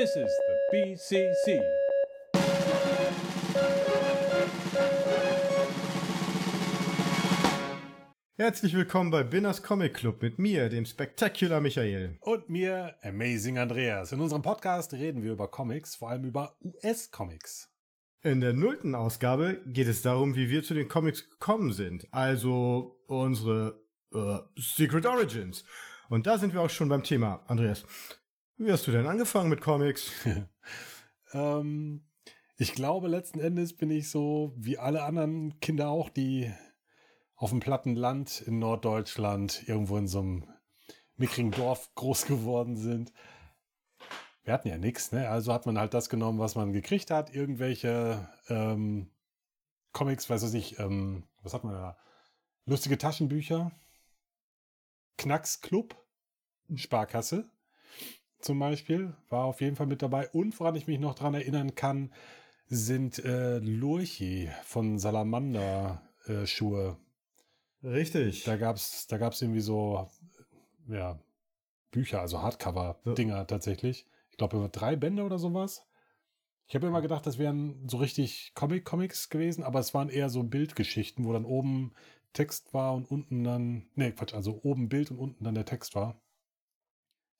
This is the BCC. Herzlich willkommen bei Binners Comic Club mit mir, dem Spectacular Michael. Und mir, Amazing Andreas. In unserem Podcast reden wir über Comics, vor allem über US-Comics. In der nullten Ausgabe geht es darum, wie wir zu den Comics gekommen sind. Also unsere äh, Secret Origins. Und da sind wir auch schon beim Thema. Andreas, wie hast du denn angefangen mit Comics? ähm, ich glaube, letzten Endes bin ich so wie alle anderen Kinder auch, die auf dem platten Land in Norddeutschland irgendwo in so einem mickrigen Dorf groß geworden sind. Wir hatten ja nichts, ne? Also hat man halt das genommen, was man gekriegt hat. Irgendwelche ähm, Comics, weiß ich nicht, ähm, was hat man da? Lustige Taschenbücher, Knacks Club, Sparkasse zum Beispiel, war auf jeden Fall mit dabei. Und woran ich mich noch dran erinnern kann, sind äh, Lurchi von Salamander äh, Schuhe. Richtig. Da gab's, da gab's irgendwie so, ja, Bücher, also Hardcover-Dinger so. tatsächlich. Ich glaube, über drei Bände oder sowas. Ich habe immer gedacht, das wären so richtig Comic-Comics gewesen, aber es waren eher so Bildgeschichten, wo dann oben Text war und unten dann, nee, Quatsch, also oben Bild und unten dann der Text war.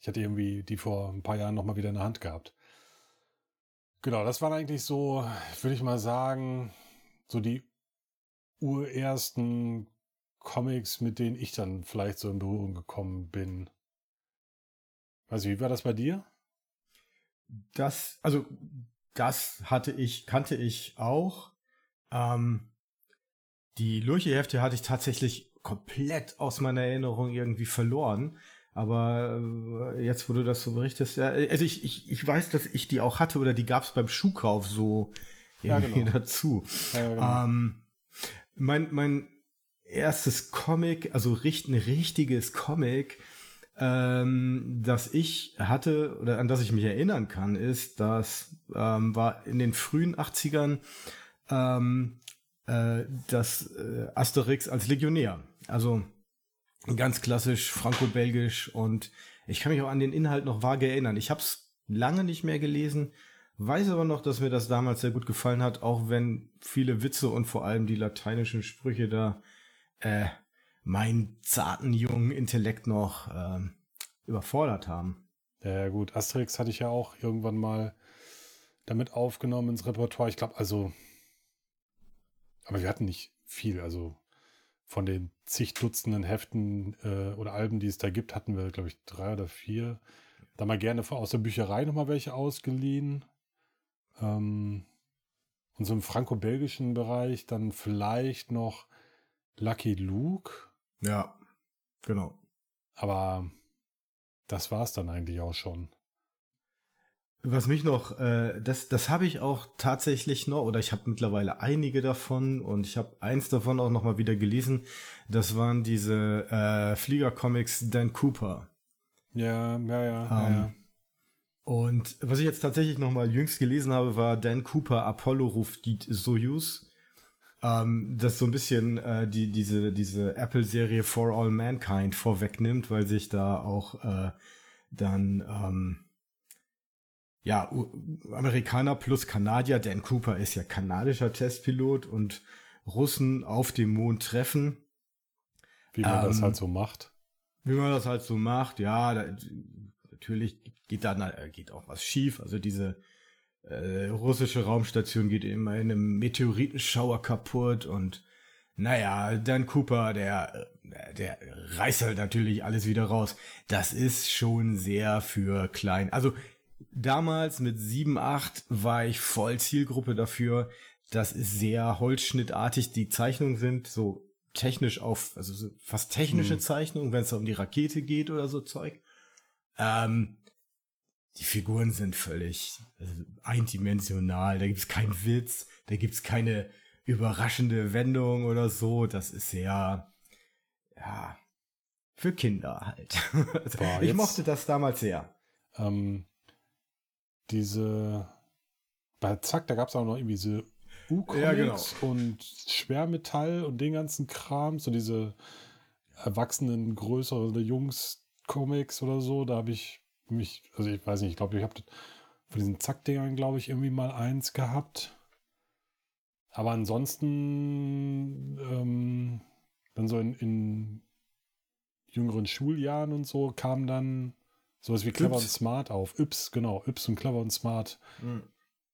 Ich hatte irgendwie die vor ein paar Jahren nochmal wieder in der Hand gehabt. Genau, das waren eigentlich so, würde ich mal sagen, so die urersten Comics, mit denen ich dann vielleicht so in Berührung gekommen bin. Also, wie war das bei dir? Das, also, das hatte ich, kannte ich auch. Ähm, die Lurche-Hefte hatte ich tatsächlich komplett aus meiner Erinnerung irgendwie verloren. Aber äh, jetzt, wo du das so berichtest, ja, also ich, ich, ich weiß, dass ich die auch hatte oder die gab es beim Schuhkauf so irgendwie ja, genau. dazu. Ja, genau. ähm, mein, mein erstes Comic, also richt, ein richtiges Comic, ähm, das ich hatte oder an das ich mich erinnern kann, ist, das ähm, war in den frühen 80ern ähm, äh, das äh, Asterix als Legionär. Also Ganz klassisch franco-belgisch und ich kann mich auch an den Inhalt noch vage erinnern. Ich habe es lange nicht mehr gelesen, weiß aber noch, dass mir das damals sehr gut gefallen hat, auch wenn viele Witze und vor allem die lateinischen Sprüche da äh, meinen zarten jungen Intellekt noch äh, überfordert haben. Ja gut, Asterix hatte ich ja auch irgendwann mal damit aufgenommen ins Repertoire. Ich glaube also, aber wir hatten nicht viel, also von den zig Dutzenden Heften äh, oder Alben, die es da gibt, hatten wir, glaube ich, drei oder vier. Da mal gerne aus der Bücherei nochmal welche ausgeliehen. Ähm, und so im franco-belgischen Bereich dann vielleicht noch Lucky Luke. Ja, genau. Aber das war's dann eigentlich auch schon. Was mich noch, äh, das, das habe ich auch tatsächlich noch, oder ich habe mittlerweile einige davon und ich habe eins davon auch noch mal wieder gelesen. Das waren diese äh, Flieger-Comics Dan Cooper. Ja, ja, ja, ähm, ja. Und was ich jetzt tatsächlich noch mal jüngst gelesen habe, war Dan Cooper Apollo ruft die Soyuz. Ähm, das so ein bisschen äh, die diese diese Apple-Serie For All Mankind vorwegnimmt, weil sich da auch äh, dann ähm, ja, Amerikaner plus Kanadier, Dan Cooper ist ja kanadischer Testpilot und Russen auf dem Mond treffen. Wie man ähm, das halt so macht. Wie man das halt so macht, ja, da, natürlich geht da geht auch was schief. Also diese äh, russische Raumstation geht immer in einem Meteoritenschauer kaputt und naja, Dan Cooper, der, der reißt halt natürlich alles wieder raus. Das ist schon sehr für klein. Also damals mit 7, 8 war ich voll Zielgruppe dafür. Das ist sehr holzschnittartig. Die Zeichnungen sind so technisch auf, also so fast technische hm. Zeichnungen, wenn es um die Rakete geht oder so Zeug. Ähm, die Figuren sind völlig also eindimensional. Da gibt's keinen Witz, da gibt's keine überraschende Wendung oder so. Das ist sehr, ja, für Kinder halt. Boah, ich mochte das damals sehr. Ähm, diese, bei Zack, da gab es auch noch irgendwie diese U-Comics ja, genau. und Schwermetall und den ganzen Kram, so diese erwachsenen, größeren Jungs-Comics oder so, da habe ich mich, also ich weiß nicht, ich glaube, ich habe von diesen Zack-Dingern, glaube ich, irgendwie mal eins gehabt. Aber ansonsten, ähm, dann so in, in jüngeren Schuljahren und so kam dann sowas wie Clever Yps. und Smart auf. Yps, genau, Yps und Clever und Smart. Mhm.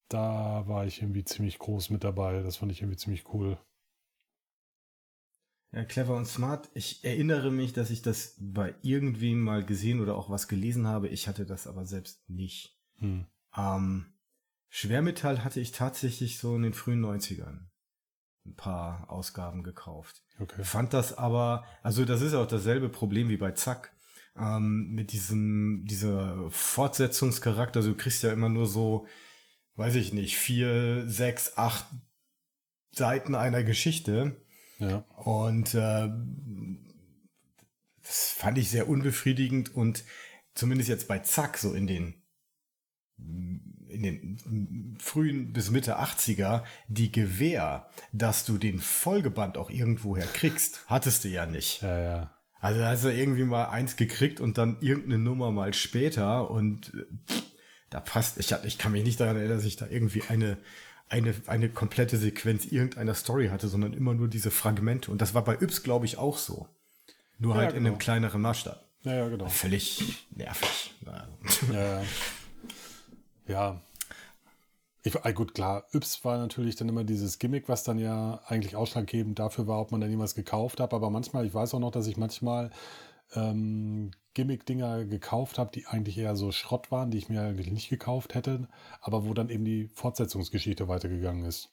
Da war ich irgendwie ziemlich groß mit dabei. Das fand ich irgendwie ziemlich cool. Ja, clever und smart. Ich erinnere mich, dass ich das bei irgendwem mal gesehen oder auch was gelesen habe. Ich hatte das aber selbst nicht. Hm. Ähm, Schwermetall hatte ich tatsächlich so in den frühen 90ern ein paar Ausgaben gekauft. Okay. Fand das aber, also das ist auch dasselbe Problem wie bei Zack. Ähm, mit diesem, dieser Fortsetzungscharakter. Also du kriegst ja immer nur so, weiß ich nicht, vier, sechs, acht Seiten einer Geschichte. Ja. Und äh, das fand ich sehr unbefriedigend und zumindest jetzt bei Zack, so in den in den frühen bis Mitte 80er die Gewähr, dass du den Folgeband auch irgendwoher kriegst, hattest du ja nicht. Ja, ja. Also da hast du irgendwie mal eins gekriegt und dann irgendeine Nummer mal später und pff, da passt, ich, ich kann mich nicht daran erinnern, dass ich da irgendwie eine, eine, eine komplette Sequenz irgendeiner Story hatte, sondern immer nur diese Fragmente. Und das war bei Yps, glaube ich, auch so. Nur ja, halt genau. in einem genau. kleineren Maßstab. Ja, ja, genau. Völlig nervig. Ja, ja. Ja. Ich, ah, gut, klar, Yps war natürlich dann immer dieses Gimmick, was dann ja eigentlich ausschlaggebend dafür war, ob man dann jemals gekauft hat. Aber manchmal, ich weiß auch noch, dass ich manchmal ähm, Gimmick-Dinger gekauft habe, die eigentlich eher so Schrott waren, die ich mir eigentlich nicht gekauft hätte, aber wo dann eben die Fortsetzungsgeschichte weitergegangen ist.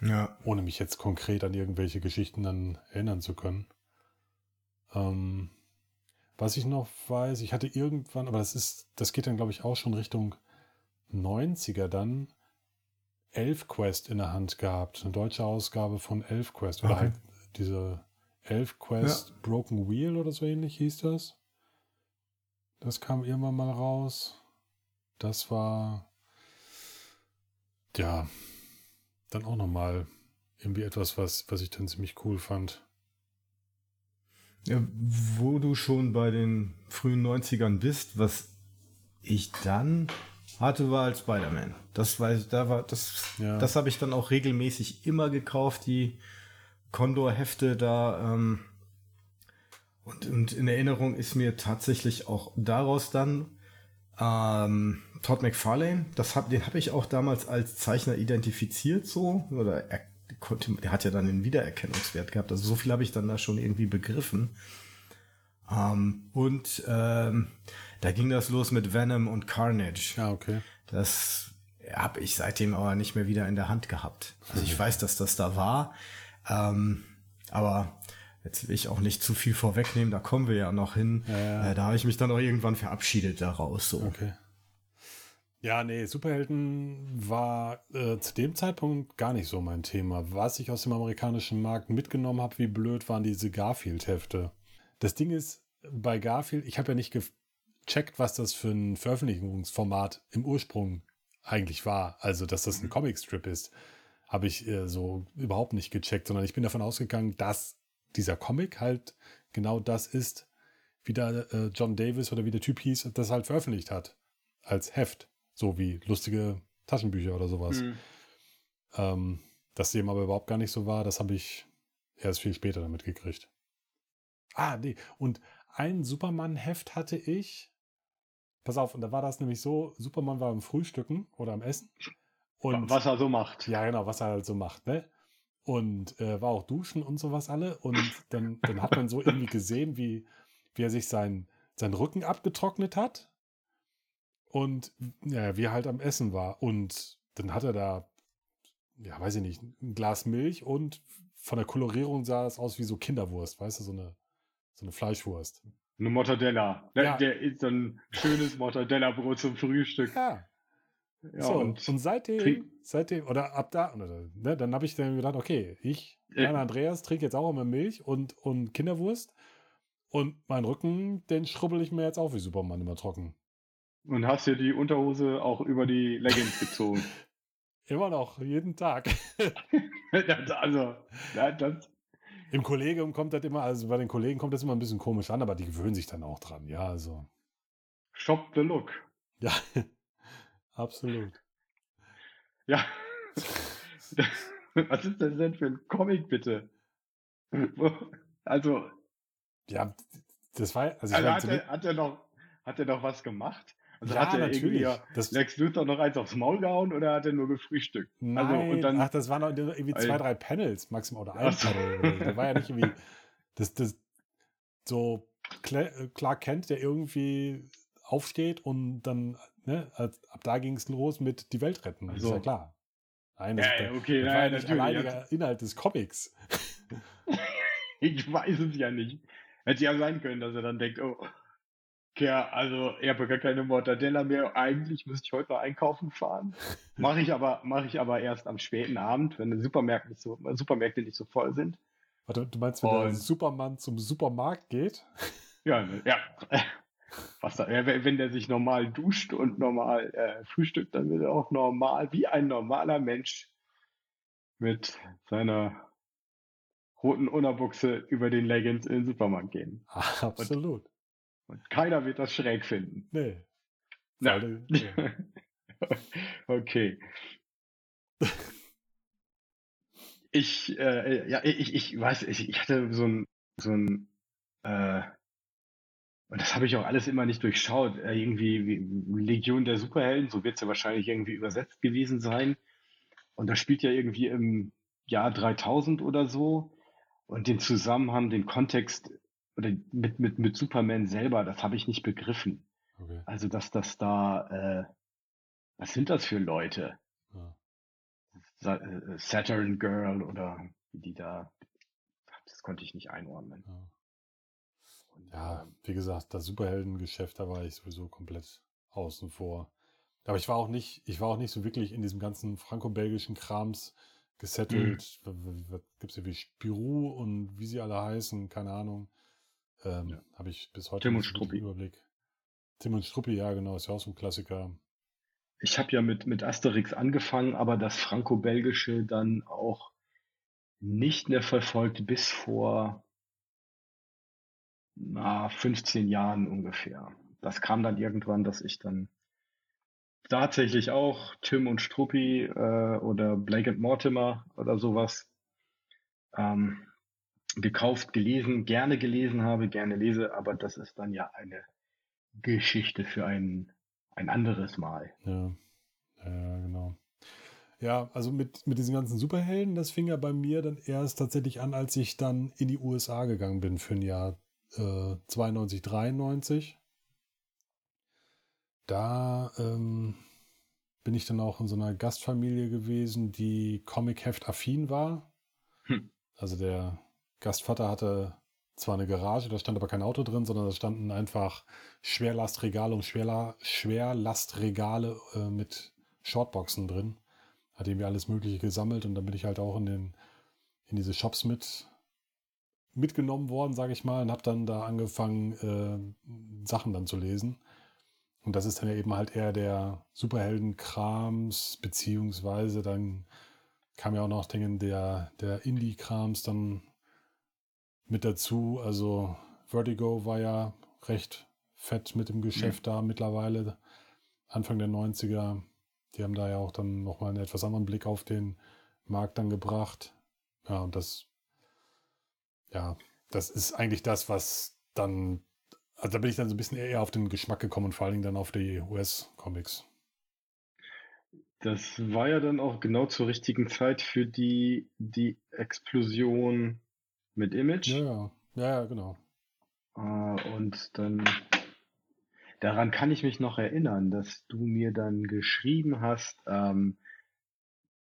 Ja. Ohne mich jetzt konkret an irgendwelche Geschichten dann erinnern zu können. Ähm, was ich noch weiß, ich hatte irgendwann, aber das ist, das geht dann, glaube ich, auch schon Richtung 90er dann Elfquest in der Hand gehabt. Eine deutsche Ausgabe von Elfquest. Oder okay. halt diese Elfquest ja. Broken Wheel oder so ähnlich hieß das. Das kam irgendwann mal raus. Das war ja dann auch nochmal irgendwie etwas, was, was ich dann ziemlich cool fand. Ja, wo du schon bei den frühen 90ern bist, was ich dann hatte, war als Spider-Man. Das weiß da war, das, ja. das habe ich dann auch regelmäßig immer gekauft, die Condor-Hefte da. Ähm, und, und in Erinnerung ist mir tatsächlich auch daraus dann ähm, Todd McFarlane. Das hab, den habe ich auch damals als Zeichner identifiziert, so. Oder er konnte, der hat ja dann den Wiedererkennungswert gehabt. Also so viel habe ich dann da schon irgendwie begriffen. Ähm, und ähm, da ging das los mit Venom und Carnage. Ja, okay. Das habe ich seitdem aber nicht mehr wieder in der Hand gehabt. Also ich weiß, dass das da war, ähm, aber jetzt will ich auch nicht zu viel vorwegnehmen, da kommen wir ja noch hin. Ja, ja. Äh, da habe ich mich dann auch irgendwann verabschiedet daraus. So. Okay. Ja, nee, Superhelden war äh, zu dem Zeitpunkt gar nicht so mein Thema. Was ich aus dem amerikanischen Markt mitgenommen habe, wie blöd waren diese Garfield-Hefte. Das Ding ist, bei Garfield, ich habe ja nicht gecheckt, was das für ein Veröffentlichungsformat im Ursprung eigentlich war. Also, dass das ein mhm. Comicstrip ist, habe ich äh, so überhaupt nicht gecheckt, sondern ich bin davon ausgegangen, dass dieser Comic halt genau das ist, wie der äh, John Davis oder wie der Typ hieß, das halt veröffentlicht hat. Als Heft. So wie lustige Taschenbücher oder sowas. Mhm. Ähm, dass dem aber überhaupt gar nicht so war, das habe ich erst viel später damit gekriegt. Ah, nee. Und ein Superman-Heft hatte ich. Pass auf, und da war das nämlich so: Superman war am Frühstücken oder am Essen. Und, was er so macht. Ja, genau, was er halt so macht, ne? Und äh, war auch duschen und sowas alle. Und dann, dann hat man so irgendwie gesehen, wie, wie er sich sein, seinen Rücken abgetrocknet hat. Und ja, wie er halt am Essen war. Und dann hat er da, ja, weiß ich nicht, ein Glas Milch und von der Kolorierung sah es aus wie so Kinderwurst, weißt du, so eine so eine Fleischwurst. Eine Mortadella. Der, ja. der ist so ein schönes Mortadella-Brot zum Frühstück. Ja. ja so, und, und seitdem, seitdem, oder ab da, oder, ne, dann habe ich dann gedacht, okay, ich, kleiner Andreas, trinke jetzt auch immer Milch und, und Kinderwurst. Und meinen Rücken, den schrubbel ich mir jetzt auch wie Superman immer trocken. Und hast dir die Unterhose auch über die Leggings gezogen? immer noch, jeden Tag. also, das, im Kollegium kommt das immer, also bei den Kollegen kommt das immer ein bisschen komisch an, aber die gewöhnen sich dann auch dran, ja, also. Shop the look. Ja. Absolut. Ja. Was ist das denn für ein Comic, bitte? Also. Ja, das war. Also, also hat, er, hat, er noch, hat er noch was gemacht? Also ja, hat er natürlich. irgendwie das Lex Luthor noch eins aufs Maul gehauen oder hat er nur gefrühstückt? Nein, also, und dann, ach, das waren noch irgendwie zwei, drei Panels maximal oder ein Panel. Da war ja nicht irgendwie das, das so Clark Kent, der irgendwie aufsteht und dann, ne, ab da ging es los mit die Welt retten. Also, ist ja klar. Nein, das, ja, okay, das nein, war ja nicht alleiniger Inhalt des Comics. ich weiß es ja nicht. Hätte ja sein können, dass er dann denkt, oh, ja, also ich habe gar keine Mortadella mehr. Eigentlich müsste ich heute mal einkaufen fahren. Mache ich aber, mache ich aber erst am späten Abend, wenn die Supermärkte nicht so, Supermärkte nicht so voll sind. Warte, du meinst, wenn Und, der Supermann zum Supermarkt geht? Ja, ja. Was da, wenn der sich normal duscht und normal äh, frühstückt, dann wird er auch normal, wie ein normaler Mensch, mit seiner roten Unterbuchse über den Leggings in den Supermarkt gehen. Absolut. Und, und keiner wird das schräg finden. Nee. Ja. nee. okay. Ich, äh, ja, ich, ich weiß, ich, ich hatte so ein, so ein, äh, und das habe ich auch alles immer nicht durchschaut. Äh, irgendwie wie Legion der Superhelden, so wird es ja wahrscheinlich irgendwie übersetzt gewesen sein. Und das spielt ja irgendwie im Jahr 3000 oder so. Und den Zusammenhang, den Kontext oder mit, mit, mit Superman selber, das habe ich nicht begriffen. Okay. Also, dass das da, äh, was sind das für Leute? Ja. Äh, Saturn Girl oder wie die da, das konnte ich nicht einordnen. Ja. Ja, ähm, wie gesagt, das Superheldengeschäft, da war ich sowieso komplett außen vor. Aber ich war auch nicht, ich war auch nicht so wirklich in diesem ganzen franco-belgischen Krams gesettelt. Mhm. Gibt es hier wie Spirou und wie sie alle heißen, keine Ahnung. Ähm, ja. Habe ich bis heute Tim und Struppi. Überblick. Tim und Struppi, ja, genau, ist ja auch so ein Klassiker. Ich habe ja mit, mit Asterix angefangen, aber das franco-belgische dann auch nicht mehr verfolgt bis vor na, 15 Jahren ungefähr. Das kam dann irgendwann, dass ich dann tatsächlich auch Tim und Struppi äh, oder Blake and Mortimer oder sowas ähm, gekauft, gelesen, gerne gelesen habe, gerne lese, aber das ist dann ja eine Geschichte für ein, ein anderes Mal. Ja, ja genau. Ja, also mit, mit diesen ganzen Superhelden, das fing ja bei mir dann erst tatsächlich an, als ich dann in die USA gegangen bin für ein Jahr äh, 92, 93. Da ähm, bin ich dann auch in so einer Gastfamilie gewesen, die Comic-Heft-affin war. Hm. Also der Gastvater hatte zwar eine Garage, da stand aber kein Auto drin, sondern da standen einfach Schwerlastregale und Schwerla Schwerlastregale äh, mit Shortboxen drin. Hat irgendwie alles Mögliche gesammelt und dann bin ich halt auch in, den, in diese Shops mit mitgenommen worden, sage ich mal, und habe dann da angefangen, äh, Sachen dann zu lesen. Und das ist dann ja eben halt eher der Superhelden-Krams, beziehungsweise dann kam ja auch noch Dinge der, der Indie-Krams dann mit dazu. Also Vertigo war ja recht fett mit dem Geschäft mhm. da mittlerweile, Anfang der 90er. Die haben da ja auch dann nochmal einen etwas anderen Blick auf den Markt dann gebracht. Ja, und das ja, das ist eigentlich das, was dann, also da bin ich dann so ein bisschen eher auf den Geschmack gekommen und vor allen Dingen dann auf die US-Comics. Das war ja dann auch genau zur richtigen Zeit für die, die Explosion mit Image. Ja, ja, genau. Äh, und dann, daran kann ich mich noch erinnern, dass du mir dann geschrieben hast ähm,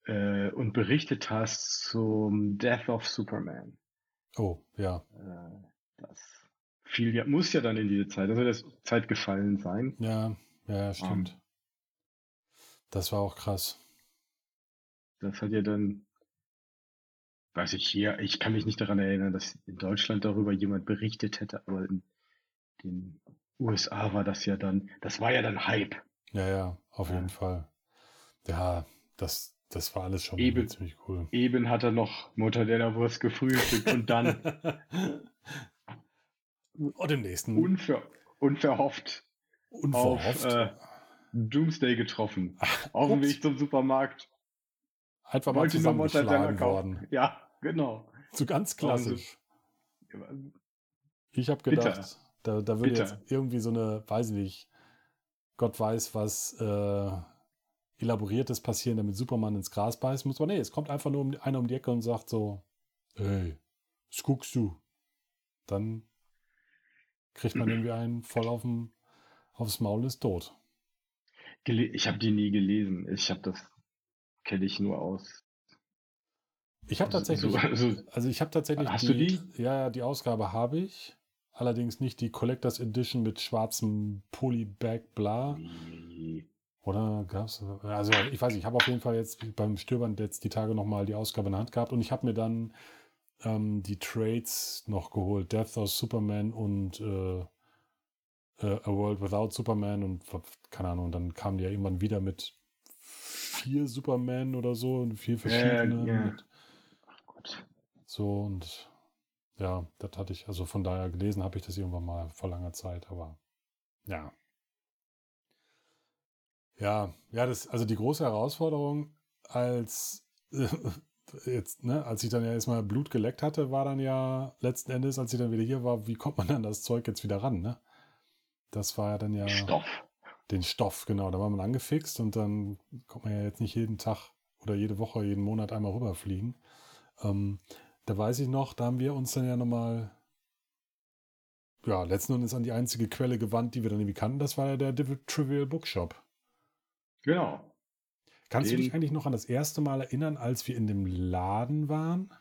äh, und berichtet hast zum Death of Superman. Oh, ja. Äh, das fiel ja, muss ja dann in diese Zeit, also das Zeit gefallen sein. Ja, ja, stimmt. Um, ähm. das war auch krass. Das hat ja dann, weiß ich hier, ich kann mich nicht daran erinnern, dass in Deutschland darüber jemand berichtet hätte, aber in den USA war das ja dann, das war ja dann Hype. Ja, ja, auf ja. jeden Fall. Ja, das, das war alles schon eben, ziemlich cool. Eben hat er noch Mortadella-Wurst gefrühstückt und dann. und im nächsten. Unver, unverhofft. Unverhofft. Auf, äh, Doomsday getroffen. Auf dem. Weg zum Supermarkt. Einfach mal zusammengeschlagen worden. Ja, genau. So ganz klassisch. Ich habe Bitter. gedacht, da, da würde Bitter. jetzt irgendwie so eine, weiß ich nicht, Gott weiß was, äh, Elaboriertes passieren, damit Superman ins Gras beißen muss. Aber nee, es kommt einfach nur um, einer um die Ecke und sagt so, ey, was guckst du? Dann kriegt man irgendwie einen voll auf dem, aufs Maul ist tot. Ich habe die nie gelesen. Ich habe das kenne ich nur aus. Ich habe So- tatsächlich, so- also ich habe tatsächlich Hast du die? Ja, die Ausgabe habe ich. Allerdings nicht die Collectors Edition mit schwarzem Polybag bla. Oder gab's? Also ich weiß nicht, ich habe auf jeden Fall jetzt beim Stöbern jetzt die Tage nochmal die Ausgabe in der Hand gehabt und ich habe mir dann ähm, die Trades noch geholt. Death of Superman und äh, äh, A World Without Superman und keine Ahnung, dann kamen die ja irgendwann wieder mit vier Superman oder so und vier verschiedene. ja. Mit, Ach Gott. So und ja, das hatte ich, also von daher gelesen habe ich das irgendwann mal vor langer Zeit, aber ja. Ja, ja, das, also die große Herausforderung, als jetzt, ne, als ich dann ja erstmal Blut geleckt hatte, war dann ja letzten Endes, als ich dann wieder hier war, wie kommt man an das Zeug jetzt wieder ran, ne? Das war ja dann ja Stoff. den Stoff, genau. Da war man angefixt und dann kommt man ja jetzt nicht jeden Tag oder jede Woche, jeden Monat einmal rüberfliegen. Ähm, da weiß ich noch, da haben wir uns dann ja nochmal, ja, letzten Endes an die einzige Quelle gewandt, die wir dann irgendwie kannten. Das war ja der Trivial Bookshop. Genau. Kannst du Den- dich eigentlich noch an das erste Mal erinnern, als wir in dem Laden waren?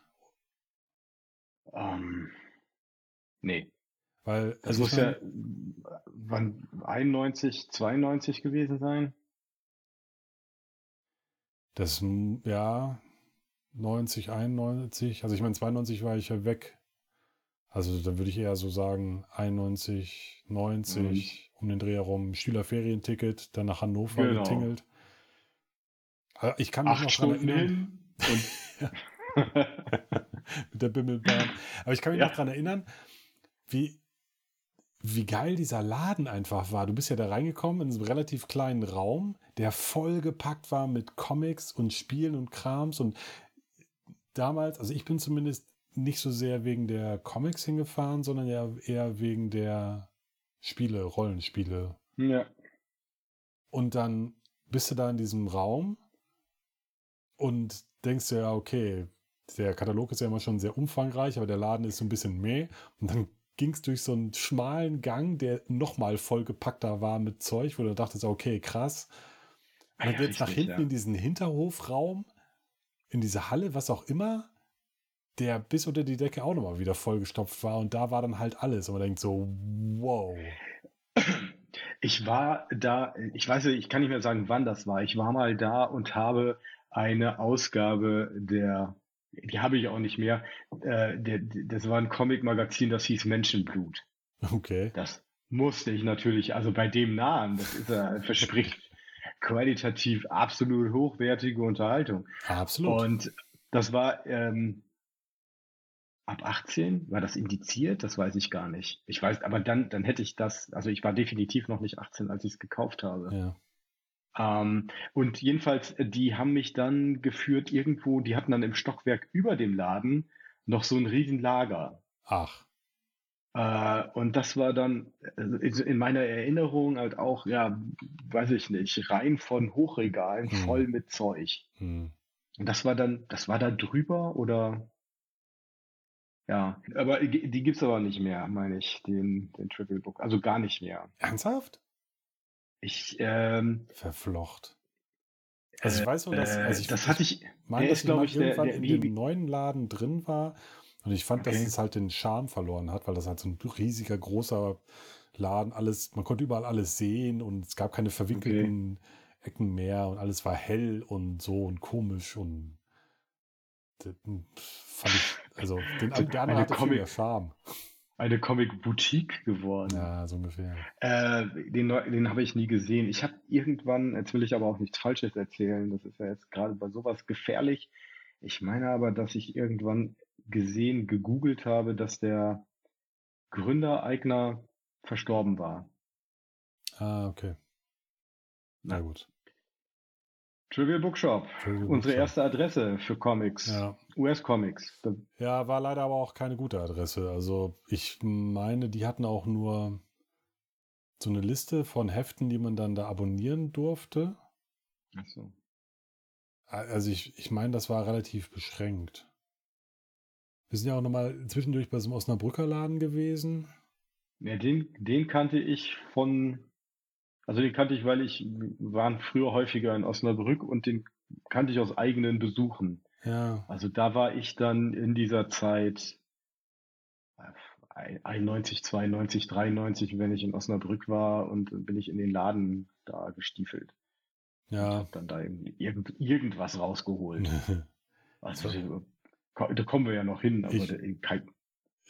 Ähm, nee. Weil, Das also muss ich ja wann 91, 92 gewesen sein. das, ja, 90, 91, also ich meine, 92 war ich ja weg. Also dann würde ich eher so sagen, 91, 90, um den Dreh herum, Schülerferienticket, dann nach Hannover Genau. getingelt. Aber Ich kann mich Acht noch dran Stunden erinnern. hin. mit der Bimmelbahn. Aber ich kann mich Ja. noch daran erinnern, wie, wie geil dieser Laden einfach war. Du bist ja da reingekommen in so einem relativ kleinen Raum, der vollgepackt war mit Comics und Spielen und Krams. Und damals, also ich bin zumindest nicht so sehr wegen der Comics hingefahren, sondern ja eher wegen der Spiele, Rollenspiele. ja. Und dann bist du da in diesem Raum und denkst dir ja, okay, der Katalog ist ja immer schon sehr umfangreich, aber der Laden ist so ein bisschen mehr. Und dann ging es durch so einen schmalen Gang, der nochmal vollgepackter war mit Zeug, wo du dachtest, okay, krass. Und dann Ja, geht's nach hinten ja. in diesen Hinterhofraum, in diese Halle, was auch immer, der bis unter die Decke auch nochmal wieder vollgestopft war. Und da war dann halt alles. Und man denkt so, wow. Ich war da, ich weiß nicht, ich kann nicht mehr sagen, wann das war. Ich war mal da und habe eine Ausgabe der, die habe ich auch nicht mehr. Äh, der, das war ein Comic-Magazin, das hieß Menschenblut. Okay. Das musste ich natürlich, also bei dem Namen, das ist ja, verspricht qualitativ absolut hochwertige Unterhaltung. Absolut. Und das war ähm, ab 18, war das indiziert? Das weiß ich gar nicht. Ich weiß, aber dann, dann hätte ich das, also ich war definitiv noch nicht 18, als ich es gekauft habe. ja. Ähm, und jedenfalls, äh, die haben mich dann geführt irgendwo, die hatten dann im Stockwerk über dem Laden noch so ein Riesenlager. Ach. Äh, und das war dann äh, in in meiner Erinnerung halt auch, ja, weiß ich nicht, rein von Hochregalen Hm. voll mit Zeug. Hm. Und das war dann, das war da drüber oder? Ja, aber die gibt's aber nicht mehr, meine ich, den, den Triple Book. Also gar nicht mehr. Ernsthaft? Ich, ähm, Verflocht. Also ich weiß nur, dass äh, also ich, das hatte ich, meine, der ist, glaube ich, der, irgendwann der, in wie, dem neuen Laden drin war und ich fand, dass Okay. es halt den Charme verloren hat, weil das halt so ein riesiger, großer Laden, alles, man konnte überall alles sehen und es gab keine verwinkelten Ecken mehr und alles war hell und so und komisch und fand ich, also den, eine hatte viel Comic- mehr Charme. eine Comic-Boutique geworden. Ja, so ungefähr. Äh, den, den habe ich nie gesehen. Ich habe irgendwann, jetzt will ich aber auch nichts Falsches erzählen, das ist ja jetzt gerade bei sowas gefährlich. Ich meine aber, dass ich irgendwann gesehen, gegoogelt habe, dass der Gründer Eigner verstorben war. Ah, okay. Na gut. Trivial Bookshop, Trivial unsere Bookshop. erste Adresse für Comics, Ja. US-Comics. Ja, war leider aber auch keine gute Adresse. Also ich meine, die hatten auch nur so eine Liste von Heften, die man dann da abonnieren durfte. Achso. Also ich, ich meine, das war relativ beschränkt. Wir sind ja auch nochmal zwischendurch bei so einem Osnabrücker Laden gewesen. Ja, den, den kannte ich von, also den kannte ich, weil ich, waren früher häufiger in Osnabrück und den kannte ich aus eigenen Besuchen. Ja, Also da war ich dann in dieser Zeit äh, 91, 92, 93, wenn ich in Osnabrück war und bin ich in den Laden da gestiefelt. Und ja. hab dann da irgend, irgendwas rausgeholt. Also, da kommen wir ja noch hin, aber Ich- da, kein,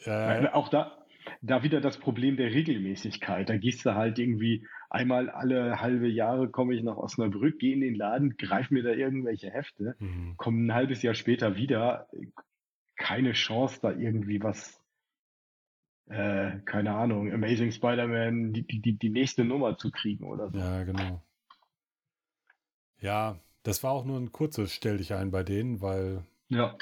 ja, auch da, da wieder das Problem der Regelmäßigkeit. Da gehst du halt irgendwie einmal alle halbe Jahre komme ich nach Osnabrück, gehe in den Laden, greif mir da irgendwelche Hefte, mhm. komme ein halbes Jahr später wieder, keine Chance, da irgendwie was, äh, keine Ahnung, Amazing Spider-Man, die, die, die nächste Nummer zu kriegen oder so. ja, genau. Ja, das war auch nur ein kurzes Stell dich ein bei denen, weil Ja.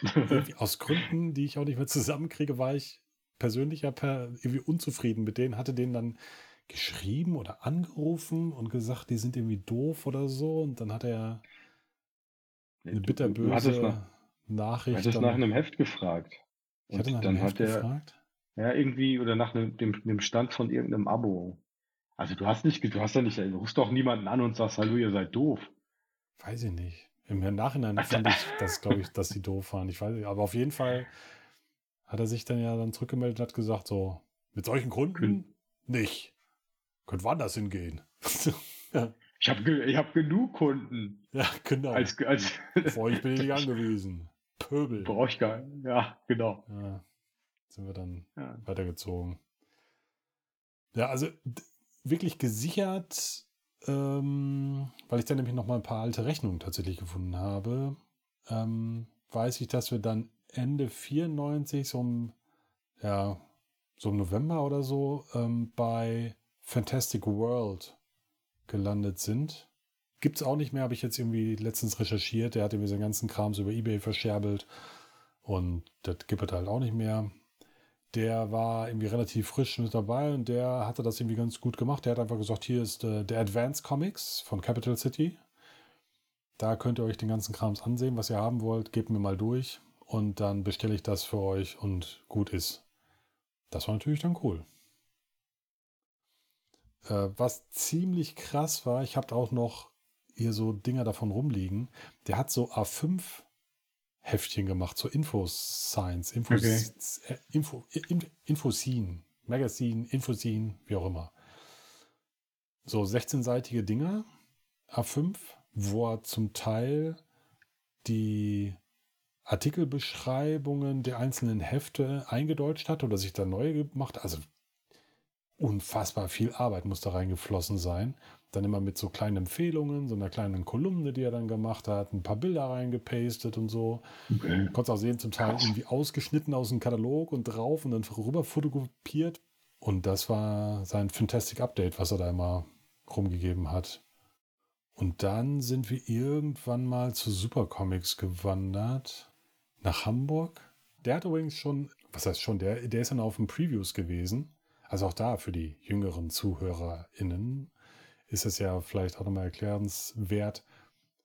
aus Gründen, die ich auch nicht mehr zusammenkriege, war ich persönlich ja per, irgendwie unzufrieden mit denen, hatte denen dann geschrieben oder angerufen und gesagt, die sind irgendwie doof oder so. Und dann hat er eine Du- du- du hattest bitterböse nach, du Nachricht. hattest dann- nach einem Heft gefragt. ich hatte dann einem Heft hat er, gefragt. Ja, irgendwie, oder nach einem, dem, dem Stand von irgendeinem Abo. Also du hast nicht, du hast ja nicht, du rufst doch niemanden an und sagst, hallo, ihr seid doof. Weiß ich nicht. Im Nachhinein fand ich, das glaube ich, dass die doof waren. Ich weiß nicht. Aber auf jeden Fall hat er sich dann ja dann zurückgemeldet und hat gesagt, so, mit solchen Können- nicht. Könnt woanders hingehen. ja, Ich habe ge ich hab genug Kunden. ja, genau. Als, als Auf euch bin ich nicht angewiesen. Pöbel. brauche ich gar Ja, genau. Ja, sind wir dann Ja. weitergezogen. Ja, also wirklich gesichert, ähm, weil ich dann nämlich noch mal ein paar alte Rechnungen tatsächlich gefunden habe, ähm, weiß ich, dass wir dann Ende 94, so im, ja, so im November oder so, ähm, bei Fantastic World gelandet sind. Gibt's auch nicht mehr, habe ich jetzt irgendwie letztens recherchiert. Der hat irgendwie seinen ganzen Krams über Ebay verscherbelt. Und das gibt es halt auch nicht mehr. Der war irgendwie relativ frisch mit dabei und der hatte das irgendwie ganz gut gemacht. Der hat einfach gesagt, hier ist äh, der Advance Comics von Capital City. Da könnt ihr euch den ganzen Krams ansehen, was ihr haben wollt. Gebt mir mal durch und dann bestelle ich das für euch und gut ist. Das war natürlich dann cool. Äh, was ziemlich krass war, ich habe auch noch hier so Dinger davon rumliegen. Der hat so A5 Heftchen gemacht, so Infoscience, Infos, Okay. äh, Info, in, Infoscene, Magazine, Infoscene, wie auch immer. So 16-seitige Dinger, A5, wo er zum Teil die Artikelbeschreibungen der einzelnen Hefte eingedeutscht hat oder sich da neue gemacht. hat. Also unfassbar viel Arbeit muss da reingeflossen sein. Dann immer mit so kleinen Empfehlungen, so einer kleinen Kolumne, die er dann gemacht hat, ein paar Bilder reingepastet und so. Okay. Du konntest auch sehen, zum Teil irgendwie ausgeschnitten aus dem Katalog und drauf und dann rüber fotokopiert. Und das war sein Fantastic Update, was er da immer rumgegeben hat. Und dann sind wir irgendwann mal zu Supercomics gewandert. Nach Hamburg. Der hat übrigens schon, was heißt schon, der, der ist dann auf den Previews gewesen. Also auch da für die jüngeren ZuhörerInnen ist es ja vielleicht auch nochmal erklärenswert.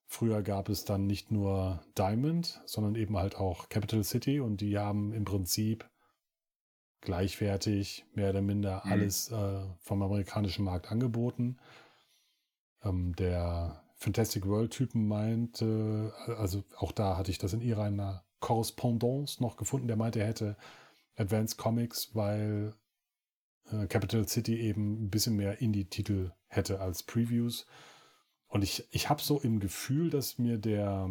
Früher gab es dann nicht nur Diamond, sondern eben halt auch Capital City und die haben im Prinzip gleichwertig mehr oder minder Mhm. alles äh, vom amerikanischen Markt angeboten. Ähm, der Fantastic World-Typen meinte, äh, also auch da hatte ich das in ihrer Korrespondance noch gefunden, der meinte, er hätte Advanced Comics, weil äh, Capital City eben ein bisschen mehr Indie-Titel hätte als Previews. Und ich, ich habe so im Gefühl, dass mir der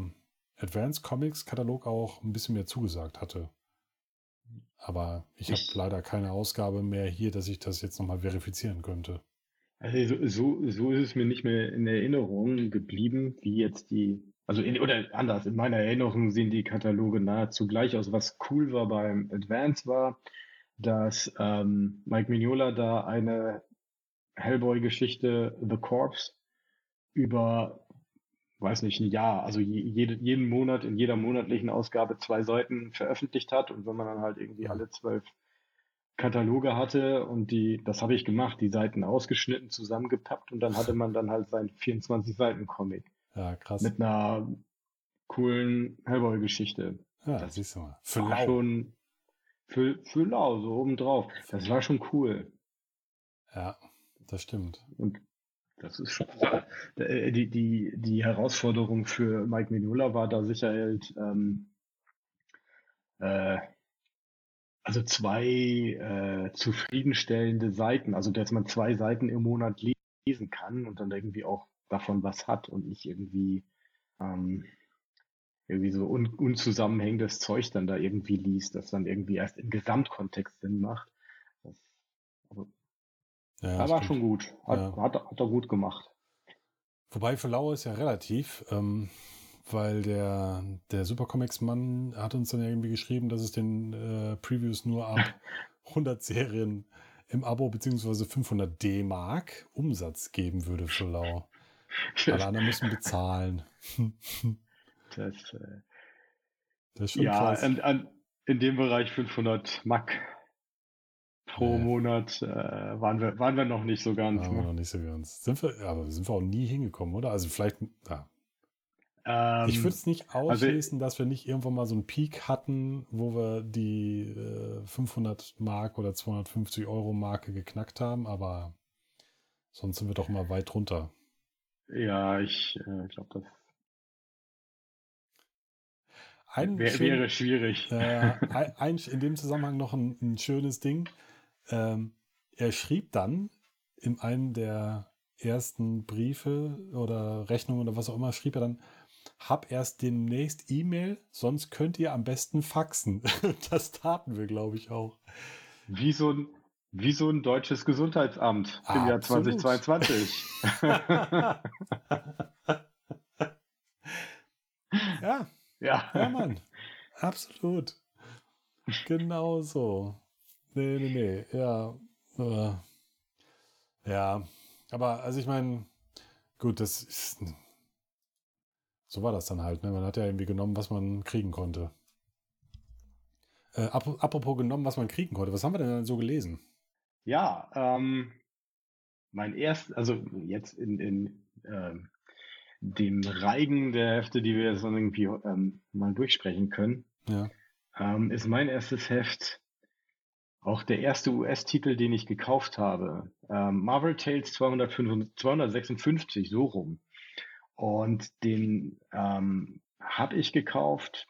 Advanced Comics Katalog auch ein bisschen mehr zugesagt hatte. Aber ich habe leider keine Ausgabe mehr hier, dass ich das jetzt nochmal verifizieren könnte. Also so, so, so ist es mir nicht mehr in Erinnerung geblieben, wie jetzt die, also in, oder anders, in meiner Erinnerung sehen die Kataloge nahezu gleich aus. Was cool war beim Advance war, dass ähm, Mike Mignola da eine Hellboy-Geschichte The Corpse über, weiß nicht, ein Jahr, also jede, jeden Monat in jeder monatlichen Ausgabe zwei Seiten veröffentlicht hat. Und wenn man dann halt irgendwie alle zwölf Kataloge hatte und die, das habe ich gemacht, die Seiten ausgeschnitten, zusammengepappt und dann hatte man dann halt sein 24 Seiten Comic. Ja, krass. Mit einer coolen Hellboy-Geschichte. Ja, das siehst du mal. Für war schon für, für lau, so obendrauf. Das war schon cool. Ja, das stimmt. Und das ist schon. Äh, die, die, die Herausforderung für Mike Mignola war da sicher halt, ähm, äh, also zwei äh, zufriedenstellende Seiten, also dass man zwei Seiten im Monat lesen kann und dann irgendwie auch davon was hat und nicht irgendwie ähm, irgendwie so un unzusammenhängendes Zeug dann da irgendwie liest, das dann irgendwie erst im Gesamtkontext Sinn macht. Das, also, ja, das war schon gut. Hat, ja. hat, hat, er gut gemacht. Wobei für Lau ist ja relativ, ähm, weil der, der Supercomics-Mann hat uns dann irgendwie geschrieben, dass es den äh, Previews nur ab 100 Serien im Abo beziehungsweise 500 D-Mark Umsatz geben würde für Lau. Alle anderen müssen bezahlen. das, äh, das ist schon ja, krass. In, an, in dem Bereich 500 Mack pro ja. Monat äh, waren, wir, waren wir noch nicht so ganz. Waren wir ne? noch nicht so ganz. Sind wir, aber sind wir auch nie hingekommen, oder? Also vielleicht, ja. Ähm, ich würde es nicht also ausschließen, also, dass wir nicht irgendwann mal so einen Peak hatten, wo wir die äh, 500 Mark oder 250 Euro Marke geknackt haben, aber sonst sind wir doch mal weit runter. Ja, ich äh, glaube, das ein Wär, schön, wäre schwierig. Äh, ein, in dem Zusammenhang noch ein, ein schönes Ding. Ähm, er schrieb dann in einem der ersten Briefe oder Rechnungen oder was auch immer, schrieb er dann, hab erst demnächst E-Mail, sonst könnt ihr am besten faxen. das taten wir, glaube ich, auch. Wie so ein, wie so ein deutsches Gesundheitsamt im Jahr 2022. ja. Ja. Ja, Mann. Absolut. Genau so. Nee, nee, nee. Ja. Äh, ja. Aber, also ich meine, gut, das ist. So war das dann halt. Ne? Man hat ja irgendwie genommen, was man kriegen konnte. Äh, apropos genommen, was man kriegen konnte. Was haben wir denn dann so gelesen? Ja, ähm, mein erst, also jetzt in, in ähm, dem Reigen der Hefte, die wir jetzt irgendwie ähm, mal durchsprechen können, ja. ähm, ist mein erstes Heft auch der erste US-Titel, den ich gekauft habe. Ähm, Marvel Tales 255, 256, so rum. Und den ähm, habe ich gekauft,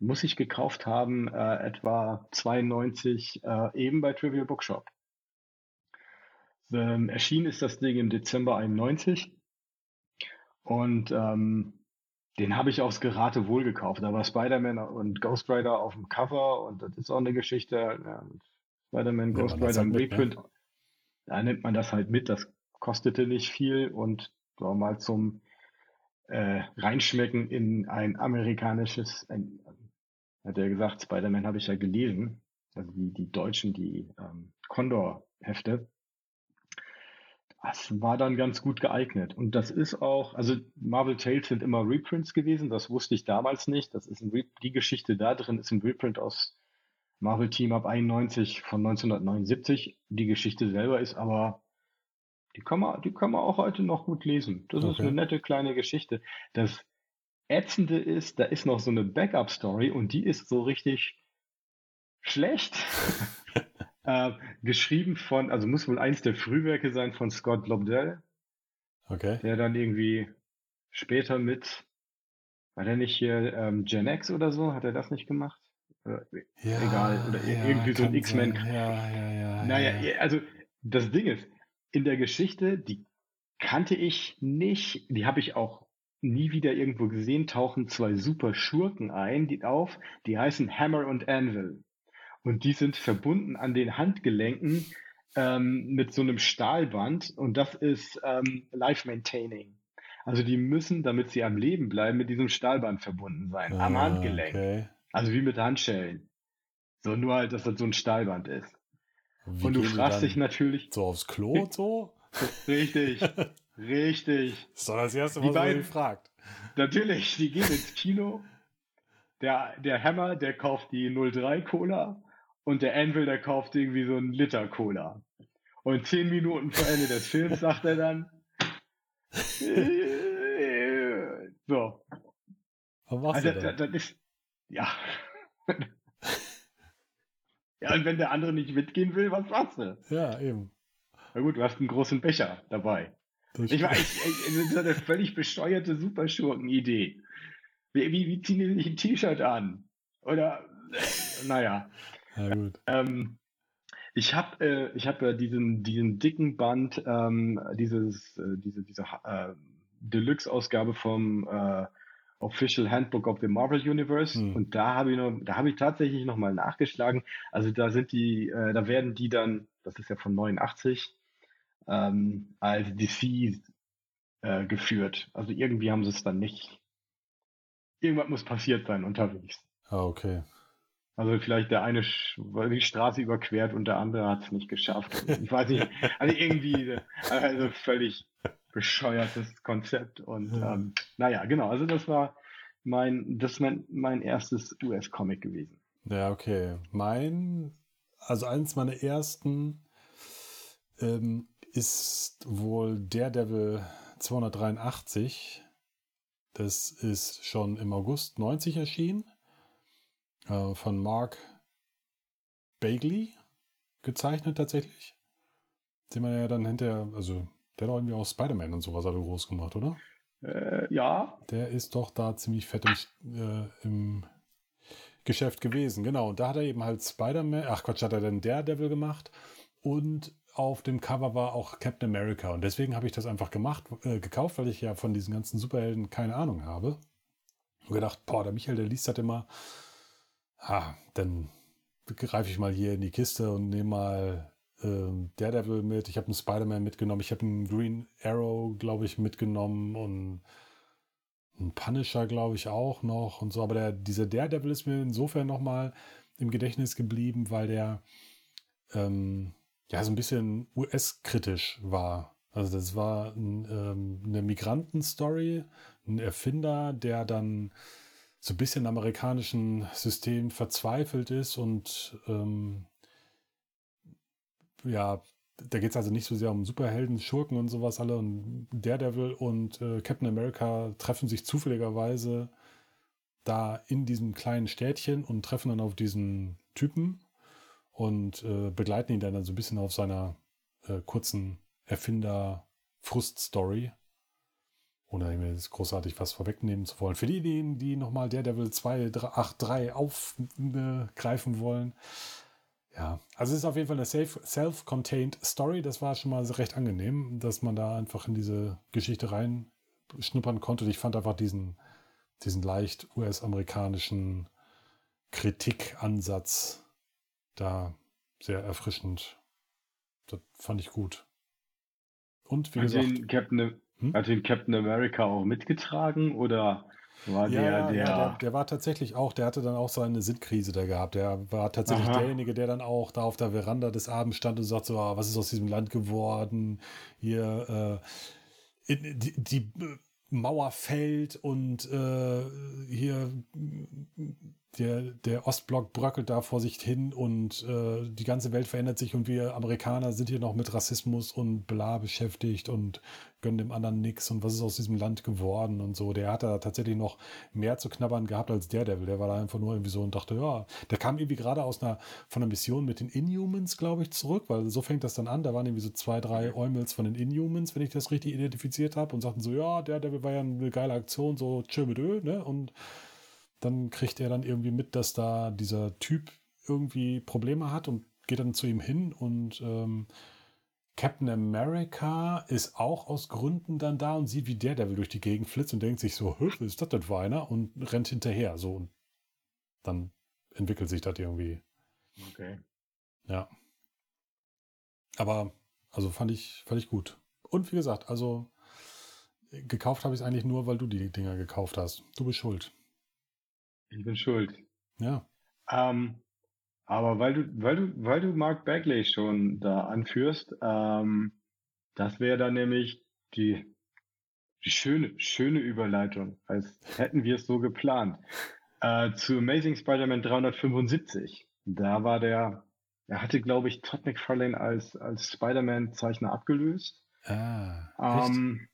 muss ich gekauft haben, äh, etwa 92, äh, eben bei Trivial Bookshop. Ähm, erschienen ist das Ding im Dezember 91 und ähm, den habe ich aufs Geratewohl gekauft. Da war Spider-Man und Ghost Rider auf dem Cover und das ist auch eine Geschichte. Ja, Spider-Man, Ghost Rider im halt Reprint. Ne? Da nimmt man das halt mit. Das kostete nicht viel und war mal zum äh, Reinschmecken in ein amerikanisches, ein, hat er gesagt, Spider-Man habe ich ja gelesen. Also die, die Deutschen, die ähm, Condor-Hefte das war dann ganz gut geeignet. Und das ist auch, also Marvel Tales sind immer Reprints gewesen, das wusste ich damals nicht. Das ist die Geschichte da drin ist ein Reprint aus Marvel Team Up 91 von 1979. Die Geschichte selber ist aber, die kann man, die kann man auch heute noch gut lesen. Das okay. ist eine nette kleine Geschichte. Das Ätzende ist, da ist noch so eine Backup-Story und die ist so richtig schlecht. Äh, geschrieben von, also muss wohl eins der Frühwerke sein von Scott Lobdell. Okay. Der dann irgendwie später mit, war der nicht hier ähm, Gen X oder so? Hat er das nicht gemacht? Oder, ja, egal. Oder ja, irgendwie so ein X-Men. Ja, ja, ja. Naja, ja. also das Ding ist, in der Geschichte, die kannte ich nicht, die habe ich auch nie wieder irgendwo gesehen, tauchen zwei super Schurken ein, die auf, die heißen Hammer und Anvil. Und die sind verbunden an den Handgelenken ähm, mit so einem Stahlband und das ist ähm, Life Maintaining. Also die müssen, damit sie am Leben bleiben, mit diesem Stahlband verbunden sein, ah, am Handgelenk. Okay. Also wie mit Handschellen. So nur halt, dass das so ein Stahlband ist. Wie und du fragst dich natürlich. So aufs Klo und so? Richtig. Richtig. Das ist doch das erste, Die was man fragt. Natürlich, die gehen ins Kino. Der, der Hammer, der kauft die 03 Cola und der Anvil, der kauft irgendwie so einen Liter Cola. Und zehn Minuten vor Ende des Films sagt er dann, so, Was machst also das, denn? das ist, ja. ja, und wenn der andere nicht mitgehen will, was machst du? Ja, eben. Na gut, du hast einen großen Becher dabei. Das Ich weiß, das ist eine völlig bescheuerte Superschurken-Idee. Wie, wie, wie ziehen die sich ein T-Shirt an? Oder, äh, naja. Ja, gut. Ähm, ich habe äh, ich hab ja diesen, diesen dicken Band, ähm, dieses, äh, diese, diese äh, Deluxe-Ausgabe vom äh, Official Handbook of the Marvel Universe Hm. und da habe ich noch, da habe ich tatsächlich nochmal nachgeschlagen. Also da sind die, äh, da werden die dann, das ist ja von 89, ähm, als DC äh, geführt. Also irgendwie haben sie es dann nicht. Irgendwas muss passiert sein unterwegs. Ah, okay. Also vielleicht der eine die Straße überquert und der andere hat es nicht geschafft. Ich weiß nicht. Also irgendwie also völlig bescheuertes Konzept. Und Ja. ähm, naja, genau. Also das war mein, das ist mein, mein erstes US-Comic gewesen. Ja, okay. Mein, also eins meiner ersten ähm, ist wohl Daredevil 283. Das ist schon im August 90 erschienen. Äh, von Mark Bagley gezeichnet tatsächlich. Den man ja dann hinterher, also der hat auch irgendwie auch Spider-Man und sowas alle groß gemacht, oder? Äh, ja, Der ist doch da ziemlich fett im, äh, im Geschäft gewesen. Genau, und da hat er eben halt Spider-Man, ach Quatsch, hat er dann Daredevil gemacht und auf dem Cover war auch Captain America. Und deswegen habe ich das einfach gemacht, äh, gekauft, weil ich ja von diesen ganzen Superhelden keine Ahnung habe. Und gedacht, boah, der Michael, der liest das immer. Ah, dann greife ich mal hier in die Kiste und nehme mal ähm, Daredevil mit. Ich habe einen Spider-Man mitgenommen. Ich habe einen Green Arrow, glaube ich, mitgenommen und ein Punisher, glaube ich, auch noch und so. Aber der, dieser Daredevil ist mir insofern nochmal im Gedächtnis geblieben, weil der ähm, ja so ein bisschen US-kritisch war. Also das war ein, ähm, eine Migrantenstory, ein Erfinder, der dann so ein bisschen am amerikanischen System verzweifelt ist und ähm, ja, da geht es also nicht so sehr um Superhelden, Schurken und sowas alle. Und Daredevil und äh, Captain America treffen sich zufälligerweise da in diesem kleinen Städtchen und treffen dann auf diesen Typen und äh, begleiten ihn dann so ein bisschen auf seiner äh, kurzen Erfinder-Frust-Story. Ohne mir jetzt großartig was vorwegnehmen zu wollen. Für die, die, nochmal Daredevil 283 aufgreifen wollen, ja, also es ist auf jeden Fall eine self-contained Story. Das war schon mal recht angenehm, dass man da einfach in diese Geschichte reinschnuppern konnte. Ich fand einfach diesen, diesen leicht US-amerikanischen Kritikansatz da sehr erfrischend. Das fand ich gut. Und wie hat gesagt, Captain, Hm? hat den Captain America auch mitgetragen oder war ja, der, ja, der, der, der war tatsächlich auch, der hatte dann auch seine Sinnkrise da gehabt. Der war tatsächlich Aha. derjenige, der dann auch da auf der Veranda des Abends stand und sagt so, ah, was ist aus diesem Land geworden? Hier, äh, die, die Mauer fällt und äh, hier der, der Ostblock bröckelt da vor sich hin und äh, die ganze Welt verändert sich und wir Amerikaner sind hier noch mit Rassismus und bla beschäftigt und gönnen dem anderen nichts und was ist aus diesem Land geworden und so. Der hat da tatsächlich noch mehr zu knabbern gehabt als Daredevil. Der war da einfach nur irgendwie so und dachte, ja, der kam irgendwie gerade aus einer, von einer Mission mit den Inhumans, glaube ich, zurück, weil so fängt das dann an. Da waren irgendwie so zwei, drei Eumels von den Inhumans, wenn ich das richtig identifiziert habe und sagten so, ja, Daredevil war ja eine geile Aktion, so chill mit Ö, ne? Und dann kriegt er dann irgendwie mit, dass da dieser Typ irgendwie Probleme hat und geht dann zu ihm hin und ähm, Captain America ist auch aus Gründen dann da und sieht, wie der Devil durch die Gegend flitzt und denkt sich so, "Hä, was ist das denn für einer? Und rennt hinterher. So und dann entwickelt sich das irgendwie. okay. Ja. Aber, also fand ich, fand ich gut. Und wie gesagt, also gekauft habe ich es eigentlich nur, weil du die Dinger gekauft hast. Du bist schuld. Ich bin schuld. Ja. Ähm, aber weil du, weil du, weil du Mark Bagley schon da anführst, ähm, das wäre dann nämlich die, schöne, schöne Überleitung, als hätten wir es so geplant. Äh, zu Amazing Spider-Man 375. Da war der, er hatte, glaube ich, Todd McFarlane als, als Spider-Man-Zeichner abgelöst. Ah, Ähm,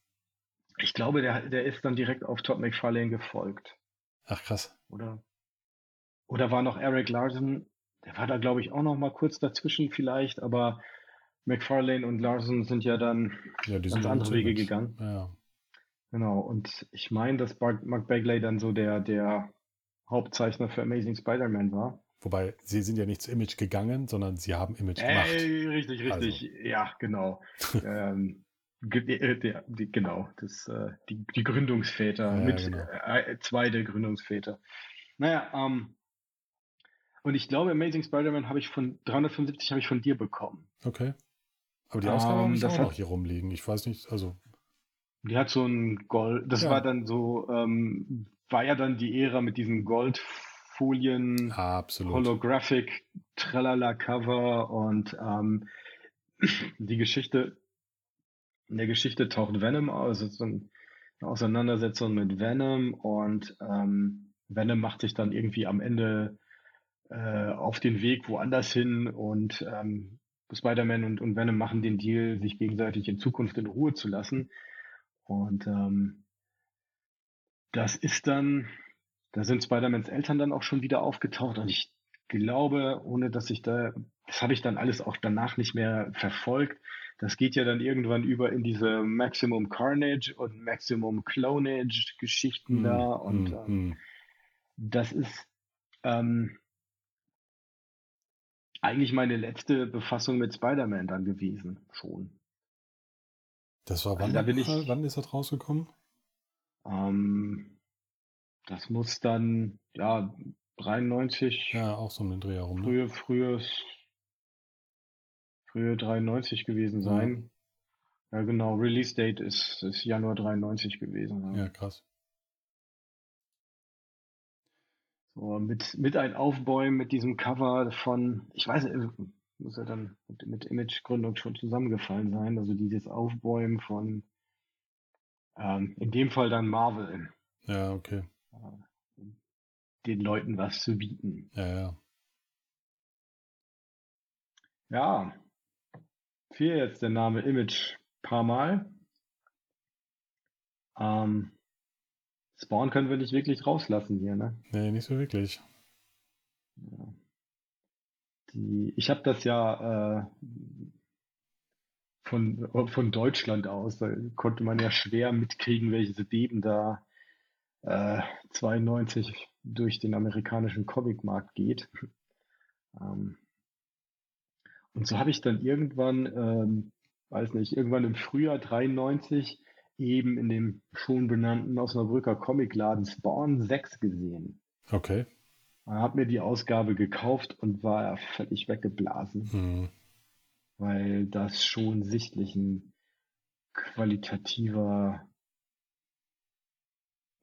ich glaube, der, der ist dann direkt auf Todd McFarlane gefolgt. Ach krass. Oder? Oder war noch Eric Larson? Der war da, glaube ich, auch noch mal kurz dazwischen vielleicht, aber McFarlane und Larson sind ja dann Ja, die ganz andere Wege gegangen. Ja. Genau, und ich meine, dass Mark, Bagley dann so der, der Hauptzeichner für Amazing Spider-Man war. Wobei, sie sind ja nicht zu Image gegangen, sondern sie haben Image gemacht. Ey, richtig, Also. richtig. Ja, genau. ähm, äh, der, die, genau, das, äh, die, die Gründungsväter, Ja, mit genau. äh, zwei der Gründungsväter. Naja, ähm, und ich glaube, Amazing Spider-Man habe ich von 375 habe ich von dir bekommen. Okay. Aber die Ausgabe Ähm, habe ich auch hat- noch hier rumliegen. Ich weiß nicht, also, Die hat so ein Gold, das Ja. war dann so, ähm, war ja dann die Ära mit diesen Goldfolien. absolut. Holographic Tralala Cover und ähm, die Geschichte, in der Geschichte taucht Venom aus, ist so ein- eine Auseinandersetzung mit Venom und ähm, Venom macht sich dann irgendwie am Ende äh, auf den Weg woanders hin und ähm, Spider-Man und, und Venom machen den Deal, sich gegenseitig in Zukunft in Ruhe zu lassen. Und ähm, das ist dann, da sind Spider-Mans Eltern dann auch schon wieder aufgetaucht und ich glaube, ohne dass ich da, das habe ich dann alles auch danach nicht mehr verfolgt. Das geht ja dann irgendwann über in diese Maximum Carnage und Maximum Clonage Geschichten Hm, da und hm, ähm, hm. das ist ähm, eigentlich meine letzte Befassung mit Spider-Man dann gewesen, schon. Das war Also wann? da bin ich- wann ist das rausgekommen? Ähm, das muss dann, ja, 93, Ja, auch so um den Dreh herum. Ne? frühe, frühes, frühe 93 gewesen sein. Ja, genau, Release Date ist, ist Januar 93 gewesen. Ja. Ja, krass. So, mit, mit ein Aufbäumen mit diesem Cover von, ich weiß nicht, muss ja dann mit, mit Image-Gründung schon zusammengefallen sein. Also dieses Aufbäumen von, ähm, in dem Fall dann Marvel, Ja, okay. äh, den Leuten was zu bieten. Ja, ja. Ja, fiel jetzt der Name Image paar Mal. Ähm, Spawn können wir nicht wirklich rauslassen hier, ne? Nee, nicht so wirklich. Ja. Die, ich habe das ja äh, von, von Deutschland aus, da konnte man ja schwer mitkriegen, welches Beben da äh, 92 durch den amerikanischen Comicmarkt geht. Ähm, und so habe ich dann irgendwann, ähm, weiß nicht, irgendwann im Frühjahr 93 eben in dem schon benannten Osnabrücker Comicladen Spawn 6 gesehen. Okay. Habe mir die Ausgabe gekauft und war völlig weggeblasen, Hm. weil das schon sichtlich ein qualitativer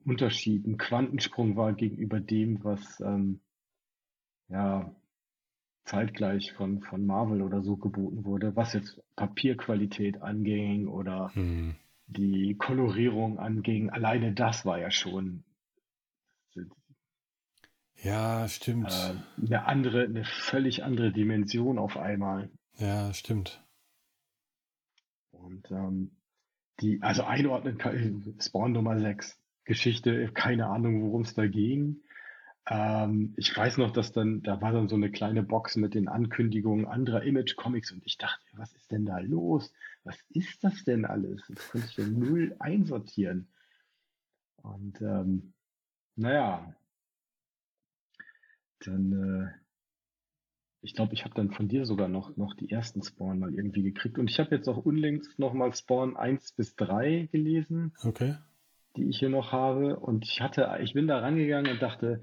Unterschied, ein Quantensprung war gegenüber dem, was ähm, ja zeitgleich von, von Marvel oder so geboten wurde, was jetzt Papierqualität anging oder Hm. die Kolorierung anging. Alleine das war ja schon Ja, stimmt. äh, eine andere, eine völlig andere Dimension auf einmal. Ja, stimmt. Und ähm, die, also einordnen kann, Spawn Nummer 6, Geschichte, keine Ahnung, worum es da ging. Ähm, ich weiß noch, dass dann, da war dann so eine kleine Box mit den Ankündigungen anderer Image-Comics und ich dachte, was ist denn da los? Was ist das denn alles? Das konnte ich ja null einsortieren. Und ähm, naja, dann, äh, ich glaube, ich habe dann von dir sogar noch, noch die ersten Spawn mal irgendwie gekriegt. Und ich habe jetzt auch unlängst nochmal Spawn 1 bis 3 gelesen, Okay. die ich hier noch habe. Und ich hatte, ich bin da rangegangen und dachte,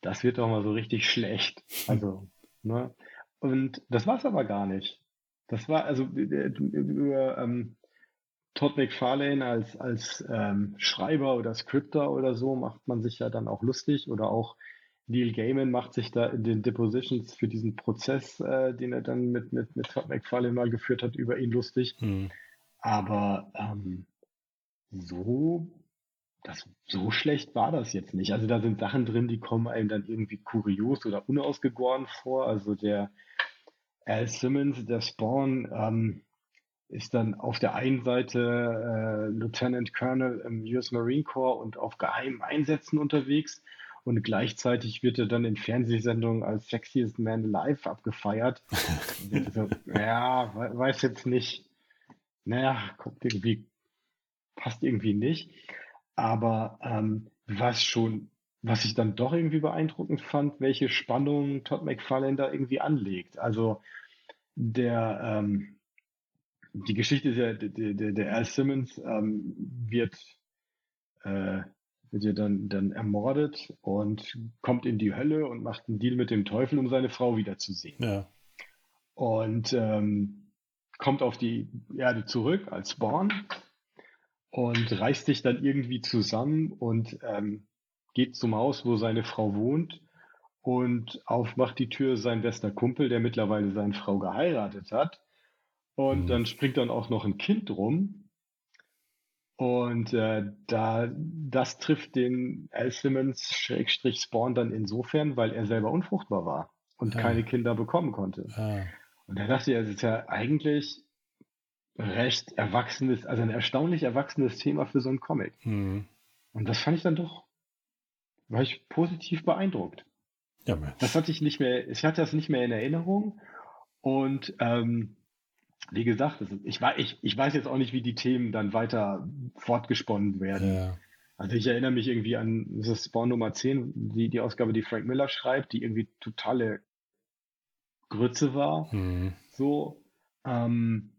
das wird doch mal so richtig schlecht. Also, ne? Und das war es aber gar nicht. Das war, also äh, über ähm, Todd McFarlane als, als ähm, Schreiber oder Scripter oder so macht man sich ja dann auch lustig oder auch Neil Gaiman macht sich da in den Depositions für diesen Prozess, äh, den er dann mit, mit, mit Todd McFarlane mal geführt hat, über ihn lustig. Hm. Aber ähm, so, das, so schlecht war das jetzt nicht. Also da sind Sachen drin, die kommen einem dann irgendwie kurios oder unausgegoren vor. Also der Al Simmons, der Spawn, ähm, ist dann auf der einen Seite äh, Lieutenant Colonel im US Marine Corps und auf geheimen Einsätzen unterwegs und gleichzeitig wird er dann in Fernsehsendungen als Sexiest Man Alive abgefeiert. so, ja, weiß jetzt nicht. Naja, kommt irgendwie, passt irgendwie nicht. Aber ähm, was schon, was ich dann doch irgendwie beeindruckend fand, welche Spannung Todd McFarlane da irgendwie anlegt. Also der, ähm, die Geschichte ist ja, der, der, der Al Simmons ähm, wird äh, wird ja dann, dann ermordet und kommt in die Hölle und macht einen Deal mit dem Teufel, um seine Frau wiederzusehen. Ja. Und ähm, kommt auf die Erde zurück als Spawn und reißt sich dann irgendwie zusammen und ähm, geht zum Haus, wo seine Frau wohnt und aufmacht die Tür sein bester Kumpel, der mittlerweile seine Frau geheiratet hat. Und mhm. dann springt dann auch noch ein Kind rum und äh, da das trifft den Al Simmons Schrägstrich Spawn dann insofern, weil er selber unfruchtbar war und ja. keine Kinder bekommen konnte. Ja. Und da dachte ich, es ist ja eigentlich recht erwachsenes, also ein erstaunlich erwachsenes Thema für so einen Comic. Mhm. Und das fand ich dann doch, war ich positiv beeindruckt. Ja, Mensch. Das hatte ich nicht mehr, ich hatte das nicht mehr in Erinnerung. Und ähm, wie gesagt, ich, ich, ich weiß jetzt auch nicht, wie die Themen dann weiter fortgesponnen werden. Ja. Also ich erinnere mich irgendwie an das ist Spawn Nummer 10, die, die Ausgabe, die Frank Miller schreibt, die irgendwie totale Grütze war. Mhm. So, ähm,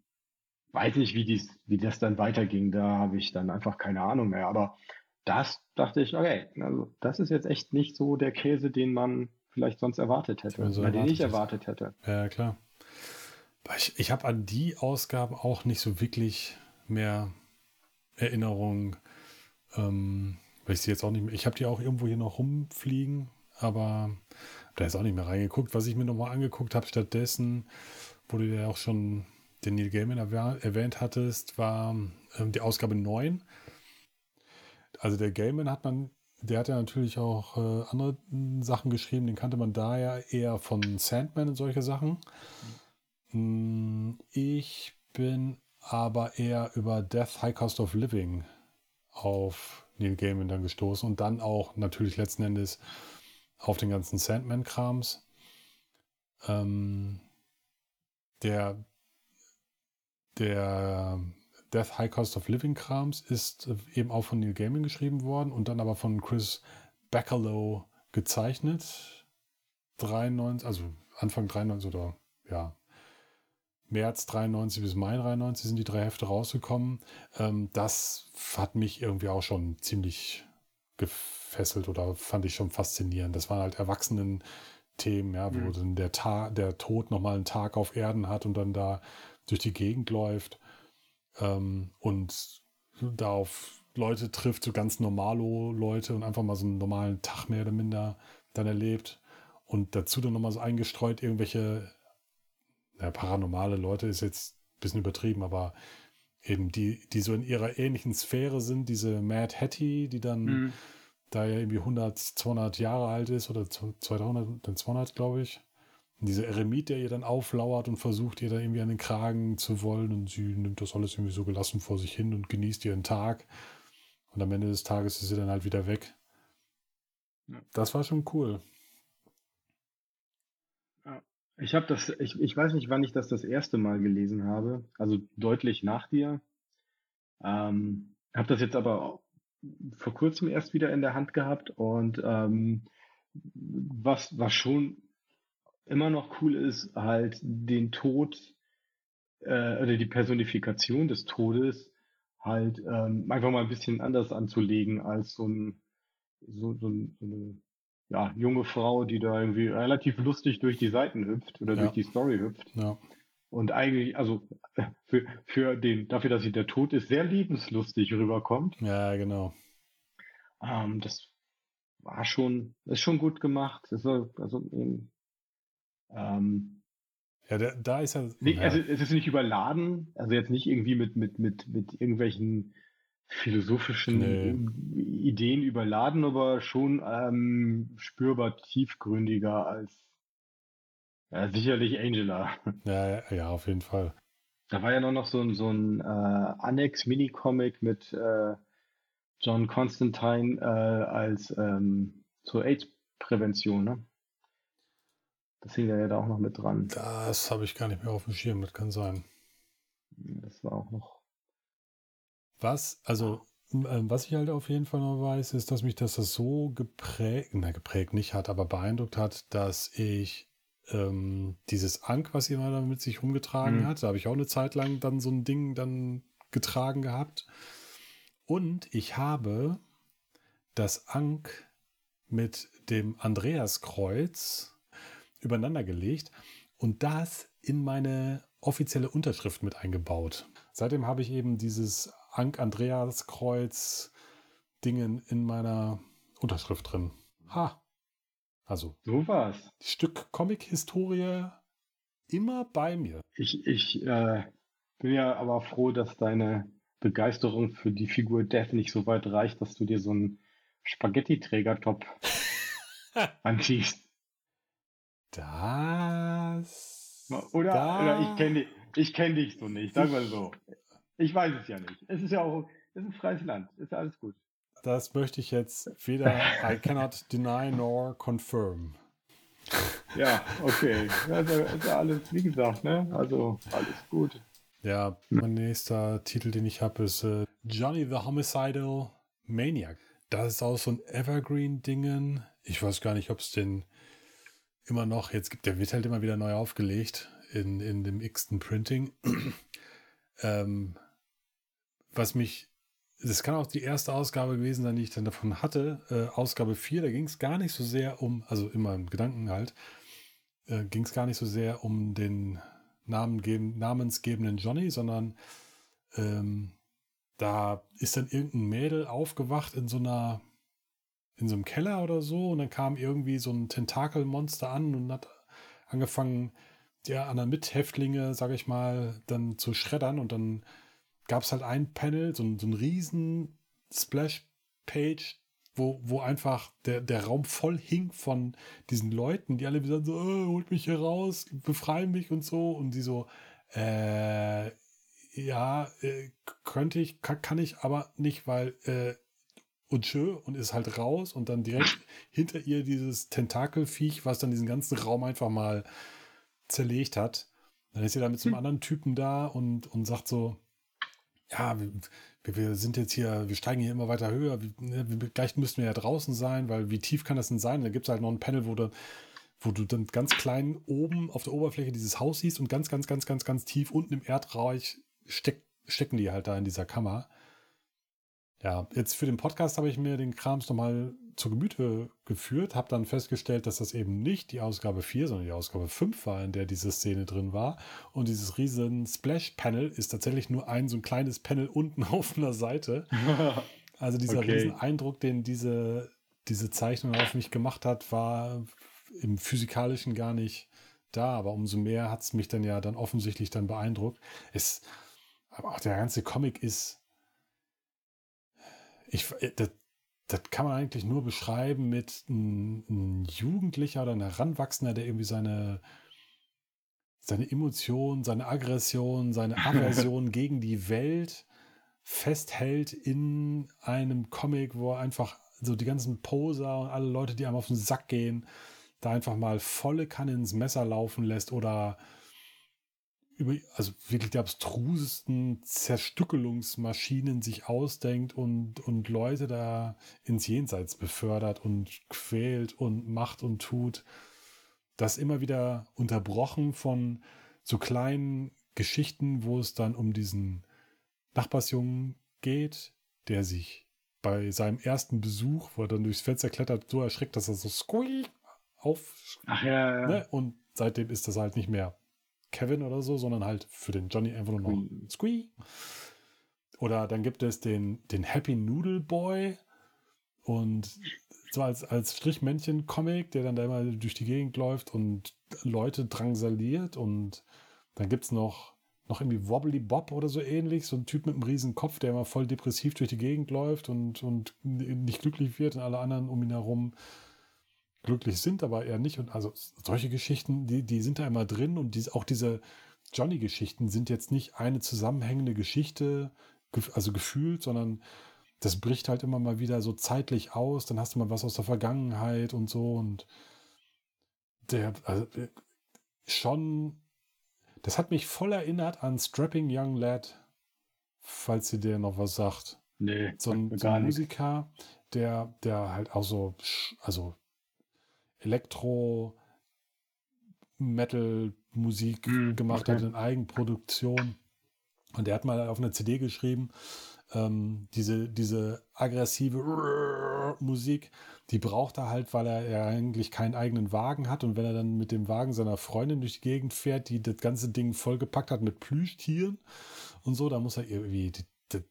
weiß nicht, wie, dies, wie das dann weiterging. Da habe ich dann einfach keine Ahnung mehr. Aber das dachte ich, okay, also das ist jetzt echt nicht so der Käse, den man vielleicht sonst erwartet hätte, so oder den ich erwartet hätte. Ja, klar. Ich, ich habe an die Ausgaben auch nicht so wirklich mehr Erinnerungen, ähm, weil ich sie jetzt auch nicht mehr. Ich habe die auch irgendwo hier noch rumfliegen, aber da ist auch nicht mehr reingeguckt. Was ich mir nochmal angeguckt habe, stattdessen, du ja auch schon den Neil Gaiman erwähnt hattest, war ähm, die Ausgabe 9. Also der Gaiman hat man, der hat ja natürlich auch äh, andere Sachen geschrieben, den kannte man da ja eher von Sandman und solche Sachen. Hm, ich bin aber eher über Death High Cost of Living auf Neil Gaiman dann gestoßen und dann auch natürlich letzten Endes auf den ganzen Sandman-Krams. Ähm, der, der Death High Cost of Living Krams ist eben auch von Neil Gaiman geschrieben worden und dann aber von Chris Bacalow gezeichnet. 93, also Anfang 93 oder ja, März 93 bis Mai 93 sind die drei Hefte rausgekommen. Ähm, das hat mich irgendwie auch schon ziemlich gefesselt oder fand ich schon faszinierend. Das waren halt Erwachsenen Themen, ja, wo mhm. dann der, Ta der Tod nochmal einen Tag auf Erden hat und dann da durch die Gegend läuft ähm, und da auf Leute trifft, so ganz normalo Leute und einfach mal so einen normalen Tag mehr oder minder dann erlebt. Und dazu dann nochmal so eingestreut irgendwelche ja, paranormale Leute ist jetzt ein bisschen übertrieben, aber eben die, die so in ihrer ähnlichen Sphäre sind, diese Mad Hattie, die dann mhm. da ja irgendwie 100, 200 Jahre alt ist oder 200, dann 200, glaube ich. Dieser Eremit, der ihr dann auflauert und versucht, ihr da irgendwie an den Kragen zu wollen und sie nimmt das alles irgendwie so gelassen vor sich hin und genießt ihren Tag. Und am Ende des Tages ist sie dann halt wieder weg. Das war schon cool. Ich habe das, ich, ich weiß nicht, wann ich das das erste Mal gelesen habe, also deutlich nach dir. Ähm, habe das jetzt aber vor kurzem erst wieder in der Hand gehabt und ähm, was, was schon immer noch cool ist, halt den Tod äh, oder die Personifikation des Todes halt ähm, einfach mal ein bisschen anders anzulegen als so ein so, so, so eine ja, junge Frau, die da irgendwie relativ lustig durch die Seiten hüpft oder ja. durch die Story hüpft. Ja. Und eigentlich, also für, für den, dafür, dass sie der Tod ist, sehr lebenslustig rüberkommt. Ja, genau. Ähm, das war schon, ist schon gut gemacht. Das war, also, ähm, ja, der, da ist. Ja, also es ist nicht überladen, also jetzt nicht irgendwie mit, mit, mit, mit irgendwelchen philosophischen nee. Ideen überladen, aber schon ähm, spürbar tiefgründiger als ja, sicherlich Angela. Ja, ja, auf jeden Fall. Da war ja noch, so ein, so ein äh, Annex-Mini-Comic mit äh, John Constantine äh, als ähm, zur AIDS-Prävention, ne? Das hing ja da auch noch mit dran. Das habe ich gar nicht mehr auf dem Schirm, das kann sein. Das war auch noch. Was, also, ähm, was ich halt auf jeden Fall noch weiß, ist, dass mich das so geprägt, na, geprägt nicht hat, aber beeindruckt hat, dass ich ähm, dieses Ank, was jemand da mit sich rumgetragen mhm. hat, da habe ich auch eine Zeit lang dann so ein Ding dann getragen gehabt. Und ich habe das Ank mit dem Andreaskreuz übereinander gelegt und das in meine offizielle Unterschrift mit eingebaut. Seitdem habe ich eben dieses Ank Andreas Kreuz Dingen in meiner Unterschrift drin. Ha. Also. So was. Stück Comic-Historie immer bei mir. Ich, ich äh, bin ja aber froh, dass deine Begeisterung für die Figur Death nicht so weit reicht, dass du dir so einen Spaghetti-Träger-Top anziehst. Das. Oder, das, oder ich kenne dich, kenn dich so nicht, sag mal so. Ich weiß es ja nicht. Es ist ja auch es ist ein freies Land. Ist ja alles gut. Das möchte ich jetzt weder I cannot deny nor confirm. Ja, okay. Also ist ja alles, wie gesagt, ne? Also alles gut. Ja, mein nächster Titel, den ich habe, ist äh, Johnny the Homicidal Maniac. Das ist auch so ein Evergreen-Dingen. Ich weiß gar nicht, ob es den immer noch, jetzt gibt der wird halt immer wieder neu aufgelegt in, in dem x-ten Printing. ähm, was mich, das kann auch die erste Ausgabe gewesen sein, die ich dann davon hatte. Äh, Ausgabe 4, da ging es gar nicht so sehr um, also in meinem Gedanken halt, äh, ging es gar nicht so sehr um den Namen namensgebenden Johnny, sondern ähm, da ist dann irgendein Mädel aufgewacht in so einer in so einem Keller oder so und dann kam irgendwie so ein Tentakelmonster an und hat angefangen, die anderen Mithäftlinge, sage ich mal, dann zu schreddern und dann gab es halt ein Panel, so, so ein riesen Splash-Page, wo, wo einfach der, der Raum voll hing von diesen Leuten, die alle wieder so, oh, holt mich hier raus, befreie mich und so. Und die so, äh, ja, äh, könnte ich, kann, kann, ich aber nicht, weil, äh, und schön und ist halt raus und dann direkt hinter ihr dieses Tentakelviech, was dann diesen ganzen Raum einfach mal zerlegt hat. Dann ist sie da mit so einem hm. anderen Typen da und, und sagt so, ja, wir, wir, sind jetzt hier, wir steigen hier immer weiter höher. Ne, wir, gleich müssten wir ja draußen sein, weil wie tief kann das denn sein? Da gibt es halt noch ein Panel, wo du, wo du dann ganz klein oben auf der Oberfläche dieses Haus siehst und ganz, ganz, ganz, ganz, ganz tief unten im Erdreich steck, stecken die halt da in dieser Kammer. Ja, jetzt für den Podcast habe ich mir den Krams nochmal zu Gemüte geführt, habe dann festgestellt, dass das eben nicht die Ausgabe 4, sondern die Ausgabe 5 war, in der diese Szene drin war. Und dieses riesen Splash-Panel ist tatsächlich nur ein so ein kleines Panel unten auf einer Seite. Also dieser okay. riesen Eindruck, den diese, diese Zeichnung auf mich gemacht hat, war im Physikalischen gar nicht da. Aber umso mehr hat es mich dann ja dann offensichtlich dann beeindruckt. Es, aber auch der ganze Comic ist ich, das, das kann man eigentlich nur beschreiben mit einem, einem Jugendlicher oder einem Heranwachsender, der irgendwie seine, seine Emotionen, seine Aggression, seine Aversion gegen die Welt festhält in einem Comic, wo er einfach so die ganzen Poser und alle Leute, die einem auf den Sack gehen, da einfach mal volle Kanne ins Messer laufen lässt oder über, also wirklich die abstrusesten Zerstückelungsmaschinen sich ausdenkt und, und Leute da ins Jenseits befördert und quält und macht und tut. Das immer wieder unterbrochen von so kleinen Geschichten, wo es dann um diesen Nachbarsjungen geht, der sich bei seinem ersten Besuch, wo er dann durchs Fenster klettert, so erschreckt, dass er so squeak auf. Ach ja, ja. Ne? Und seitdem ist das halt nicht mehr Kevin oder so, sondern halt für den Johnny einfach nur noch Squee. Oder dann gibt es den, den Happy Noodle Boy und so als, als Strichmännchen-Comic, der dann da immer durch die Gegend läuft und Leute drangsaliert. Und dann gibt es noch noch irgendwie Wobbly Bob oder so ähnlich, so ein Typ mit einem riesen Kopf, der immer voll depressiv durch die Gegend läuft und, und nicht glücklich wird und alle anderen um ihn herum glücklich sind, aber er nicht. Und also solche Geschichten, die, die sind da immer drin und die, auch diese Johnny-Geschichten sind jetzt nicht eine zusammenhängende Geschichte, also gefühlt, sondern das bricht halt immer mal wieder so zeitlich aus. Dann hast du mal was aus der Vergangenheit und so und der, also schon, das hat mich voll erinnert an Strapping Young Lad, falls ihr der noch was sagt. Nee, so ein, so ein Musiker, der, der halt auch so, also Elektro, Metal-Musik mm, gemacht okay. hat in Eigenproduktion. Und der hat mal auf einer CD geschrieben, ähm, diese, diese aggressive Musik, die braucht er halt, weil er ja eigentlich keinen eigenen Wagen hat. Und wenn er dann mit dem Wagen seiner Freundin durch die Gegend fährt, die das ganze Ding vollgepackt hat mit Plüschtieren und so, da muss er irgendwie die, die,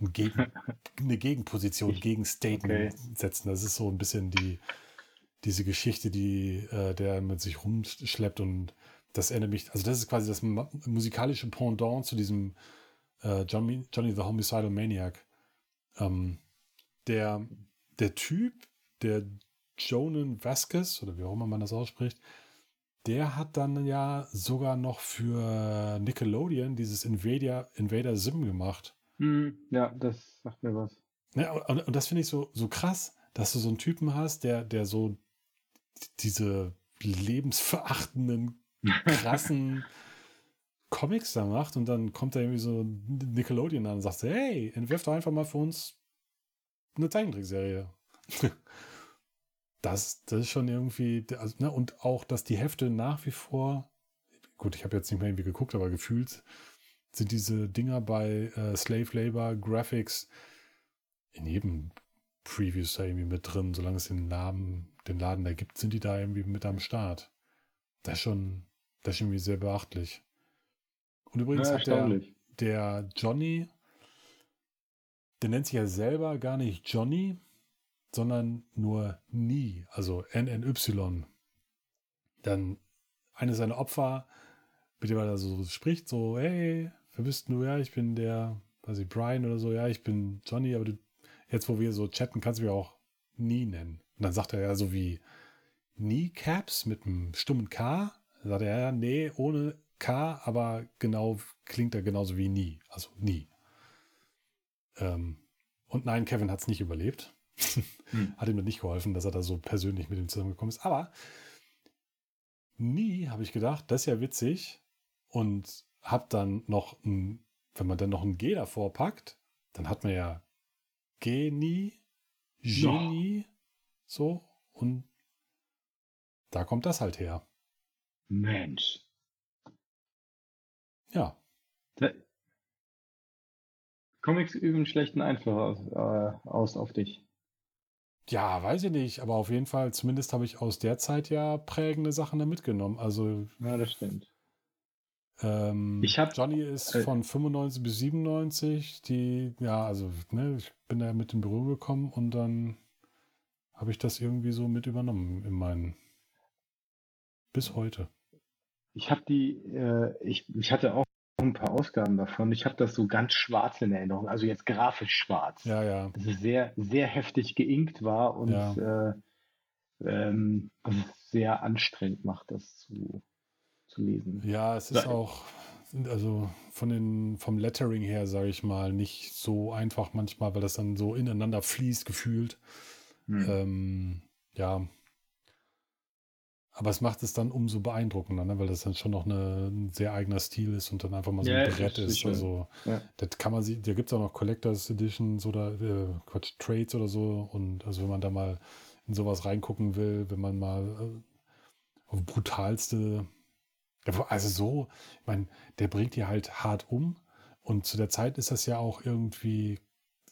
ein Gegen, eine Gegenposition gegen Statement okay. setzen. Das ist so ein bisschen die, diese Geschichte, die äh, der mit sich rumschleppt und das erinnert mich, also das ist quasi das musikalische Pendant zu diesem äh, Johnny, Johnny the Homicidal Maniac. Ähm, der, der Typ, der Jonan Vasquez, oder wie auch immer man das ausspricht, der hat dann ja sogar noch für Nickelodeon dieses Invader, Invader Sim gemacht. Mm, ja, das sagt mir was. Ja, und, und das finde ich so, so krass, dass du so einen Typen hast, der, der so diese lebensverachtenden, krassen Comics da macht und dann kommt da irgendwie so Nickelodeon an und sagt, hey, entwirf doch einfach mal für uns eine Zeichentrickserie. das, das ist schon irgendwie, also, ne, und auch, dass die Hefte nach wie vor, gut, ich habe jetzt nicht mehr irgendwie geguckt, aber gefühlt sind diese Dinger bei äh, Slave Labor Graphics in jedem Previews da irgendwie mit drin, solange es den Namen, den Laden da gibt, sind die da irgendwie mit am Start. Das ist schon, das ist irgendwie sehr beachtlich. Und übrigens ja, hat der, der Johnny, der nennt sich ja selber gar nicht Johnny, sondern nur Nie, also NNY. Dann eines seiner Opfer, mit dem er da so spricht, so, hey, wer bist du? Ja, ich bin der, weiß ich, Brian oder so, ja, ich bin Johnny, aber du jetzt wo wir so chatten, kannst du mich auch nie nennen. Und dann sagt er ja so wie Kneecaps mit einem stummen K. Dann sagt er ja, nee, ohne K, aber genau klingt er genauso wie nie. Also nie. Ähm, und nein, Kevin hat es nicht überlebt. hm. Hat ihm nicht geholfen, dass er da so persönlich mit ihm zusammengekommen ist. Aber nie habe ich gedacht, das ist ja witzig. Und hab dann noch ein, wenn man dann noch ein G davor packt, dann hat man ja Genie, Genie, ja. so, und da kommt das halt her. Mensch. Ja. Da, Comics üben schlechten Einfluss aus, äh, aus auf dich. Ja, weiß ich nicht, aber auf jeden Fall, zumindest habe ich aus der Zeit ja prägende Sachen da mitgenommen. Also. Ja, das stimmt. Ähm, ich hab, Johnny ist äh, von 95 bis 97. Die, ja, also, ne, ich bin da mit dem Büro gekommen und dann habe ich das irgendwie so mit übernommen in meinen. Bis heute. Ich habe die, äh, ich, ich hatte auch ein paar Ausgaben davon. Ich habe das so ganz schwarz in Erinnerung, also jetzt grafisch schwarz. Ja, ja. Dass es sehr, sehr heftig geinkt war und ja. äh, ähm, also sehr anstrengend macht, das zu zu lesen. Ja, es ist auch, also von den, vom Lettering her, sage ich mal, nicht so einfach manchmal, weil das dann so ineinander fließt, gefühlt. Hm. Ähm, ja. Aber es macht es dann umso beeindruckender, ne? weil das dann schon noch eine, ein sehr eigener Stil ist und dann einfach mal so ein Brett ist. ist. Also, ja. das kann man sich, da gibt es auch noch Collectors Editions oder äh, Quatsch, Trades oder so. Und also, wenn man da mal in sowas reingucken will, wenn man mal äh, auf brutalste also so, ich meine, der bringt die halt hart um. Und zu der Zeit ist das ja auch irgendwie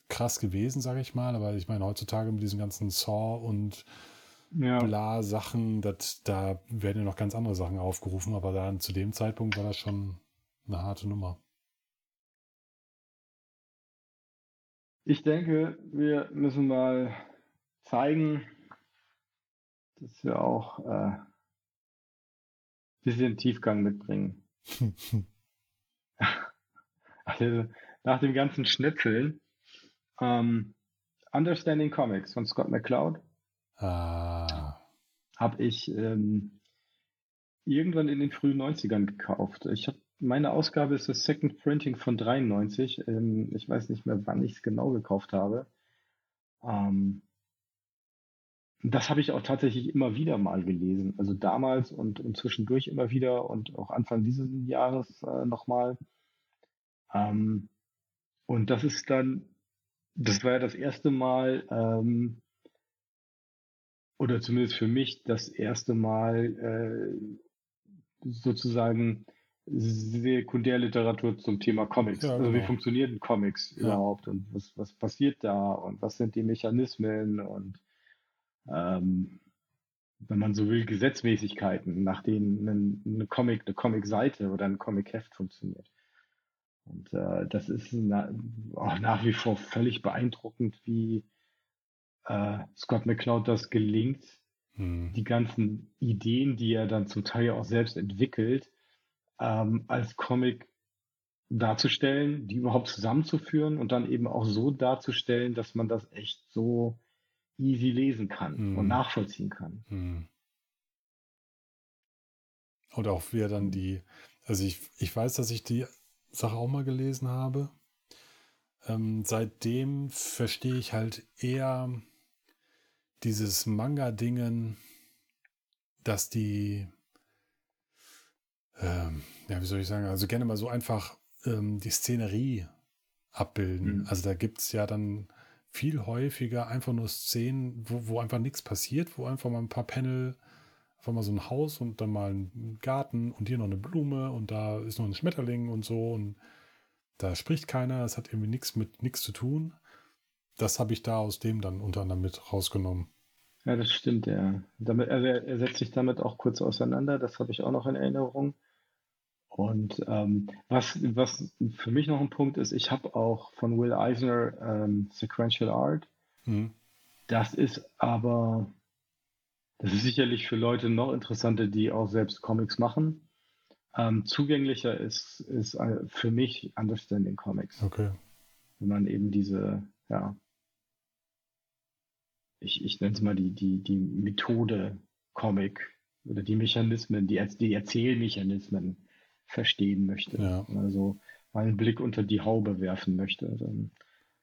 krass gewesen, sage ich mal. Aber ich meine, heutzutage mit diesen ganzen Saw und ja. Bla-Sachen, da werden ja noch ganz andere Sachen aufgerufen. Aber dann zu dem Zeitpunkt war das schon eine harte Nummer. Ich denke, wir müssen mal zeigen, dass wir auch äh, bisschen Tiefgang mitbringen. Also nach dem ganzen Schnitzeln. Ähm, Understanding Comics von Scott McCloud. Ah. Habe ich ähm, irgendwann in den frühen 90ern gekauft. Ich habe meine Ausgabe ist das Second Printing von 93. Ähm, ich weiß nicht mehr, wann ich es genau gekauft habe. Ähm, das habe ich auch tatsächlich immer wieder mal gelesen. Also damals und, und zwischendurch immer wieder und auch Anfang dieses Jahres äh, nochmal. Ähm, und das ist dann, das war ja das erste Mal, ähm, oder zumindest für mich das erste Mal äh, sozusagen Sekundärliteratur zum Thema Comics. Ja, Also wie genau. funktionieren Comics Ja. überhaupt und was, was passiert da und was sind die Mechanismen und ähm, wenn man so will, Gesetzmäßigkeiten, nach denen ein, eine Comic, eine Comic-Seite oder ein Comic-Heft funktioniert. Und äh, das ist na, auch nach wie vor völlig beeindruckend, wie äh, Scott McCloud das gelingt, Hm. die ganzen Ideen, die er dann zum Teil auch selbst entwickelt, ähm, als Comic darzustellen, die überhaupt zusammenzuführen und dann eben auch so darzustellen, dass man das echt so easy lesen kann Mhm. und nachvollziehen kann. Hm. Und auch wie er dann die, also ich, ich weiß, dass ich die Sache auch mal gelesen habe. Ähm, seitdem verstehe ich halt eher dieses Manga-Dingen, dass die, ähm, ja, wie soll ich sagen, also gerne mal so einfach ähm, die Szenerie abbilden. Mhm. Also da gibt es ja dann viel häufiger einfach nur Szenen, wo, wo einfach nichts passiert, wo einfach mal ein paar Panel, einfach mal so ein Haus und dann mal ein Garten und hier noch eine Blume und da ist noch ein Schmetterling und so und da spricht keiner, es hat irgendwie nichts mit nichts zu tun. Das habe ich da aus dem dann unter anderem mit rausgenommen. Ja, das stimmt, ja. Damit, also er, er setzt sich damit auch kurz auseinander, das habe ich auch noch in Erinnerung. Und ähm, was, was für mich noch ein Punkt ist, ich habe auch von Will Eisner ähm, Sequential Art. Hm. Das ist aber, das ist sicherlich für Leute noch interessanter, die auch selbst Comics machen. Ähm, zugänglicher ist, ist äh, für mich Understanding Comics. Okay. wenn man eben diese, ja, ich, ich nenne es mal die, die, die Methode Comic oder die Mechanismen, die, die Erzählmechanismen verstehen möchte. Ja. Also mal einen Blick unter die Haube werfen möchte, dann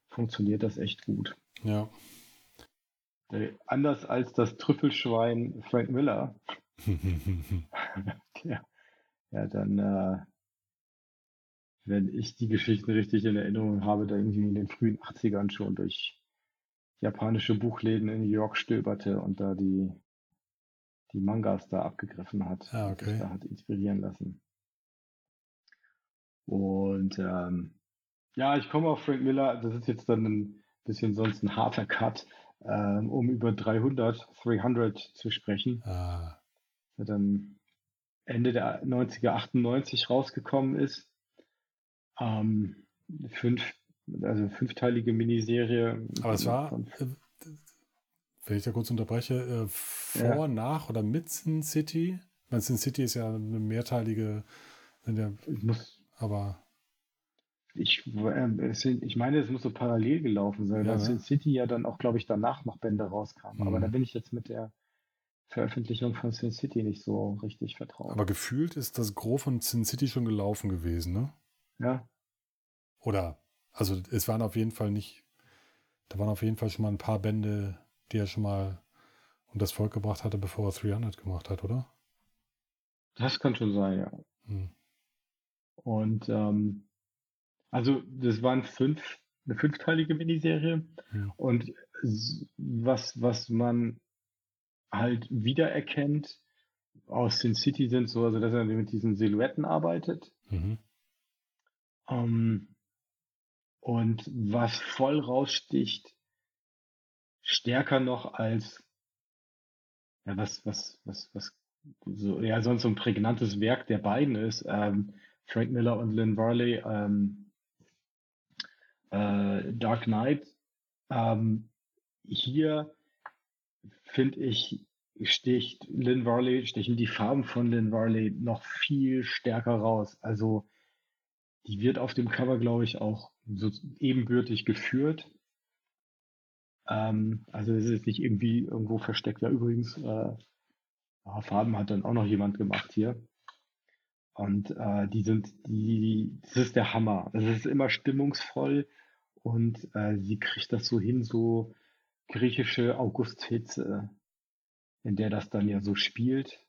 funktioniert das echt gut. Ja. Äh, anders als das Trüffelschwein Frank Miller, der, ja, dann, äh, wenn ich die Geschichten richtig in Erinnerung habe, da irgendwie in den frühen 80ern schon durch japanische Buchläden in New York stöberte und da die, die Mangas da abgegriffen hat, Ah, und sich okay. da hat inspirieren lassen. Und ähm, ja, ich komme auf Frank Miller, das ist jetzt dann ein bisschen sonst ein harter Cut, ähm, um über 300, 300 zu sprechen ah, der dann Ende der 90er, 98 rausgekommen ist. Ähm, fünf, also fünfteilige Miniserie. aber es war, äh, wenn ich da kurz unterbreche, äh, vor, Ja. nach oder mit Sin City. Ich meine, Sin City ist ja eine mehrteilige, ja, ich, muss, aber ich, äh, sind- ich meine, es muss so parallel gelaufen sein, Ja, weil? Sin City ja dann auch, glaube ich, danach noch Bände rauskamen. Aber Mhm. da bin ich jetzt mit der Veröffentlichung von Sin City nicht so richtig vertraut. Aber gefühlt ist das Gros von Sin City schon gelaufen gewesen, ne? ja, Oder, also es waren auf jeden Fall nicht, da waren auf jeden Fall schon mal ein paar Bände, die er schon mal und das Volk gebracht hatte, bevor er 300 gemacht hat, oder? das kann schon sein, ja. Hm. Und ähm, also das waren fünf, eine fünfteilige Miniserie. Hm. Und was, was man halt wiedererkennt aus City sind so, also dass er mit diesen Silhouetten arbeitet. Mhm. Ähm, und was voll raussticht, stärker noch als ja, was, was, was, was so, ja, sonst so ein prägnantes Werk der beiden ist, ähm, Frank Miller und Lynn Varley, ähm, äh, Dark Knight. Ähm, hier finde ich, sticht Lynn Varley, stechen die Farben von Lynn Varley noch viel stärker raus. Also die wird auf dem Cover, glaube ich, auch so ebenbürtig geführt. Ähm, also es ist nicht irgendwie irgendwo versteckt. Ja, übrigens, äh, Farben hat dann auch noch jemand gemacht hier. Und äh, die sind, die, das ist der Hammer. Das ist immer stimmungsvoll und äh, sie kriegt das so hin, so griechische August-Hitze, in der das dann ja so spielt.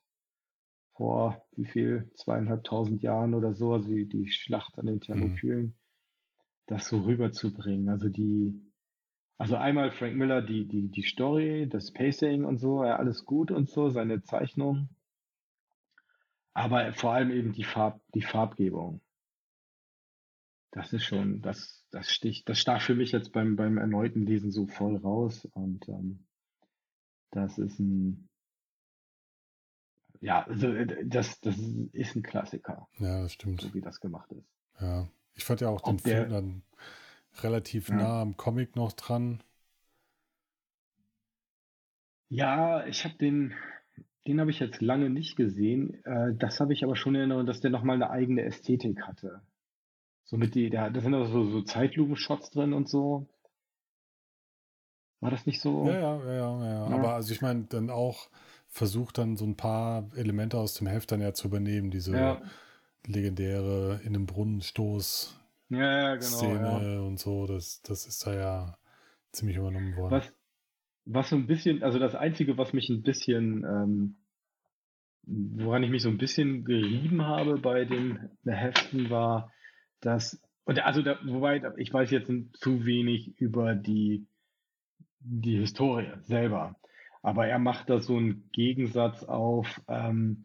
Vor wie viel? Zweieinhalbtausend Jahren oder so, also die, die Schlacht an den Thermopylen, mhm. das so rüberzubringen. Also die, also einmal Frank Miller, die, die, die Story, das Pacing und so, ja, alles gut und so, seine Zeichnung. Aber vor allem eben die Farb, die Farbgebung. Das ist schon, das, das sticht, das stach für mich jetzt beim, beim erneuten Lesen so voll raus und ähm, das ist ein, ja, also das, das ist ein Klassiker. Ja, das stimmt. So wie das gemacht ist. Ja, ich fand ja auch Ob den Film dann relativ ja. nah am Comic noch dran. Ja, ich habe den, den habe ich jetzt lange nicht gesehen. Äh, das habe ich aber schon in Erinnerung, dass der nochmal eine eigene Ästhetik hatte. So mit die, da, sind auch so, so Zeitlupen-Shots drin und so. War das nicht so? Ja, ja, ja, ja. ja. Aber also ich meine, dann auch versucht dann so ein paar Elemente aus dem Heft dann ja zu übernehmen. Diese ja. legendäre in den Brunnenstoß ja, ja, genau, Szene und so. Das, das ist da ja ziemlich übernommen worden. Was, was so ein bisschen, also das Einzige, was mich ein bisschen, ähm, woran ich mich so ein bisschen gerieben habe bei den Heften, war, dass, und also da, wobei, ich weiß jetzt zu wenig über die, die Historie selber, aber er macht da so einen Gegensatz auf ähm,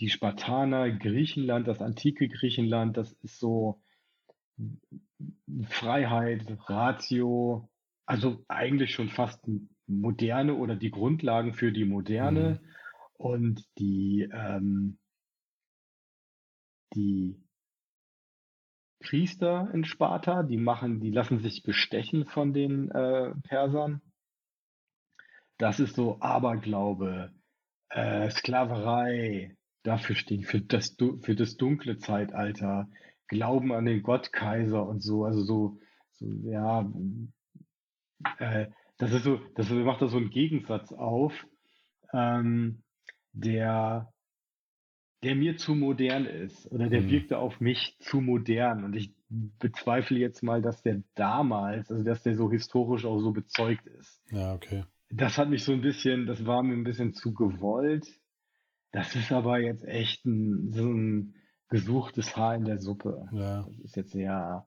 die Spartaner, Griechenland, das antike Griechenland, das ist so Freiheit, Ratio, also eigentlich schon fast moderne oder die Grundlagen für die moderne mhm. und die, ähm, die Priester in Sparta, die machen, die lassen sich bestechen von den äh, Persern. Das ist so Aberglaube, äh, Sklaverei, dafür stehen, für das, für das dunkle Zeitalter, Glauben an den Gottkaiser und so, also so, so ja, äh, das ist so, das macht da so einen Gegensatz auf, ähm, der, der mir zu modern ist oder der mhm. wirkte auf mich zu modern und ich bezweifle jetzt mal, dass der damals, also dass der so historisch auch so bezeugt ist. Ja, okay. Das hat mich so ein bisschen, das war mir ein bisschen zu gewollt. Das ist aber jetzt echt ein, so ein gesuchtes Haar in der Suppe. Ja. Das ist jetzt ja,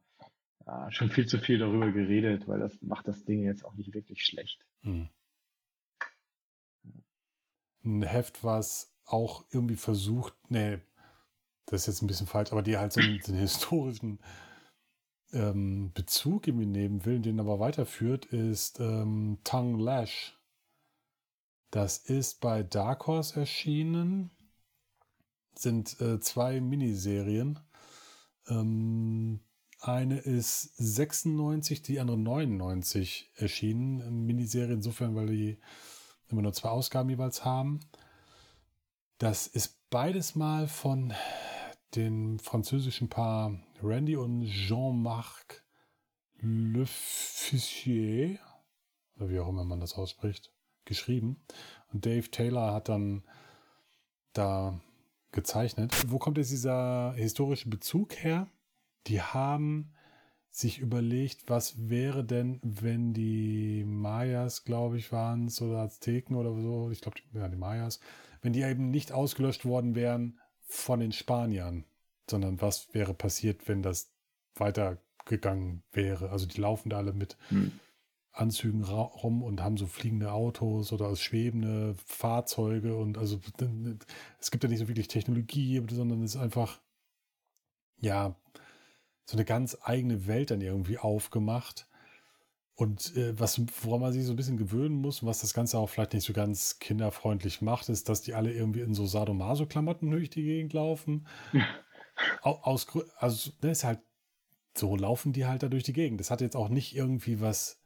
ja, schon viel zu viel darüber geredet, weil das macht das Ding jetzt auch nicht wirklich schlecht. Hm. Ein Heft, was auch irgendwie versucht, nee, das ist jetzt ein bisschen falsch, aber die halt so einen, einen historischen ähm, Bezug irgendwie nehmen will, den aber weiterführt, ist ähm, Tongue Lash. Das ist bei Dark Horse erschienen sind äh, zwei Miniserien. Ähm, eine ist 96, die andere 99 erschienen. Miniserie insofern, weil die immer nur zwei Ausgaben jeweils haben. Das ist beides mal von dem französischen Paar Randy und Jean-Marc Le Fissier, oder wie auch immer man das ausspricht, geschrieben. Und Dave Taylor hat dann da gezeichnet. Wo kommt jetzt dieser historische Bezug her? Die haben sich überlegt, was wäre denn, wenn die Mayas, glaube ich, waren es, oder Azteken oder so, ich glaube, ja, die Mayas, wenn die eben nicht ausgelöscht worden wären von den Spaniern, sondern was wäre passiert, wenn das weitergegangen wäre? Also die laufen da alle mit hm. Anzügen rum und haben so fliegende Autos oder schwebende Fahrzeuge und also es gibt ja nicht so wirklich Technologie, sondern es ist einfach ja so eine ganz eigene Welt dann irgendwie aufgemacht. Und äh, was, woran man sich so ein bisschen gewöhnen muss und was das Ganze auch vielleicht nicht so ganz kinderfreundlich macht, ist, dass die alle irgendwie in so Sadomaso-Klamotten durch die Gegend laufen. Aus, also, das ne, ist halt, so laufen die halt da durch die Gegend. Das hat jetzt auch nicht irgendwie was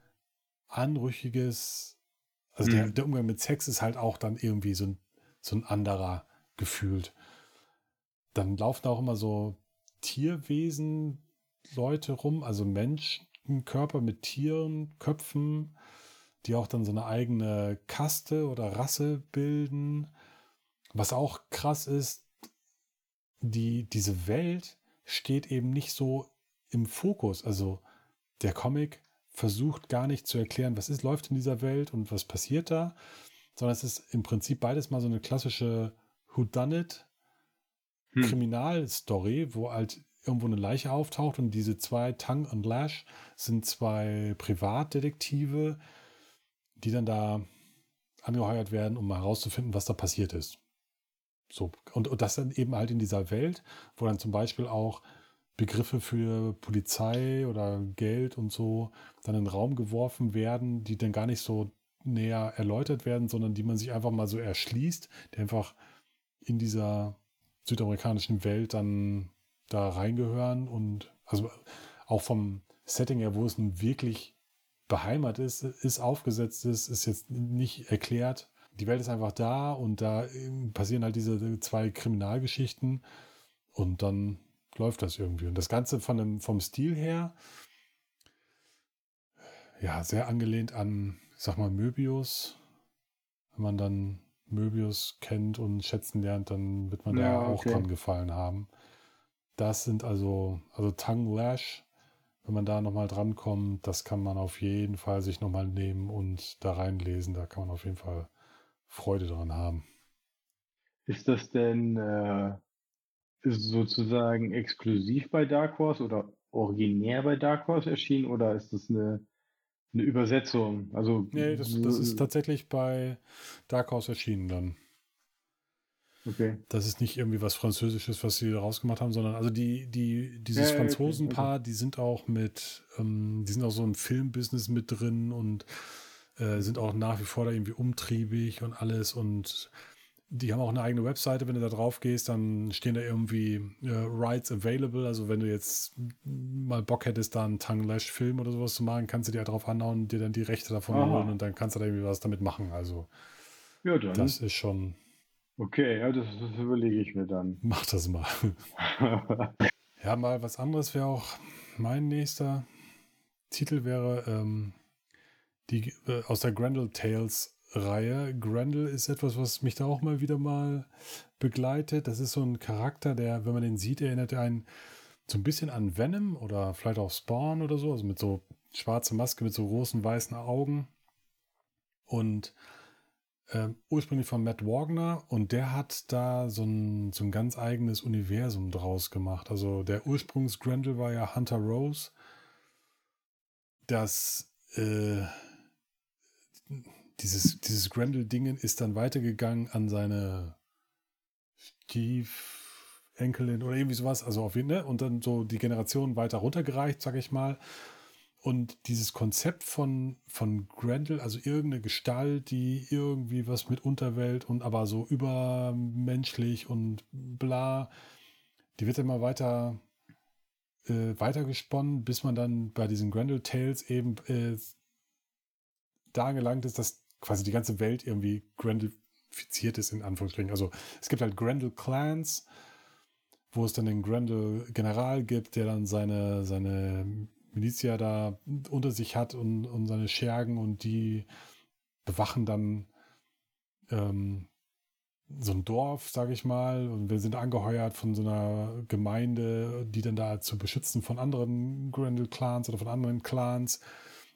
Anrüchiges. Also mhm. der, der, Umgang mit Sex ist halt auch dann irgendwie so ein, so ein anderer gefühlt. Dann laufen auch immer so Tierwesen Leute rum, also Menschenkörper mit Tieren, Köpfen, die auch dann so eine eigene Kaste oder Rasse bilden. Was auch krass ist, die, diese Welt steht eben nicht so im Fokus. Also der Comic versucht gar nicht zu erklären, was ist, läuft in dieser Welt und was passiert da, sondern es ist im Prinzip beides mal so eine klassische Whodunit hm. Kriminalstory, wo halt irgendwo eine Leiche auftaucht und diese zwei, Tang und Lash, sind zwei Privatdetektive, die dann da angeheuert werden, um herauszufinden, was da passiert ist. So, und, und das dann eben halt in dieser Welt, wo dann zum Beispiel auch Begriffe für Polizei oder Geld und so dann in den Raum geworfen werden, die dann gar nicht so näher erläutert werden, sondern die man sich einfach mal so erschließt, die einfach in dieser südamerikanischen Welt dann da reingehören und also auch vom Setting her, wo es nun wirklich beheimatet ist, ist aufgesetzt ist, ist jetzt nicht erklärt. Die Welt ist einfach da und da ähm, passieren halt diese zwei Kriminalgeschichten und dann läuft das irgendwie. Und das Ganze von dem, vom Stil her, ja, sehr angelehnt an, ich sag mal, Möbius. Wenn man dann Möbius kennt und schätzen lernt, dann wird man ja, da auch okay. dran gefallen haben. Das sind also, also Tongue Lash, wenn man da nochmal drankommt, das kann man auf jeden Fall sich nochmal nehmen und da reinlesen. Da kann man auf jeden Fall Freude dran haben. Ist das denn äh, sozusagen exklusiv bei Dark Horse oder originär bei Dark Horse erschienen oder ist das eine eine Übersetzung. Also, nee, das, das ist tatsächlich bei Dark Horse erschienen dann. Okay. Das ist nicht irgendwie was Französisches, was sie rausgemacht haben, sondern also die, die, dieses ja, Franzosenpaar, okay, die sind auch mit, ähm, die sind auch so im Filmbusiness mit drin und äh, sind auch nach wie vor da irgendwie umtriebig und alles und die haben auch eine eigene Webseite. Wenn du da drauf gehst, dann stehen da irgendwie äh, Rights available. Also wenn du jetzt mal Bock hättest, da einen Tongue Lash Film oder sowas zu machen, kannst du dir drauf anhauen und dir dann die Rechte davon Aha. holen und dann kannst du da irgendwie was damit machen. Also ja, dann. das ist schon. Okay, ja, das, das überlege ich mir dann. Mach das mal. ja, mal was anderes wäre auch mein nächster Titel wäre ähm, die äh, aus der Grendel Tales Reihe. Grendel ist etwas, was mich da auch mal wieder mal begleitet. Das ist so ein Charakter, der, wenn man den sieht, erinnert einen so ein bisschen an Venom oder vielleicht auch Spawn oder so, also mit so schwarzer Maske, mit so großen weißen Augen. Und äh, ursprünglich von Matt Wagner und der hat da so ein, so ein ganz eigenes Universum draus gemacht. Also der Ursprungs-Grendel war ja Hunter Rose. Das äh, dieses, dieses Grendel-Dingen ist dann weitergegangen an seine Stiefelenkelin oder irgendwie sowas, also auf jeden Fall, ne? und dann so die Generation weiter runtergereicht, sag ich mal. Und dieses Konzept von, von Grendel, also irgendeine Gestalt, die irgendwie was mit Unterwelt und aber so übermenschlich und bla, die wird immer weiter äh, weitergesponnen, bis man dann bei diesen Grendel Tales eben äh, da gelangt ist, dass quasi die ganze Welt irgendwie Grendelifiziert ist, in Anführungsstrichen. Also es gibt halt Grendel-Clans, wo es dann den Grendel-General gibt, der dann seine, seine Milizia da unter sich hat und, und seine Schergen und die bewachen dann ähm, so ein Dorf, sage ich mal, und wir sind angeheuert von so einer Gemeinde, die dann da zu beschützen von anderen Grendel-Clans oder von anderen Clans.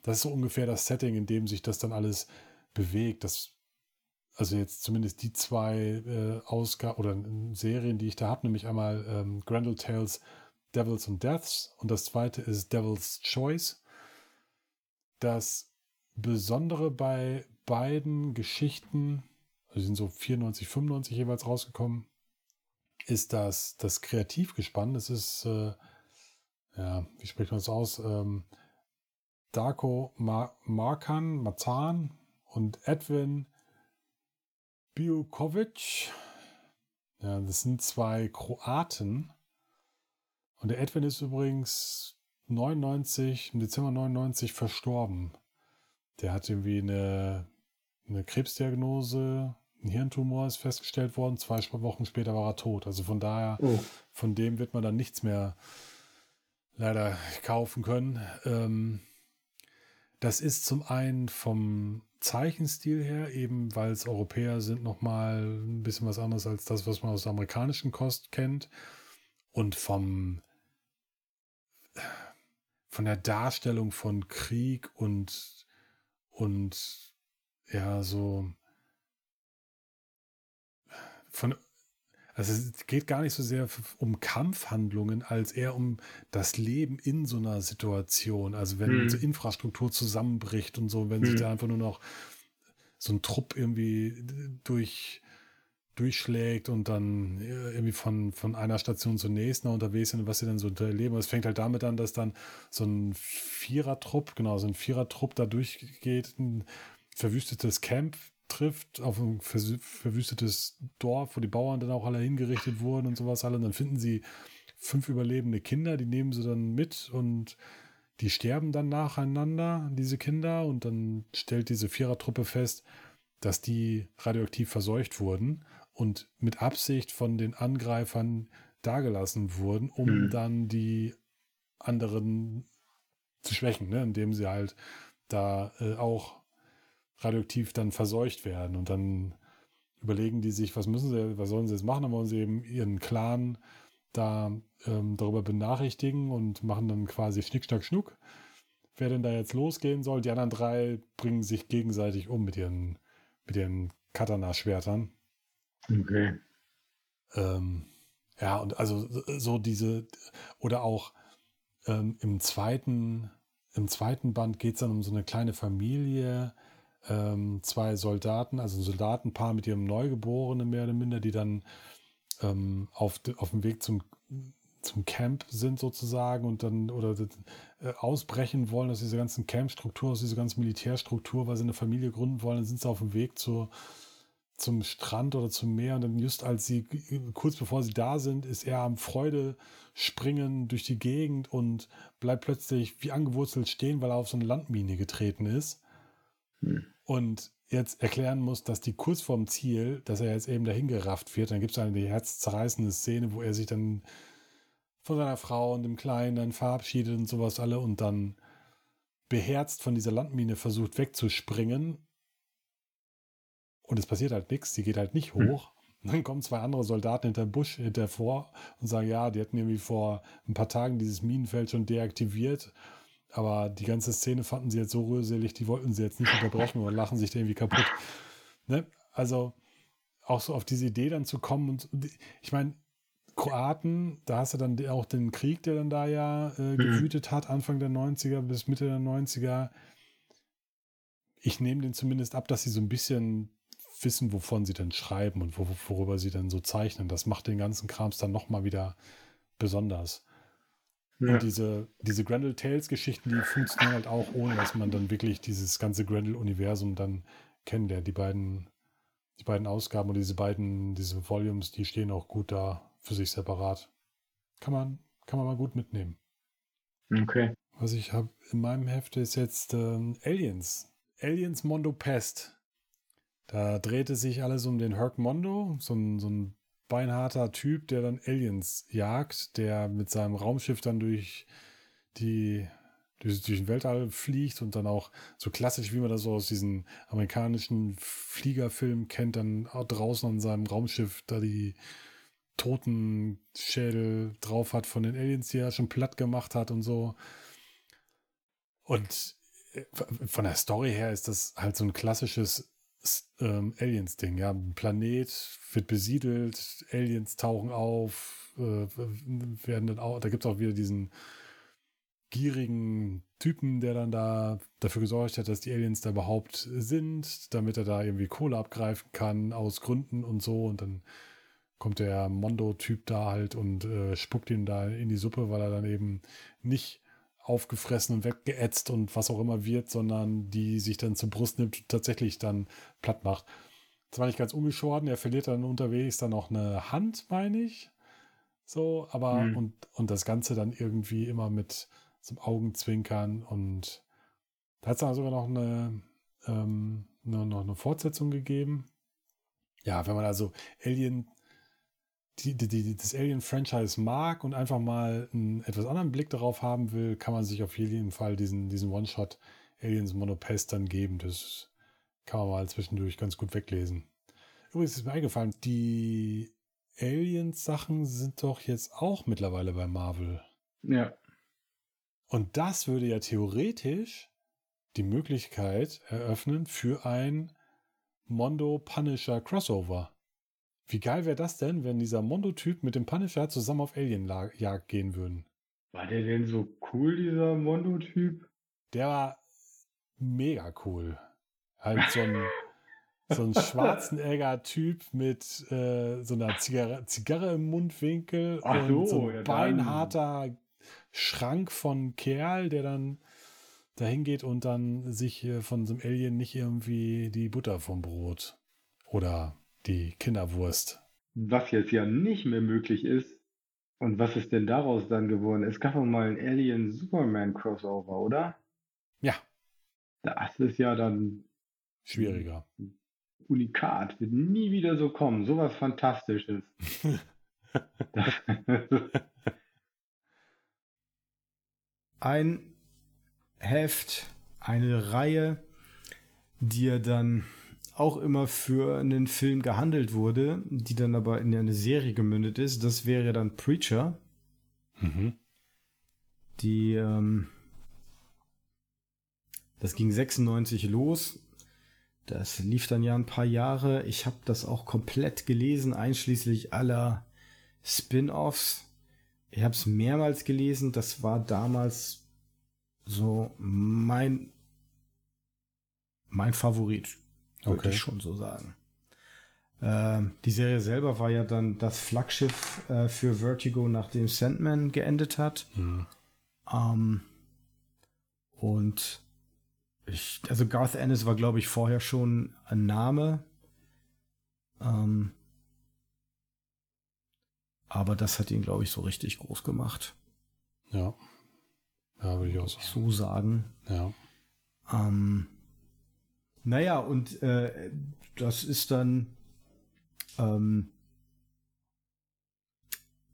Das ist so ungefähr das Setting, in dem sich das dann alles bewegt. Das, also jetzt zumindest die zwei äh, Ausgaben oder Serien, die ich da habe, nämlich einmal ähm, Grendel Tales Devils and Deaths und das zweite ist Devil's Choice. Das Besondere bei beiden Geschichten, also sind so 94, 95 jeweils rausgekommen, ist das, das Kreativgespann. Das ist, äh, ja, wie spricht man das aus? Ähm, Darko Mar Markan, Mazan, und Edwin Biukovic. Ja, das sind zwei Kroaten. Und der Edwin ist übrigens 99, im Dezember 99 verstorben. Der hat irgendwie eine, eine Krebsdiagnose, ein Hirntumor ist festgestellt worden. Zwei Wochen später war er tot. Also von daher, oh. von dem wird man dann nichts mehr leider kaufen können. Ähm, das ist zum einen vom Zeichenstil her, eben weil es Europäer sind, nochmal ein bisschen was anderes als das, was man aus der amerikanischen Kost kennt. Und vom von der Darstellung von Krieg und und ja, so von also es geht gar nicht so sehr um Kampfhandlungen, als eher um das Leben in so einer Situation. Also wenn hm. so Infrastruktur zusammenbricht und so, wenn hm. sich da einfach nur noch so ein Trupp irgendwie durch durchschlägt und dann irgendwie von, von einer Station zur nächsten unterwegs sind, was sie dann so erleben. Es fängt halt damit an, dass dann so ein Vierertrupp, genau, so ein Vierertrupp da durchgeht, ein verwüstetes Camp trifft, auf ein verwüstetes Dorf, wo die Bauern dann auch alle hingerichtet wurden und sowas alle. Und dann finden sie fünf überlebende Kinder, die nehmen sie dann mit und die sterben dann nacheinander, diese Kinder. Und dann stellt diese Vierertruppe fest, dass die radioaktiv verseucht wurden und mit Absicht von den Angreifern dagelassen wurden, um hm. dann die anderen zu schwächen, ne? indem sie halt da äh, auch radioaktiv dann verseucht werden. Und dann überlegen die sich, was müssen sie, was sollen sie jetzt machen? Dann wollen sie eben ihren Clan da ähm, darüber benachrichtigen und machen dann quasi Schnick, Schnack, Schnuck, wer denn da jetzt losgehen soll. Die anderen drei bringen sich gegenseitig um mit ihren, mit ihren Katana-Schwertern. Okay. Ähm, ja, und also so diese, oder auch ähm, im zweiten, im zweiten Band geht es dann um so eine kleine Familie, ähm, zwei Soldaten, also ein Soldatenpaar mit ihrem Neugeborenen mehr oder minder, die dann ähm, auf, auf dem Weg zum, zum Camp sind sozusagen und dann oder äh, ausbrechen wollen aus dieser ganzen Campstruktur, aus dieser ganzen Militärstruktur, weil sie eine Familie gründen wollen, dann sind sie auf dem Weg zur, zum Strand oder zum Meer und dann just als sie, kurz bevor sie da sind, ist er am Freude springen durch die Gegend und bleibt plötzlich wie angewurzelt stehen, weil er auf so eine Landmine getreten ist. Hm. Und jetzt erklären muss, dass die kurz vorm Ziel, dass er jetzt eben dahin gerafft wird, dann gibt es eine herzzerreißende Szene, wo er sich dann von seiner Frau und dem Kleinen dann verabschiedet und sowas alle und dann beherzt von dieser Landmine versucht wegzuspringen. Und es passiert halt nichts, sie geht halt nicht hm. hoch. Und dann kommen zwei andere Soldaten hinter dem Busch hinter vor und sagen, ja, die hatten irgendwie vor ein paar Tagen dieses Minenfeld schon deaktiviert aber die ganze Szene fanden sie jetzt so rührselig, die wollten sie jetzt nicht unterbrechen oder lachen sich da irgendwie kaputt. Ne? Also auch so auf diese Idee dann zu kommen und ich meine, Kroaten, da hast du dann auch den Krieg, der dann da ja äh, mhm. gewütet hat, Anfang der 90er bis Mitte der 90er. Ich nehme den zumindest ab, dass sie so ein bisschen wissen, wovon sie dann schreiben und worüber sie dann so zeichnen. Das macht den ganzen Krams dann nochmal wieder besonders. Ja. Und diese, diese Grendel Tales-Geschichten, die funktionieren halt auch, ohne dass man dann wirklich dieses ganze Grendel-Universum dann kennenlernt. Die beiden, die beiden Ausgaben und diese beiden, diese Volumes, die stehen auch gut da für sich separat. Kann man, kann man mal gut mitnehmen. Okay. Was ich habe in meinem Heft ist jetzt ähm, Aliens. Aliens Mondo Pest. Da drehte sich alles um den Herc Mondo, so ein, so ein beinharter Typ, der dann Aliens jagt, der mit seinem Raumschiff dann durch die durch, den Weltall fliegt und dann auch so klassisch, wie man das so aus diesen amerikanischen Fliegerfilmen kennt, dann draußen an seinem Raumschiff da die Totenschädel drauf hat von den Aliens, die er schon platt gemacht hat und so. Und äh, von der Story her ist das halt so ein klassisches ähm, Aliens-Ding. Ja, ein Planet wird besiedelt, Aliens tauchen auf, äh, werden dann auch, da gibt es auch wieder diesen gierigen Typen, der dann da dafür gesorgt hat, dass die Aliens da überhaupt sind, damit er da irgendwie Kohle abgreifen kann aus Gründen und so. Und dann kommt der Mondo-Typ da halt und äh, spuckt ihn da in die Suppe, weil er dann eben nicht aufgefressen und weggeätzt und was auch immer wird, sondern die sich dann zur Brust nimmt und tatsächlich dann platt macht. Das war nicht ganz ungeschoren, er verliert dann unterwegs dann noch eine Hand, meine ich. So, aber mhm. und, und das Ganze dann irgendwie immer mit zum Augenzwinkern und da hat es dann sogar noch eine, ähm, eine, noch eine Fortsetzung gegeben. Ja, wenn man also Alien die, die, die, das Alien-Franchise mag und einfach mal einen etwas anderen Blick darauf haben will, kann man sich auf jeden Fall diesen, diesen One-Shot Aliens Monopest dann geben. Das kann man mal zwischendurch ganz gut weglesen. Übrigens ist mir eingefallen, die Aliens-Sachen sind doch jetzt auch mittlerweile bei Marvel. Ja. Und das würde ja theoretisch die Möglichkeit eröffnen für ein Mondo Punisher Crossover. Wie geil wäre das denn, wenn dieser Mondo-Typ mit dem Punisher zusammen auf Alien-Jagd gehen würden? War der denn so cool, dieser Mondo-Typ? Der war mega cool. Halt so ein, so ein Schwarzenegger-Typ mit äh, so einer Zigarre, Zigarre im Mundwinkel Ach und so, so ein ja, beinharter Schrank von Kerl, der dann dahin geht und dann sich äh, von so einem Alien nicht irgendwie die Butter vom Brot oder die Kinderwurst. Was jetzt ja nicht mehr möglich ist. Und was ist denn daraus dann geworden? Es gab doch mal ein Alien-Superman-Crossover, oder? Ja, Das ist ja dann schwieriger. Unikat. Wird nie wieder so kommen. Sowas Fantastisches. ein Heft, eine Reihe, die ja dann auch immer für einen Film gehandelt wurde, die dann aber in eine Serie gemündet ist. Das wäre dann Preacher, Mhm. die ähm, das ging 96 los. Das lief dann ja ein paar Jahre. Ich habe das auch komplett gelesen, einschließlich aller Spin-offs. Ich habe es mehrmals gelesen. Das war damals so mein mein Favorit, würde Okay. ich schon so sagen. Ähm, die Serie selber war ja dann das Flaggschiff äh, für Vertigo, nachdem Sandman geendet hat. Mhm. Ähm, und ich, also Garth Ennis war, glaube ich, vorher schon ein Name. Ähm, aber das hat ihn, glaube ich, so richtig groß gemacht. Ja. Ja, würde ich auch sagen. so sagen. Ja. Ähm, naja, und äh, das ist dann ähm,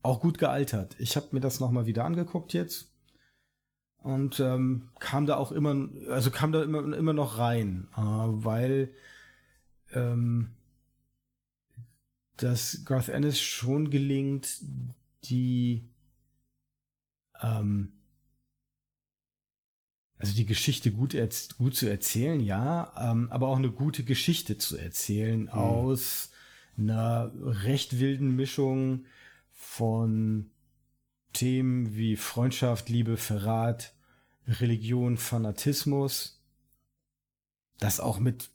auch gut gealtert. Ich habe mir das nochmal wieder angeguckt jetzt und ähm, kam da auch immer, also kam da immer, immer noch rein, äh, weil ähm, das Garth Ennis schon gelingt, die ähm, also die Geschichte gut, gut zu erzählen, ja, ähm, aber auch eine gute Geschichte zu erzählen aus einer recht wilden Mischung von Themen wie Freundschaft, Liebe, Verrat, Religion, Fanatismus. Das auch mit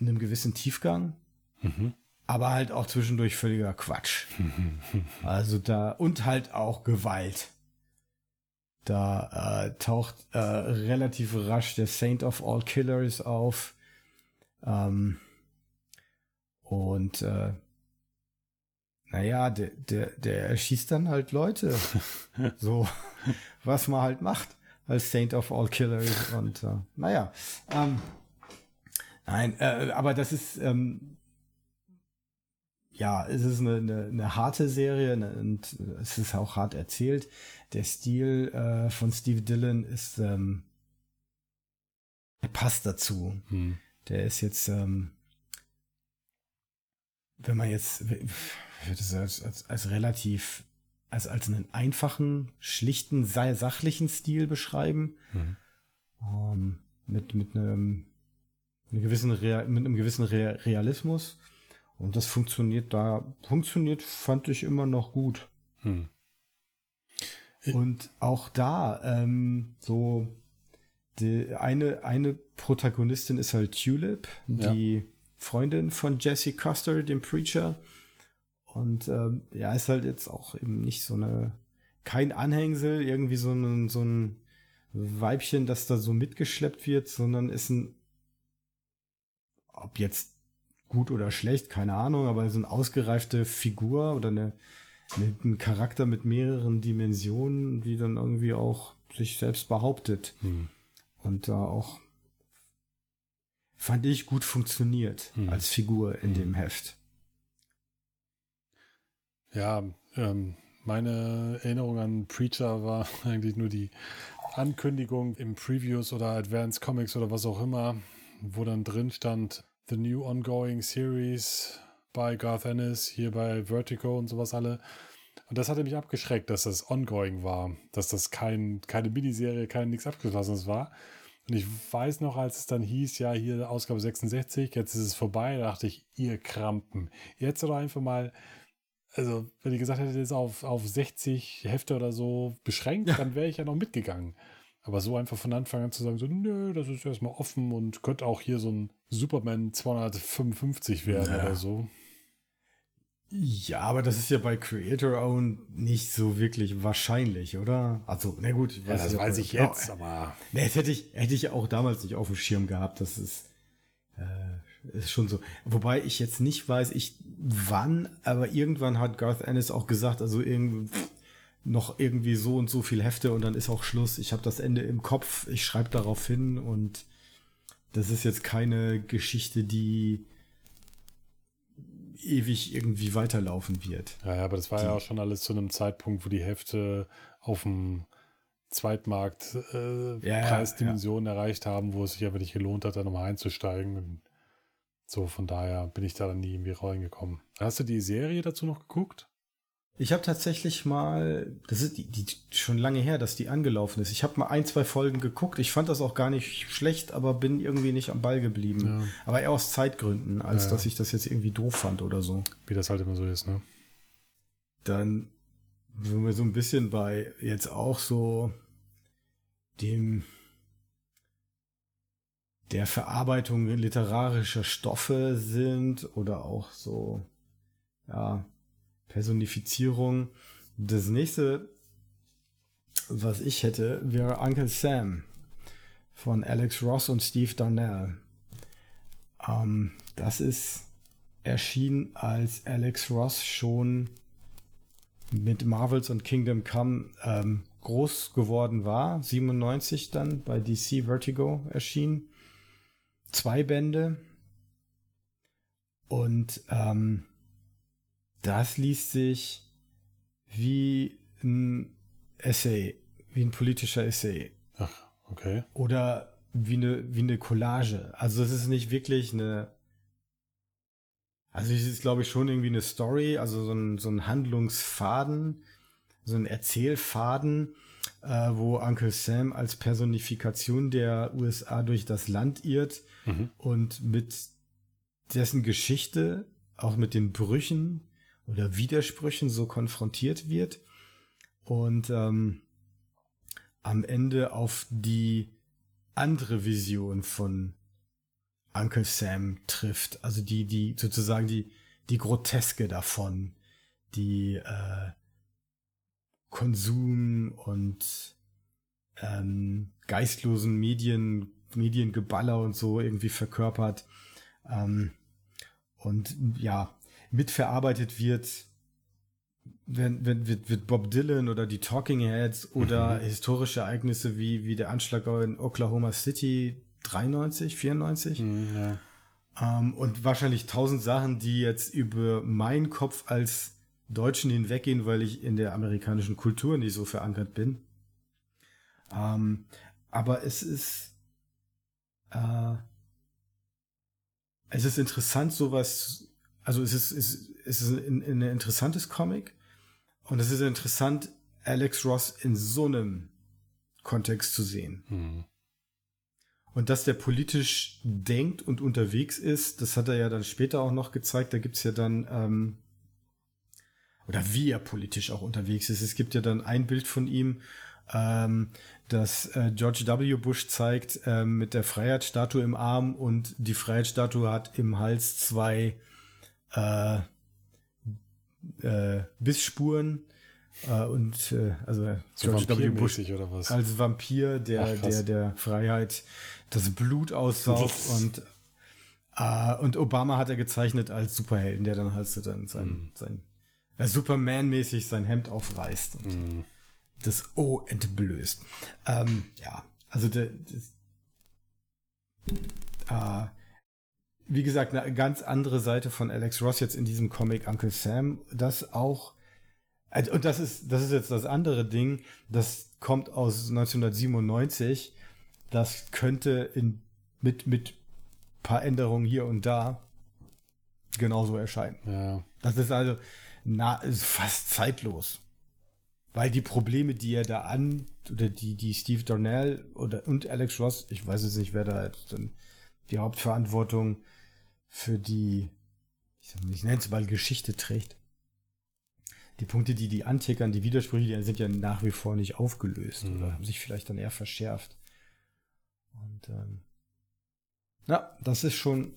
einem gewissen Tiefgang, Mhm. aber halt auch zwischendurch völliger Quatsch. Also da, und halt auch Gewalt. Da äh, taucht äh, relativ rasch der Saint of All Killers auf. Ähm, und äh, naja, der, der, der erschießt dann halt Leute. so, was man halt macht als Saint of All Killers. Und äh, naja, ähm, nein, äh, aber das ist, ähm, ja, es ist eine, eine, eine harte Serie ne, und es ist auch hart erzählt. Der Stil äh, von Steve Dillon ist, ähm, der passt dazu. Mhm. Der ist jetzt, ähm, wenn man jetzt, es als, als, als relativ, als, als einen einfachen, schlichten, sa- sachlichen Stil beschreiben. Mhm. Ähm, mit, mit einem, einem gewissen, Real, mit einem gewissen Re Realismus. Und das funktioniert da, funktioniert, fand ich immer noch gut. Mhm. Und auch da, ähm, so, die, eine, eine Protagonistin ist halt Tulip, Ja. die Freundin von Jesse Custer, dem Preacher. Und ähm, ja, ist halt jetzt auch eben nicht so eine, kein Anhängsel, irgendwie so ein, so ein Weibchen, das da so mitgeschleppt wird, sondern ist ein, ob jetzt gut oder schlecht, keine Ahnung, aber so eine ausgereifte Figur oder eine, eine, ein Charakter mit mehreren Dimensionen, die dann irgendwie auch sich selbst behauptet Mhm. und da auch fand ich gut funktioniert Hm. als Figur in Hm. dem Heft. Ja, ähm, meine Erinnerung an Preacher war eigentlich nur die Ankündigung im Previews oder Advanced Comics oder was auch immer, wo dann drin stand, The New Ongoing Series bei Garth Ennis, hier bei Vertigo und sowas alle. Und das hatte mich abgeschreckt, dass das ongoing war, dass das kein, keine Miniserie, kein nichts Abgeschlossenes war. Und ich weiß noch, als es dann hieß, ja, hier Ausgabe 66, jetzt ist es vorbei, da dachte ich, ihr Krampen. Jetzt doch einfach mal, also, wenn ihr gesagt hättet, jetzt auf, auf 60 Hefte oder so beschränkt, ja. dann wäre ich ja noch mitgegangen. Aber so einfach von Anfang an zu sagen, so, nö, das ist erstmal offen und könnte auch hier so ein Superman 255 werden ja. oder so. Ja, aber das ist ja bei Creator Own nicht so wirklich wahrscheinlich, oder? Also, na gut, ja, das weiß ich jetzt, oh, aber. Ne, das hätte ich, hätte ich auch damals nicht auf dem Schirm gehabt. Das ist, äh, ist schon so. Wobei ich jetzt nicht weiß, ich wann, aber irgendwann hat Garth Ennis auch gesagt, also irgendwie noch irgendwie so und so viel Hefte und dann ist auch Schluss. Ich habe das Ende im Kopf, ich schreibe darauf hin und das ist jetzt keine Geschichte, die ewig irgendwie weiterlaufen wird. Ja, ja aber das war die, ja auch schon alles zu einem Zeitpunkt, wo die Hefte auf dem Zweitmarkt äh, ja, Preisdimensionen ja. erreicht haben, wo es sich aber nicht gelohnt hat, da nochmal einzusteigen. Und so, von daher bin ich da dann nie irgendwie reingekommen. Hast du die Serie dazu noch geguckt? Ich habe tatsächlich mal, das ist die, die, schon lange her, dass die angelaufen ist. Ich habe mal ein, zwei Folgen geguckt. Ich fand das auch gar nicht schlecht, aber bin irgendwie nicht am Ball geblieben. Ja. Aber eher aus Zeitgründen, als ja, dass ich das jetzt irgendwie doof fand oder so. Wie das halt immer so ist, ne? Dann wenn wir so ein bisschen bei jetzt auch so dem der Verarbeitung literarischer Stoffe sind oder auch so ja Personifizierung. Das nächste, was ich hätte, wäre Uncle Sam von Alex Ross und Steve Darnell. Ähm, das ist erschienen, als Alex Ross schon mit Marvels und Kingdom Come ähm, groß geworden war. 97 dann bei DC Vertigo erschienen. Zwei Bände. Und ähm, das liest sich wie ein Essay, wie ein politischer Essay. Ach, okay. Oder wie eine, wie eine Collage. Also es ist nicht wirklich eine. Also es ist, glaube ich, schon irgendwie eine Story, also so ein, so ein Handlungsfaden, so ein Erzählfaden, äh, wo Uncle Sam als Personifikation der USA durch das Land irrt mhm. und mit dessen Geschichte, auch mit den Brüchen, oder Widersprüchen so konfrontiert wird und ähm, am Ende auf die andere Vision von Uncle Sam trifft, also die, die sozusagen die, die Groteske davon, die äh, Konsum und ähm, geistlosen Medien, Mediengeballer und so irgendwie verkörpert. Ähm, und ja, mitverarbeitet wird, wenn, wenn, wird, wird Bob Dylan oder die Talking Heads oder mhm. historische Ereignisse wie, wie der Anschlag in Oklahoma City 93, 94. Mhm, ja. ähm, und wahrscheinlich tausend Sachen, die jetzt über meinen Kopf als Deutschen hinweggehen, weil ich in der amerikanischen Kultur nicht so verankert bin. Ähm, aber es ist, äh, es ist interessant, sowas also es ist, es ist, es ist ein, ein interessantes Comic und es ist interessant, Alex Ross in so einem Kontext zu sehen. Mhm. Und dass der politisch denkt und unterwegs ist, das hat er ja dann später auch noch gezeigt. Da gibt's ja dann, ähm, oder wie er politisch auch unterwegs ist. Es gibt ja dann ein Bild von ihm, ähm, das äh, George W. Bush zeigt ähm, mit der Freiheitsstatue im Arm und die Freiheitsstatue hat im Hals zwei äh, äh, Bissspuren äh, und äh, also so George W. Bush oder was? als Vampir, der Ach, der der Freiheit das Blut aussaugt und äh, und Obama hat er gezeichnet als Superhelden, der dann halt so dann sein mm. sein äh, Superman-mäßig sein Hemd aufreißt und mm. das O entblößt. Ähm, ja, also der, das, äh, wie gesagt, eine ganz andere Seite von Alex Ross jetzt in diesem Comic Uncle Sam, das auch Also, und das ist, das ist jetzt das andere Ding, das kommt aus 1997. Das könnte in, mit, mit paar Änderungen hier und da genauso erscheinen. Ja. Das ist also na, ist fast zeitlos. Weil die Probleme, die er da an, oder die, die Steve Darnell oder, und Alex Ross, ich weiß jetzt nicht, wer da jetzt dann die Hauptverantwortung für die, ich, ich nenne es mal Geschichte trägt. Die Punkte, die die antickern, die Widersprüche, die sind ja nach wie vor nicht aufgelöst Mhm. oder haben sich vielleicht dann eher verschärft. Und ähm, ja, das ist schon,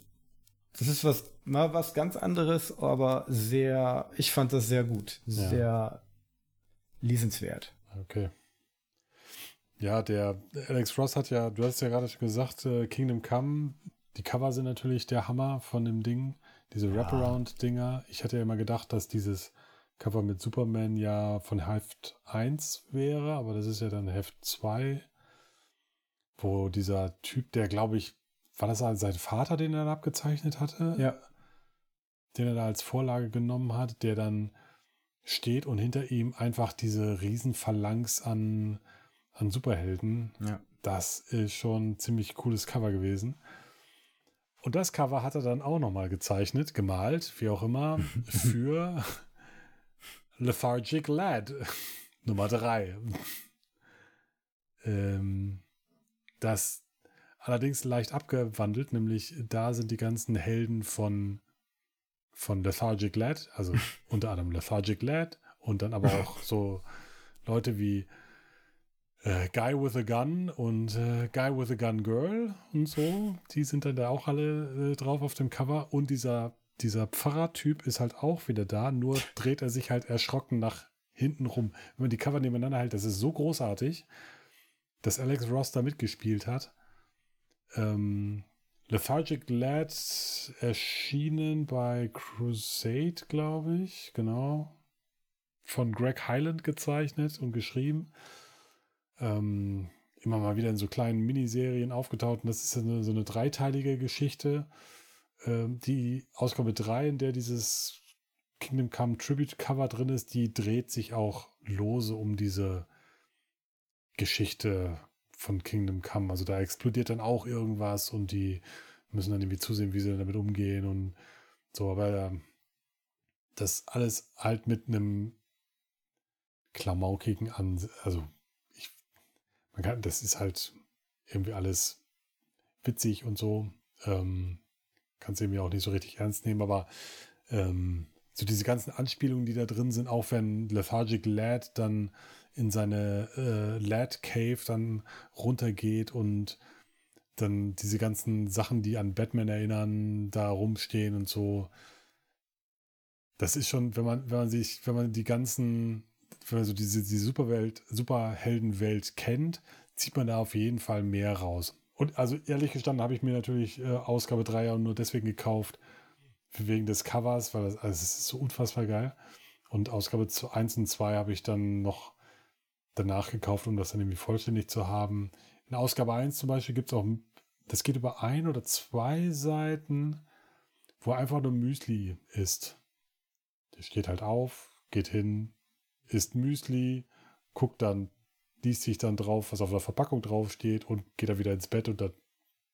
das ist was, mal was ganz anderes, aber sehr, ich fand das sehr gut, Ja. sehr lesenswert. Okay. Ja, der Alex Ross hat ja, du hast ja gerade schon gesagt, äh, Kingdom Come, die Cover sind natürlich der Hammer von dem Ding, diese. Wraparound-Dinger. Ich hatte ja immer gedacht, dass dieses Cover mit Superman ja von Heft 1 wäre, aber das ist ja dann Heft 2, wo dieser Typ, der glaube ich, war das sein Vater, den er da abgezeichnet hatte? Ja. Den er da als Vorlage genommen hat, der dann steht und hinter ihm einfach diese Riesenphalanx an, an Superhelden. Ja. Das ist schon ein ziemlich cooles Cover gewesen. Und das Cover hat er dann auch nochmal gezeichnet, gemalt, wie auch immer, für Lethargic Lad Nummer 3. ähm, das allerdings leicht abgewandelt, nämlich da sind die ganzen Helden von, von Lethargic Lad, also unter anderem Lethargic Lad und dann aber auch so Leute wie äh, Guy with a Gun und äh, Guy with a Gun Girl und so. Die sind dann da auch alle äh, drauf auf dem Cover. Und dieser, dieser Pfarrer-Typ ist halt auch wieder da, nur dreht er sich halt erschrocken nach hinten rum. Wenn man die Cover nebeneinander hält, das ist so großartig, dass Alex Ross da mitgespielt hat. Ähm, Lethargic Lad erschienen bei Crusade, glaube ich, genau. Von Greg Highland gezeichnet und geschrieben ähm, immer mal wieder in so kleinen Miniserien aufgetaucht. Und das ist eine, so eine dreiteilige Geschichte. Ähm, die Ausgabe 3, in der dieses Kingdom Come Tribute Cover drin ist, die dreht sich auch lose um diese Geschichte von Kingdom Come. Also da explodiert dann auch irgendwas und die müssen dann irgendwie zusehen, wie sie damit umgehen und so. Aber ähm, das alles halt mit einem klamaukigen Ansatz, also man kann, das ist halt irgendwie alles witzig und so. Ähm, Kannst du irgendwie auch nicht so richtig ernst nehmen, aber ähm, so diese ganzen Anspielungen, die da drin sind, auch wenn Lethargic Lad dann in seine äh, Lad Cave dann runtergeht und dann diese ganzen Sachen, die an Batman erinnern, da rumstehen und so. Das ist schon, wenn man, wenn man sich, wenn man die ganzen, wenn man so diese, diese Superwelt, Superheldenwelt kennt, zieht man da auf jeden Fall mehr raus. Und also ehrlich gestanden habe ich mir natürlich äh, Ausgabe 3 ja nur deswegen gekauft, wegen des Covers, weil das, also es ist so unfassbar geil. Und Ausgabe 1 und 2 habe ich dann noch danach gekauft, um das dann irgendwie vollständig zu haben. In Ausgabe 1 zum Beispiel gibt es auch, das geht über ein oder zwei Seiten, wo einfach nur Müsli ist. Der steht halt auf, geht hin, isst Müsli, guckt dann, liest sich dann drauf, was auf der Verpackung drauf steht und geht dann wieder ins Bett und dann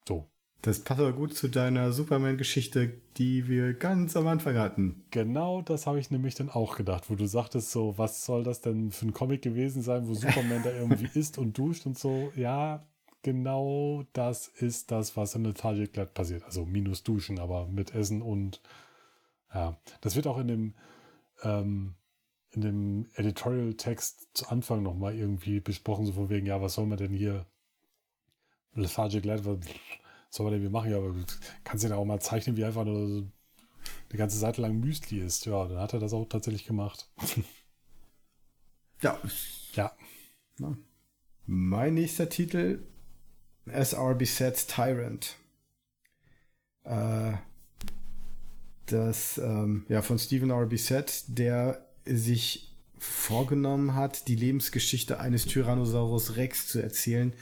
so. Das passt aber gut zu deiner Superman-Geschichte, die wir ganz am Anfang hatten. Genau das habe ich nämlich dann auch gedacht, wo du sagtest so, was soll das denn für ein Comic gewesen sein, wo Superman da irgendwie isst und duscht und so. Ja, genau das ist das, was in Lethargic Glad passiert. Also minus Duschen, aber mit Essen und ja, das wird auch in dem ähm, in dem Editorial-Text zu Anfang nochmal irgendwie besprochen, so von wegen, ja, was soll man denn hier Lethargic Glad, was soll man denn hier machen? Ja, aber du kannst ja da auch mal zeichnen, wie einfach nur so eine ganze Seite lang Müsli ist. Ja, dann hat er das auch tatsächlich gemacht. Ja. Ja. Mein nächster Titel SR Besets Tyrant. Äh, das ähm, ja von Stephen R. Bissett, der sich vorgenommen hat, die Lebensgeschichte eines Tyrannosaurus Rex zu erzählen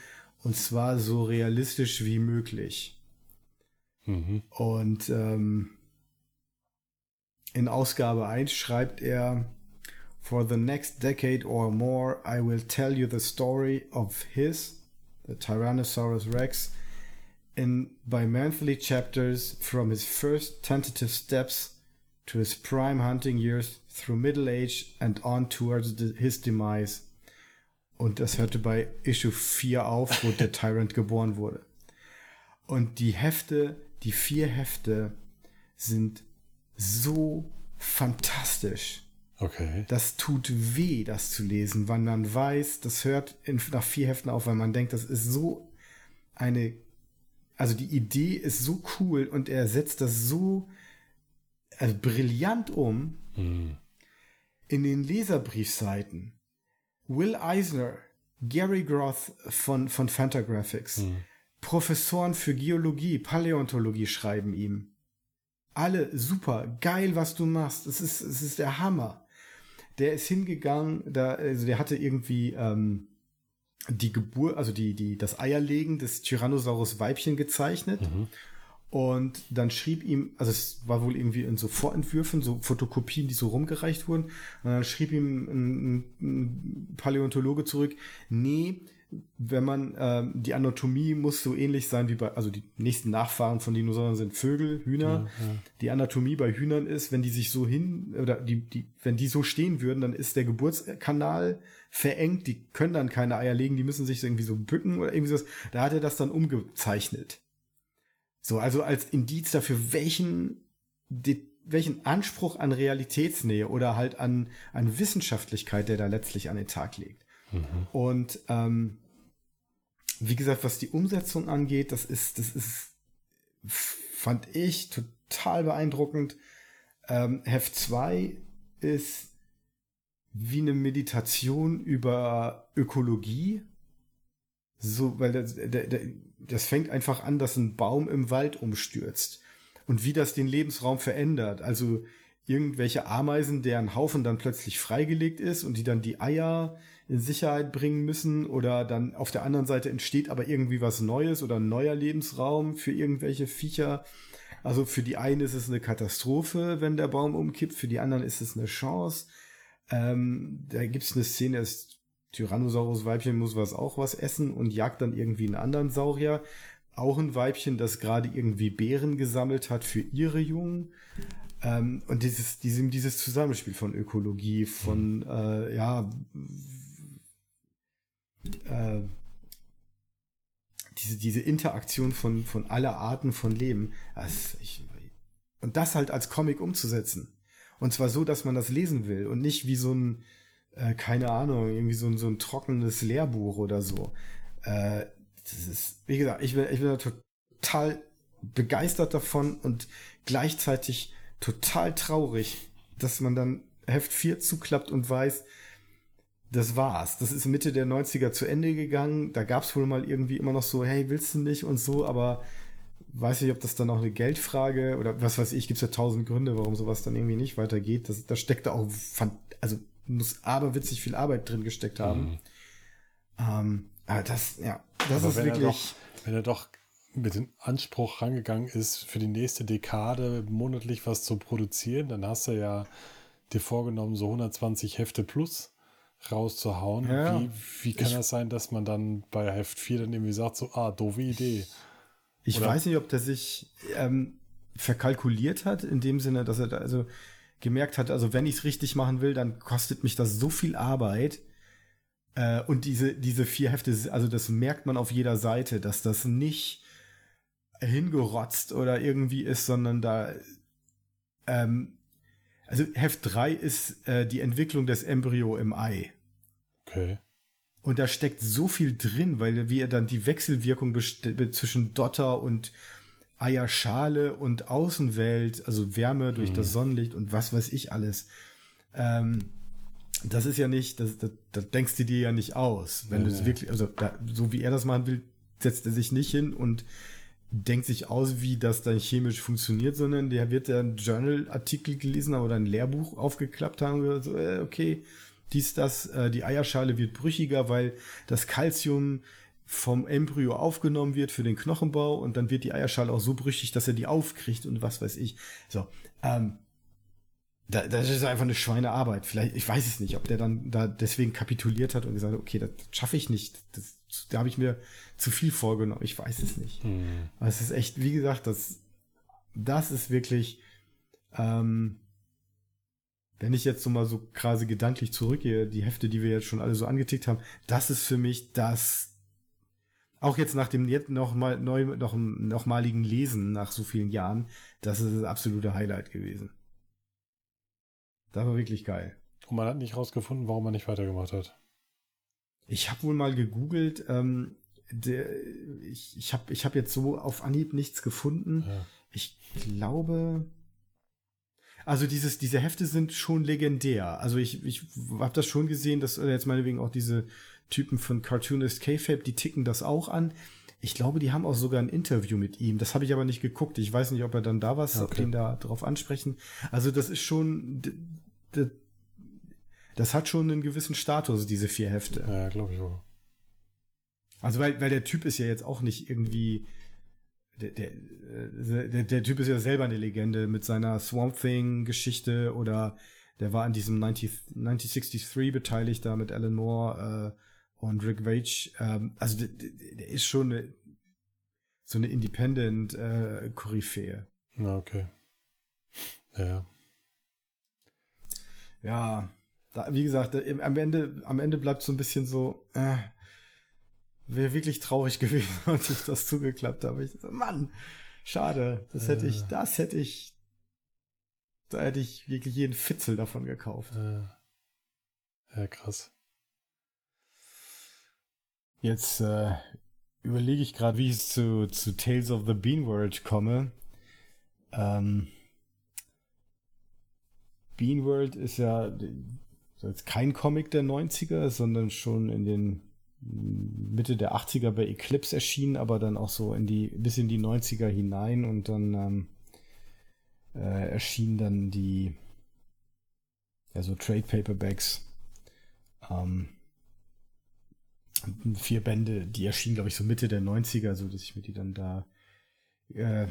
und zwar so realistisch wie möglich. Mhm. Und ähm, in Ausgabe 1 schreibt er, For the next decade or more, I will tell you the story of his, the Tyrannosaurus Rex, in bi-monthly chapters from his first tentative steps to his prime hunting years through middle age and on towards the, his demise. Und das hörte bei Issue 4 auf, wo der Tyrant geboren wurde. Und die Hefte, die vier Hefte, sind so fantastisch. Okay. Das tut weh, das zu lesen, weil man weiß, das hört in, nach vier Heften auf, weil man denkt, das ist so eine, also die Idee ist so cool und er setzt das so also brillant um Hm. In den Leserbriefseiten. Will Eisner, Gary Groth von, von Fantagraphics, Hm. Professoren für Geologie, Paläontologie schreiben ihm. Alle super, geil, was du machst. Es ist, es ist der Hammer. Der ist hingegangen, da, also der hatte irgendwie ähm, die Geburt, also die, die, das Eierlegen des Tyrannosaurus Weibchen gezeichnet. Mhm. Und dann schrieb ihm, also es war wohl irgendwie in so Vorentwürfen, so Fotokopien, die so rumgereicht wurden. Und dann schrieb ihm ein, ein Paläontologe zurück, nee, wenn man, ähm, die Anatomie muss so ähnlich sein wie bei, also die nächsten Nachfahren von Dinosauriern sind Vögel, Hühner. Die Anatomie bei Hühnern ist, wenn die sich so hin, oder die, die, wenn die so stehen würden, dann ist der Geburtskanal verengt, die können dann keine Eier legen, die müssen sich so irgendwie so bücken oder irgendwie sowas. Da hat er das dann umgezeichnet. So, also als Indiz dafür, welchen, welchen Anspruch an Realitätsnähe oder halt an, an Wissenschaftlichkeit der da letztlich an den Tag legt. Und ähm, wie gesagt, was die Umsetzung angeht, das ist, das ist, fand ich total beeindruckend. Ähm, Heft 2 ist wie eine Meditation über Ökologie. So, weil das, der, der, das fängt einfach an, dass ein Baum im Wald umstürzt. Und wie das den Lebensraum verändert. Also irgendwelche Ameisen, deren Haufen dann plötzlich freigelegt ist und die dann die Eier in Sicherheit bringen müssen oder dann auf der anderen Seite entsteht aber irgendwie was Neues oder ein neuer Lebensraum für irgendwelche Viecher. Also für die einen ist es eine Katastrophe, wenn der Baum umkippt, für die anderen ist es eine Chance. Ähm, da gibt es eine Szene, das Tyrannosaurus Weibchen muss was auch was essen und jagt dann irgendwie einen anderen Saurier. Auch ein Weibchen, das gerade irgendwie Beeren gesammelt hat für ihre Jungen. Ähm, und dieses, dieses, dieses Zusammenspiel von Ökologie, von, äh, ja, äh, diese, diese Interaktion von, von aller Arten von Leben. Das, ich, und das halt als Comic umzusetzen. Und zwar so, dass man das lesen will und nicht wie so ein, äh, keine Ahnung, irgendwie so ein, so ein trockenes Lehrbuch oder so. Äh, das ist, wie gesagt, ich bin, ich bin da total begeistert davon und gleichzeitig total traurig, dass man dann Heft 4 zuklappt und weiß, das war's. Das ist Mitte der 90er zu Ende gegangen. Da gab's wohl mal irgendwie immer noch so, hey, willst du nicht und so, aber weiß nicht, ob das dann auch eine Geldfrage oder was weiß ich, gibt's ja tausend Gründe, warum sowas dann irgendwie nicht weitergeht. Das, da steckt da auch, also muss aber witzig viel Arbeit drin gesteckt haben. Mhm. Ähm, aber das, ja, das Aber ist wenn er wirklich. doch, wenn er doch mit dem Anspruch rangegangen ist, für die nächste Dekade monatlich was zu produzieren, dann hast du ja dir vorgenommen, so 120 Hefte plus rauszuhauen. Ja. Wie, wie kann Ich- das sein, dass man dann bei Heft 4 dann irgendwie sagt, so, ah, doofe Idee. Ich Oder- weiß nicht, ob der sich ähm, verkalkuliert hat, in dem Sinne, dass er da also gemerkt hat, also wenn ich es richtig machen will, dann kostet mich das so viel Arbeit. Äh, und diese, diese vier Hefte, also das merkt man auf jeder Seite, dass das nicht hingerotzt oder irgendwie ist, sondern da ähm, also Heft 3 ist äh, die Entwicklung des Embryo im Ei. Okay. Und da steckt so viel drin, weil wie er dann die Wechselwirkung zwischen Dotter und Eierschale und Außenwelt, also Wärme durch das Sonnenlicht und was weiß ich alles. Ähm, das ist ja nicht, das, das, das denkst du dir ja nicht aus. Wenn du es wirklich, also da, so wie er das machen will, setzt er sich nicht hin und denkt sich aus, wie das dann chemisch funktioniert, sondern der wird ja einen Journal-Artikel gelesen haben oder ein Lehrbuch aufgeklappt haben und gesagt, so, äh, okay, dies, das, äh, die Eierschale wird brüchiger, weil das Calcium vom Embryo aufgenommen wird für den Knochenbau und dann wird die Eierschale auch so brüchig, dass er die aufkriegt und was weiß ich. So, ähm, da, das ist einfach eine Schweinearbeit. Vielleicht, ich weiß es nicht, ob der dann da deswegen kapituliert hat und gesagt hat, okay, das schaffe ich nicht. Das, da habe ich mir zu viel vorgenommen. Ich weiß es nicht. Mhm. Aber es ist echt, wie gesagt, das, das ist wirklich, ähm, wenn ich jetzt so mal so quasi gedanklich zurückgehe, die Hefte, die wir jetzt schon alle so angetickt haben, das ist für mich das, auch jetzt nach dem jetzt noch mal neu, noch, nochmaligen Lesen nach so vielen Jahren, das ist das absolute Highlight gewesen. Das war wirklich geil. Und man hat nicht rausgefunden, warum man nicht weitergemacht hat. Ich habe wohl mal gegoogelt. Ähm, der, ich ich habe ich hab jetzt so auf Anhieb nichts gefunden. Ja. Ich glaube. Also dieses, diese Hefte sind schon legendär. Also ich, ich habe das schon gesehen, dass jetzt meinetwegen auch diese Typen von Cartoonist K-Fab, die ticken das auch an. Ich glaube, die haben auch sogar ein Interview mit ihm. Das habe ich aber nicht geguckt. Ich weiß nicht, ob er dann da was, okay. ob den da drauf ansprechen. Also das ist schon, das hat schon einen gewissen Status, diese vier Hefte. Ja, glaube ich auch. Also weil, weil der Typ ist ja jetzt auch nicht irgendwie, der, der, der, der Typ ist ja selber eine Legende mit seiner Swamp Thing Geschichte oder der war an diesem 90, 1963 beteiligt da mit Alan Moore äh, und Rick Wage. Ähm, also der, der ist schon eine, so eine Independent äh, Koryphäe. Na, okay. Ja ja, da, wie gesagt, am Ende, am Ende bleibt so ein bisschen so, äh, wäre wirklich traurig gewesen, als ich das zugeklappt habe. Ich so, Mann, schade, das hätte äh. ich, das hätte ich, da hätte ich wirklich jeden Fitzel davon gekauft. Äh. Ja, krass. Jetzt äh, überlege ich gerade, wie ich zu, zu Tales of the Bean World komme. Ähm, Beanworld ist ja jetzt kein Comic der 90er, sondern schon in den Mitte der 80er bei Eclipse erschienen, aber dann auch so in die, bis in die 90er hinein und dann ähm, äh, erschienen dann die, ja, so Trade Paperbacks, ähm, vier Bände, die erschienen, glaube ich, so Mitte der 90er, so dass ich mir die dann da äh,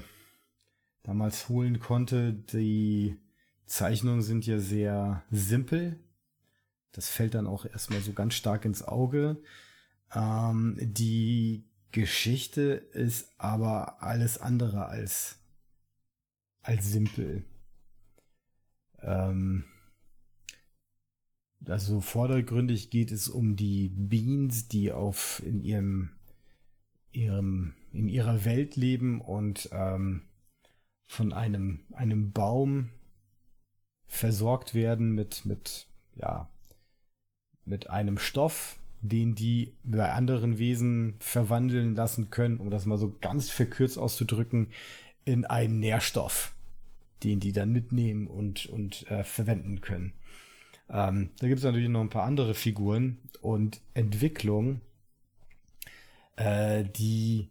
damals holen konnte. Die Zeichnungen sind ja sehr simpel. Das fällt dann auch erstmal so ganz stark ins Auge. Ähm, die Geschichte ist aber alles andere als, als simpel. Ähm, also vordergründig geht es um die Beans, die auf in ihrem ihrem in ihrer Welt leben und ähm, von einem einem Baum versorgt werden mit, mit, ja, mit einem Stoff, den die bei anderen Wesen verwandeln lassen können, um das mal so ganz verkürzt auszudrücken, in einen Nährstoff, den die dann mitnehmen und, und äh, verwenden können. Ähm, da gibt es natürlich noch ein paar andere Figuren und Entwicklung, äh, die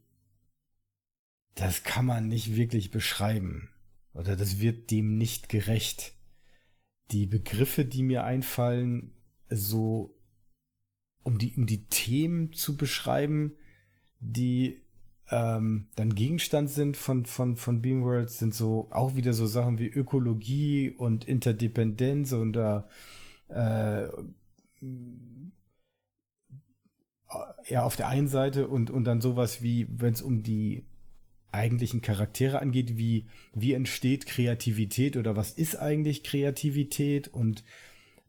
das kann man nicht wirklich beschreiben. Oder das wird dem nicht gerecht die Begriffe, die mir einfallen, so um die, um die Themen zu beschreiben, die ähm, dann Gegenstand sind von, von, von Beamworld, sind so auch wieder so Sachen wie Ökologie und Interdependenz und äh, äh, ja, auf der einen Seite und, und dann sowas wie, wenn es um die eigentlichen Charaktere angeht, wie, wie entsteht Kreativität oder was ist eigentlich Kreativität und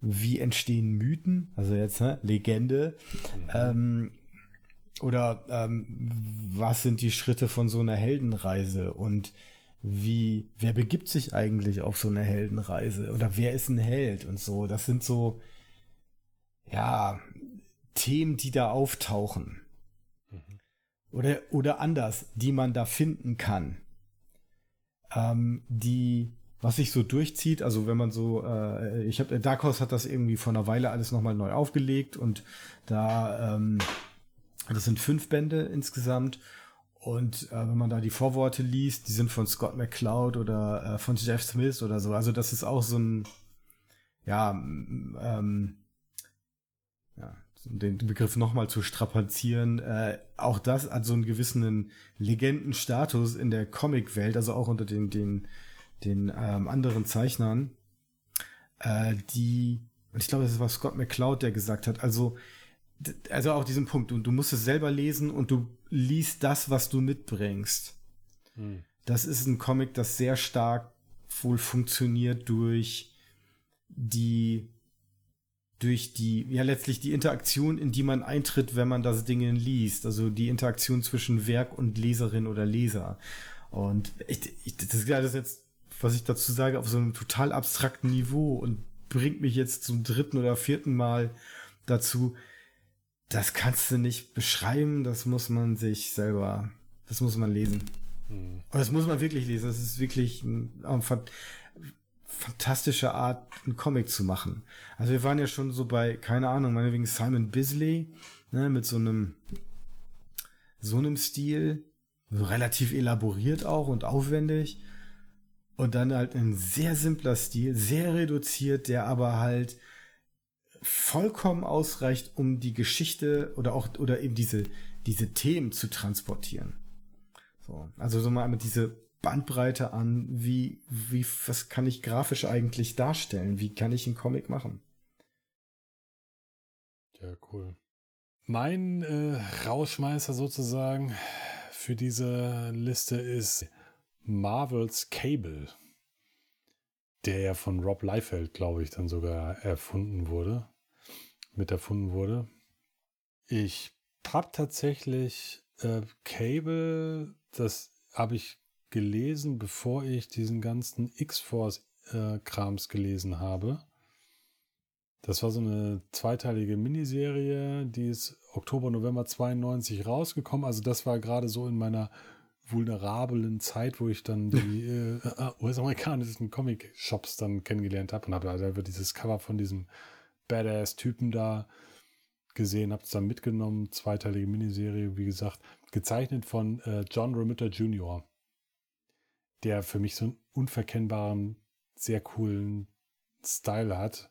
wie entstehen Mythen, also jetzt ne, Legende, mhm. ähm, oder ähm, was sind die Schritte von so einer Heldenreise und wie, wer begibt sich eigentlich auf so eine Heldenreise oder wer ist ein Held und so. Das sind so, ja, Themen, die da auftauchen oder, oder anders, die man da finden kann. Ähm, die, was sich so durchzieht, also wenn man so, äh, ich habe, Dark Horse hat das irgendwie vor einer Weile alles nochmal neu aufgelegt und da, ähm, das sind fünf Bände insgesamt und äh, wenn man da die Vorworte liest, die sind von Scott McCloud oder äh, von Jeff Smith oder so, also das ist auch so ein, ja, ähm, ja, den Begriff nochmal zu strapazieren, äh, auch das hat so einen gewissen Legendenstatus in der Comicwelt, also auch unter den, den, den ähm, anderen Zeichnern. äh, die, und ich glaube, das war Scott McCloud, der gesagt hat, also, also auch diesen Punkt, du, du musst es selber lesen und du liest das, was du mitbringst. Hm. Das ist ein Comic, das sehr stark wohl funktioniert durch die durch die, ja letztlich die Interaktion, in die man eintritt, wenn man das Ding liest. Also die Interaktion zwischen Werk und Leserin oder Leser. Und ich, ich, das ist alles jetzt, was ich dazu sage, auf so einem total abstrakten Niveau und bringt mich jetzt zum dritten oder vierten Mal dazu. Das kannst du nicht beschreiben, das muss man sich selber, das muss man lesen. Hm. Und das muss man wirklich lesen. Das ist wirklich ein, ein fantastische Art, einen Comic zu machen. Also wir waren ja schon so bei, keine Ahnung, meinetwegen Simon Bisley, ne, mit so einem, so einem Stil, relativ elaboriert auch und aufwendig. Und dann halt ein sehr simpler Stil, sehr reduziert, der aber halt vollkommen ausreicht, um die Geschichte oder auch, oder eben diese, diese Themen zu transportieren. So, also so mal mit diese Bandbreite an, wie, wie, was kann ich grafisch eigentlich darstellen? Wie kann ich einen Comic machen? Ja, cool. Mein äh, Rauschmeißer sozusagen für diese Liste ist Marvels Cable, der ja von Rob Liefeld, glaube ich, dann sogar erfunden wurde, mit erfunden wurde. Ich habe tatsächlich äh, Cable, das habe ich gelesen, bevor ich diesen ganzen X-Force-Krams äh, gelesen habe. Das war so eine zweiteilige Miniserie, die ist Oktober, November 92 rausgekommen. Also das war gerade so in meiner vulnerablen Zeit, wo ich dann die äh, äh US-amerikanischen Comic-Shops dann kennengelernt habe und habe also einfach dieses Cover von diesem Badass-Typen da gesehen, habe es dann mitgenommen, zweiteilige Miniserie, wie gesagt, gezeichnet von äh, John Romita Jr., der für mich so einen unverkennbaren, sehr coolen Style hat.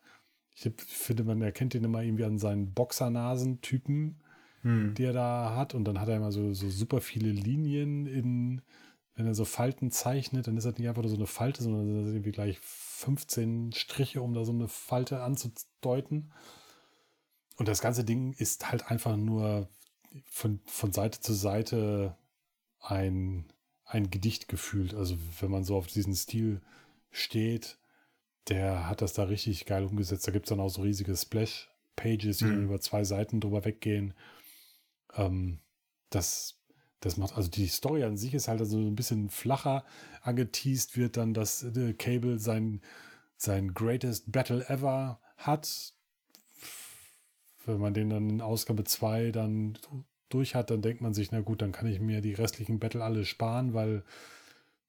Ich finde, man erkennt ihn immer irgendwie an seinen Boxernasen-Typen, hm. die er da hat. Und dann hat er immer so, so super viele Linien in, wenn er so Falten zeichnet, dann ist das nicht einfach nur so eine Falte, sondern das sind irgendwie gleich 15 Striche, um da so eine Falte anzudeuten. Und das ganze Ding ist halt einfach nur von, von Seite zu Seite ein, ein Gedicht gefühlt. Also wenn man so auf diesen Stil steht, der hat das da richtig geil umgesetzt. Da gibt es dann auch so riesige Splash-Pages, die mhm. über zwei Seiten drüber weggehen. Ähm, das, das macht, also die Story an sich ist halt also ein bisschen flacher angeteased wird dann, dass äh, Cable sein, sein greatest battle ever hat. Wenn man den dann in Ausgabe 2 dann durch hat, dann denkt man sich, na gut, dann kann ich mir die restlichen Battle alle sparen, weil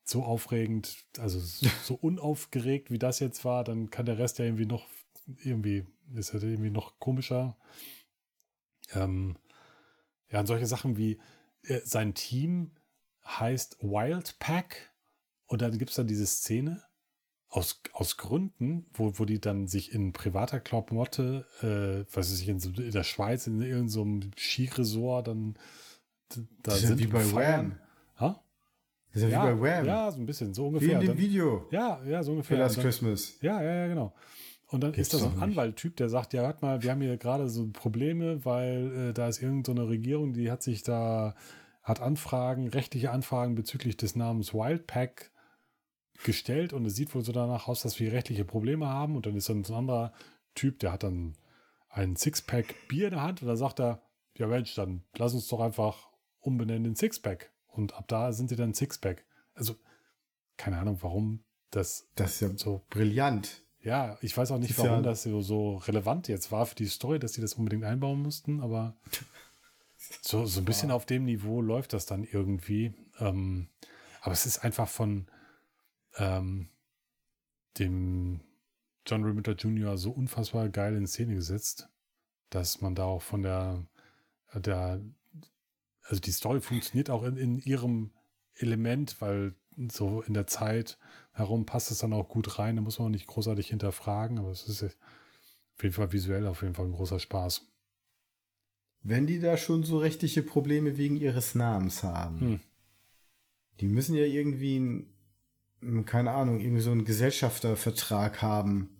so aufregend, also so unaufgeregt wie das jetzt war, dann kann der Rest ja irgendwie noch, irgendwie, ist ja irgendwie noch komischer. Ähm, ja, und solche Sachen wie äh, sein Team heißt Wild Pack und dann gibt es da diese Szene aus, aus Gründen, wo, wo die dann sich in privater Klamotte, äh, was weiß ich, in, so, in der Schweiz, in irgendeinem so Skiresort dann da sind. Wie bei Wham. Ha? Das ist ja, ja wie bei Wham. Ja, so ein bisschen, so ungefähr. Wie in dem dann, Video. Ja, ja, so ungefähr. Für Last Christmas. Ja, ja, ja, genau. Und dann Gibt's ist da so ein Anwalttyp, der sagt, ja, hört mal, wir haben hier gerade so Probleme, weil äh, da ist irgendeine so Regierung, die hat sich da, hat Anfragen, rechtliche Anfragen bezüglich des Namens Wildpack gestellt und es sieht wohl so danach aus, dass wir rechtliche Probleme haben. Und dann ist dann so ein anderer Typ, der hat dann ein Sixpack Bier in der Hand und dann sagt er, ja Mensch, dann lass uns doch einfach umbenennen in Sixpack. Und ab da sind sie dann Sixpack. Also, keine Ahnung, warum das. Das ist ja so brillant. Ja, ich weiß auch nicht, warum ja das so, so relevant jetzt war für die Story, dass sie das unbedingt einbauen mussten, aber so, so ein bisschen auf dem Niveau läuft das dann irgendwie. Ähm, aber es ist einfach von ähm, dem John Romita Jr. so unfassbar geil in Szene gesetzt, dass man da auch von der, der also die Story funktioniert auch in, in ihrem Element, weil so in der Zeit herum passt es dann auch gut rein. Da muss man auch nicht großartig hinterfragen, aber es ist auf jeden Fall visuell auf jeden Fall ein großer Spaß. Wenn die da schon so rechtliche Probleme wegen ihres Namens haben, hm. die müssen ja irgendwie, ein, keine Ahnung, irgendwie so einen Gesellschaftervertrag haben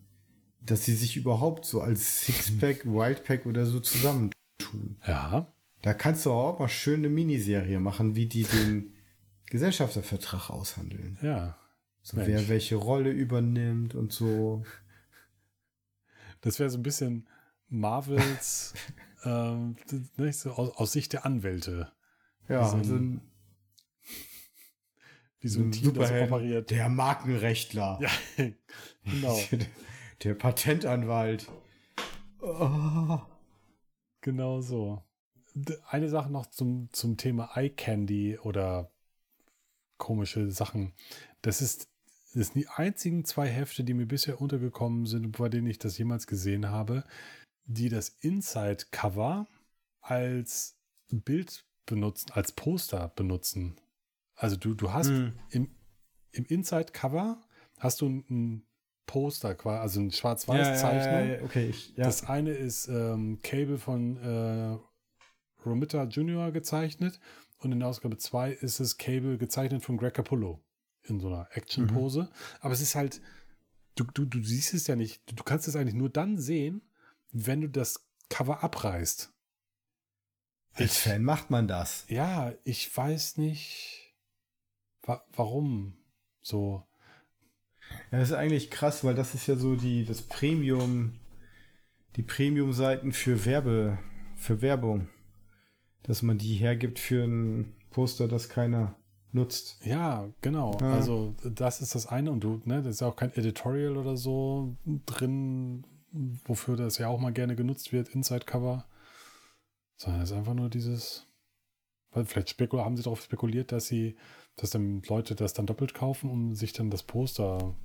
dass sie sich überhaupt so als Sixpack, Wildpack oder so zusammentun. Ja. Da kannst du auch mal schön eine Miniserie machen, wie die den Gesellschaftervertrag aushandeln. Ja. So, wer welche Rolle übernimmt und so. Das wäre so ein bisschen Marvels ähm, so aus, aus, Sicht der Anwälte. Ja, wie so ein, ein, wie so ein, Team, das operiert. Der Markenrechtler. Ja, genau. der, der Patentanwalt. Oh. Genau so. Eine Sache noch zum, zum Thema Eye Candy oder komische Sachen. Das ist, das sind die einzigen zwei Hefte, die mir bisher untergekommen sind, bei denen ich das jemals gesehen habe, die das Inside-Cover als Bild benutzen, als Poster benutzen. Also du, du hast mm. im, im Inside-Cover hast du ein Poster, quasi, also ein Schwarz-Weiß-Zeichnung. Ja, ja, ja, okay, ich, das eine ist ähm, Cable von äh, Romita Jr. gezeichnet und in der Ausgabe 2 ist es Cable gezeichnet von Greg Capullo in so einer Action-Pose. Mhm. Aber es ist halt, du, du, du siehst es ja nicht, du kannst es eigentlich nur dann sehen, wenn du das Cover abreißt. Als ich, Fan macht man das. Ja, ich weiß nicht, wa warum so. Ja, das ist eigentlich krass, weil das ist ja so die, das Premium, die Premium-Seiten für Werbe, für Werbung. Dass man die hergibt für ein Poster, das keiner nutzt. Ja, genau. Ja. Also das ist das eine und du, ne, das ist ja auch kein Editorial oder so drin, wofür das ja auch mal gerne genutzt wird, Inside Cover, sondern es ist einfach nur dieses, weil vielleicht spekul haben sie darauf spekuliert, dass sie, dass dann Leute das dann doppelt kaufen, um sich dann das Poster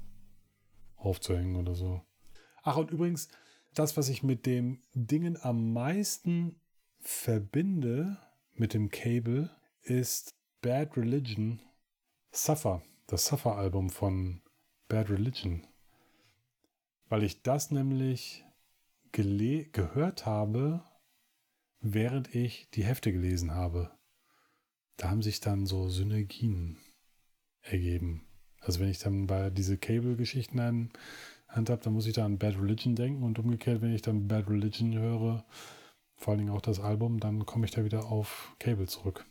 aufzuhängen oder so. Ach, und übrigens, das, was ich mit dem Dingen am meisten verbinde, mit dem Cable, ist Bad Religion Suffer, das Suffer-Album von Bad Religion weil ich das nämlich gehört habe, während ich die Hefte gelesen habe. Da haben sich dann so Synergien ergeben. Also wenn ich dann bei diese Cable-Geschichten an Hand habe, dann muss ich da an Bad Religion denken und umgekehrt, wenn ich dann Bad Religion höre, vor allen Dingen auch das Album, dann komme ich da wieder auf Cable zurück.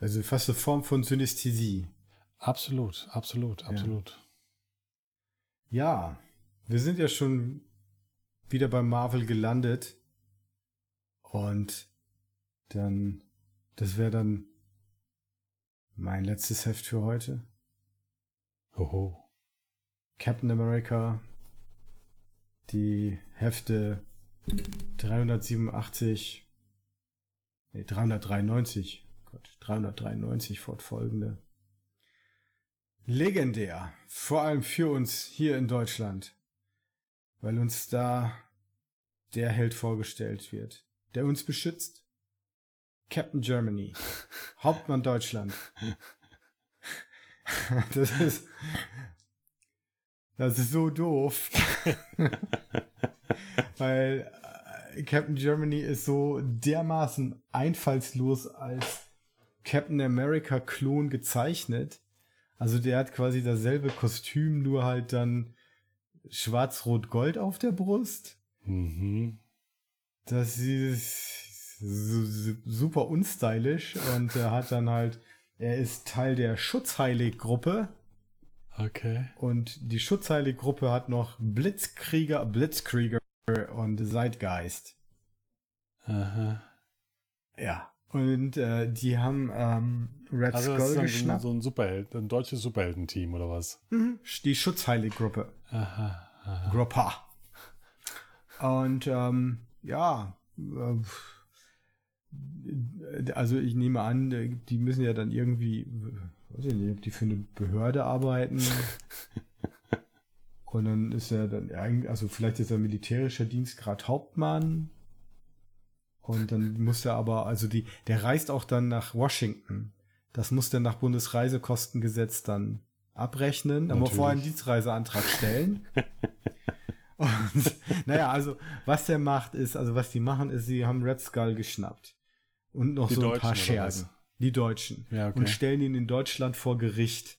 Also fast eine Form von Synästhesie. Absolut, absolut, absolut. Ja. Ja, wir sind ja schon wieder bei Marvel gelandet. Und dann, das wäre dann mein letztes Heft für heute. Oho. Captain America, die Hefte 387, nee, 393, Gott, 393 fortfolgende legendär. Vor allem für uns hier in Deutschland. Weil uns da der Held vorgestellt wird, der uns beschützt. Captain Germany. Hauptmann Deutschland. Das ist, das ist so doof. Weil äh, Captain Germany ist so dermaßen einfallslos als Captain America Klon gezeichnet also der hat quasi dasselbe Kostüm, nur halt dann schwarz-rot-gold auf der Brust. Mhm. Das ist super unstylisch und er hat dann halt, er ist Teil der Schutzheilig-Gruppe. Okay. Und die Schutzheilig-Gruppe hat noch Blitzkrieger, Blitzkrieger und Zeitgeist. Aha. Ja. Und äh, die haben ähm, Red also Skull das ist geschnappt. So ein Superheld, ein deutsches Superheldenteam oder was? Mhm. Die Schutzheilig-Gruppe. Aha, aha. Gruppe. Und ähm, ja, äh, also ich nehme an, die müssen ja dann irgendwie, weiß ich nicht, ob die für eine Behörde arbeiten. Und dann ist er dann eigentlich, also vielleicht ist er militärischer Dienstgrad Hauptmann und dann muss er aber, also die, der reist auch dann nach Washington. Das muss der nach Bundesreisekostengesetz dann abrechnen. Dann muss vorher einen Dienstreiseantrag stellen. und naja, also was der macht ist, also was die machen ist, sie haben Red Skull geschnappt. Und noch die so ein Deutschen paar Schergen. Die Deutschen. Ja, okay. Und stellen ihn in Deutschland vor Gericht.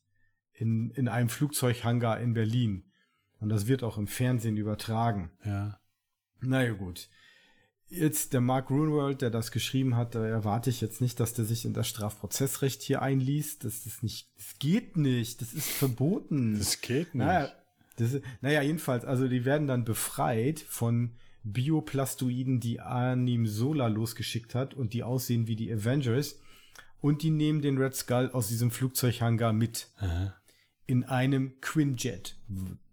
In, in einem Flugzeughangar in Berlin. Und das wird auch im Fernsehen übertragen. Ja. Naja, gut. Jetzt der Mark Grunwald, der das geschrieben hat, da erwarte ich jetzt nicht, dass der sich in das Strafprozessrecht hier einliest. Das ist nicht, das geht nicht, das ist verboten. Das geht nicht. Naja, das, naja, jedenfalls, also die werden dann befreit von Bioplastoiden, die Anim Sola losgeschickt hat und die aussehen wie die Avengers. Und die nehmen den Red Skull aus diesem Flugzeughangar mit Aha. in einem Quinjet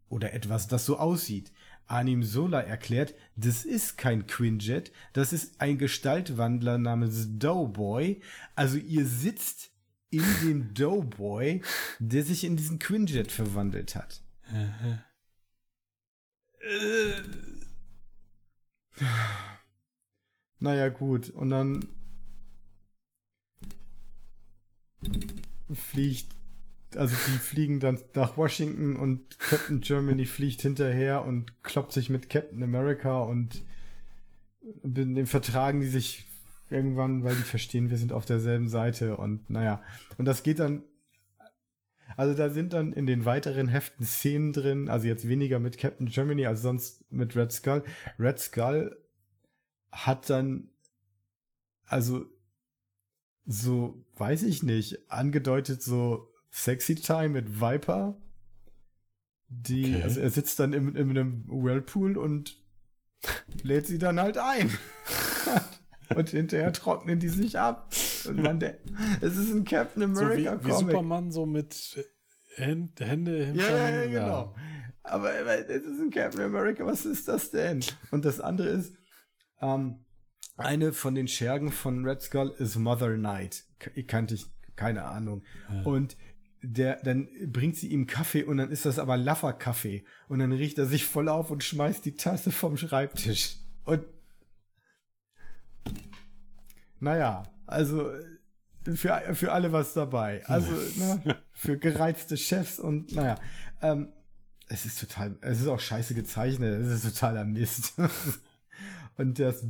oder etwas, das so aussieht. Anim Sola erklärt, das ist kein Quinjet, das ist ein Gestaltwandler namens Doughboy. Also ihr sitzt in dem Doughboy, der sich in diesen Quinjet verwandelt hat. Aha. Naja, gut. Und dann fliegt, also die fliegen dann nach Washington und Captain Germany fliegt hinterher und kloppt sich mit Captain America und dem vertragen die sich irgendwann, weil die verstehen, wir sind auf derselben Seite und naja. Und das geht dann, also da sind dann in den weiteren Heften Szenen drin, also jetzt weniger mit Captain Germany als sonst mit Red Skull. Red Skull hat dann, also so, weiß ich nicht, angedeutet so Sexy Time mit Viper. Die, Okay. also er sitzt dann in, in einem Whirlpool und lädt sie dann halt ein. und hinterher trocknen die sich ab. Und man, der, es ist ein Captain So wie, America wie Comic. Superman so mit Händ- Hände im Ja, ja, ja, genau. Aber aber es ist ein Captain America, was ist das denn? Und das andere ist, ähm, eine von den Schergen von Red Skull ist Mother Night. Kannte ich, keine Ahnung. Ja. Und der, dann bringt sie ihm Kaffee und dann ist das aber Laffer-Kaffee. Und dann riecht er sich voll auf und schmeißt die Tasse vom Schreibtisch. Und naja, also für, für alle was dabei. Also ne, für gereizte Chefs und naja. Ähm, es ist total, es ist auch scheiße gezeichnet, es ist totaler Mist. und das,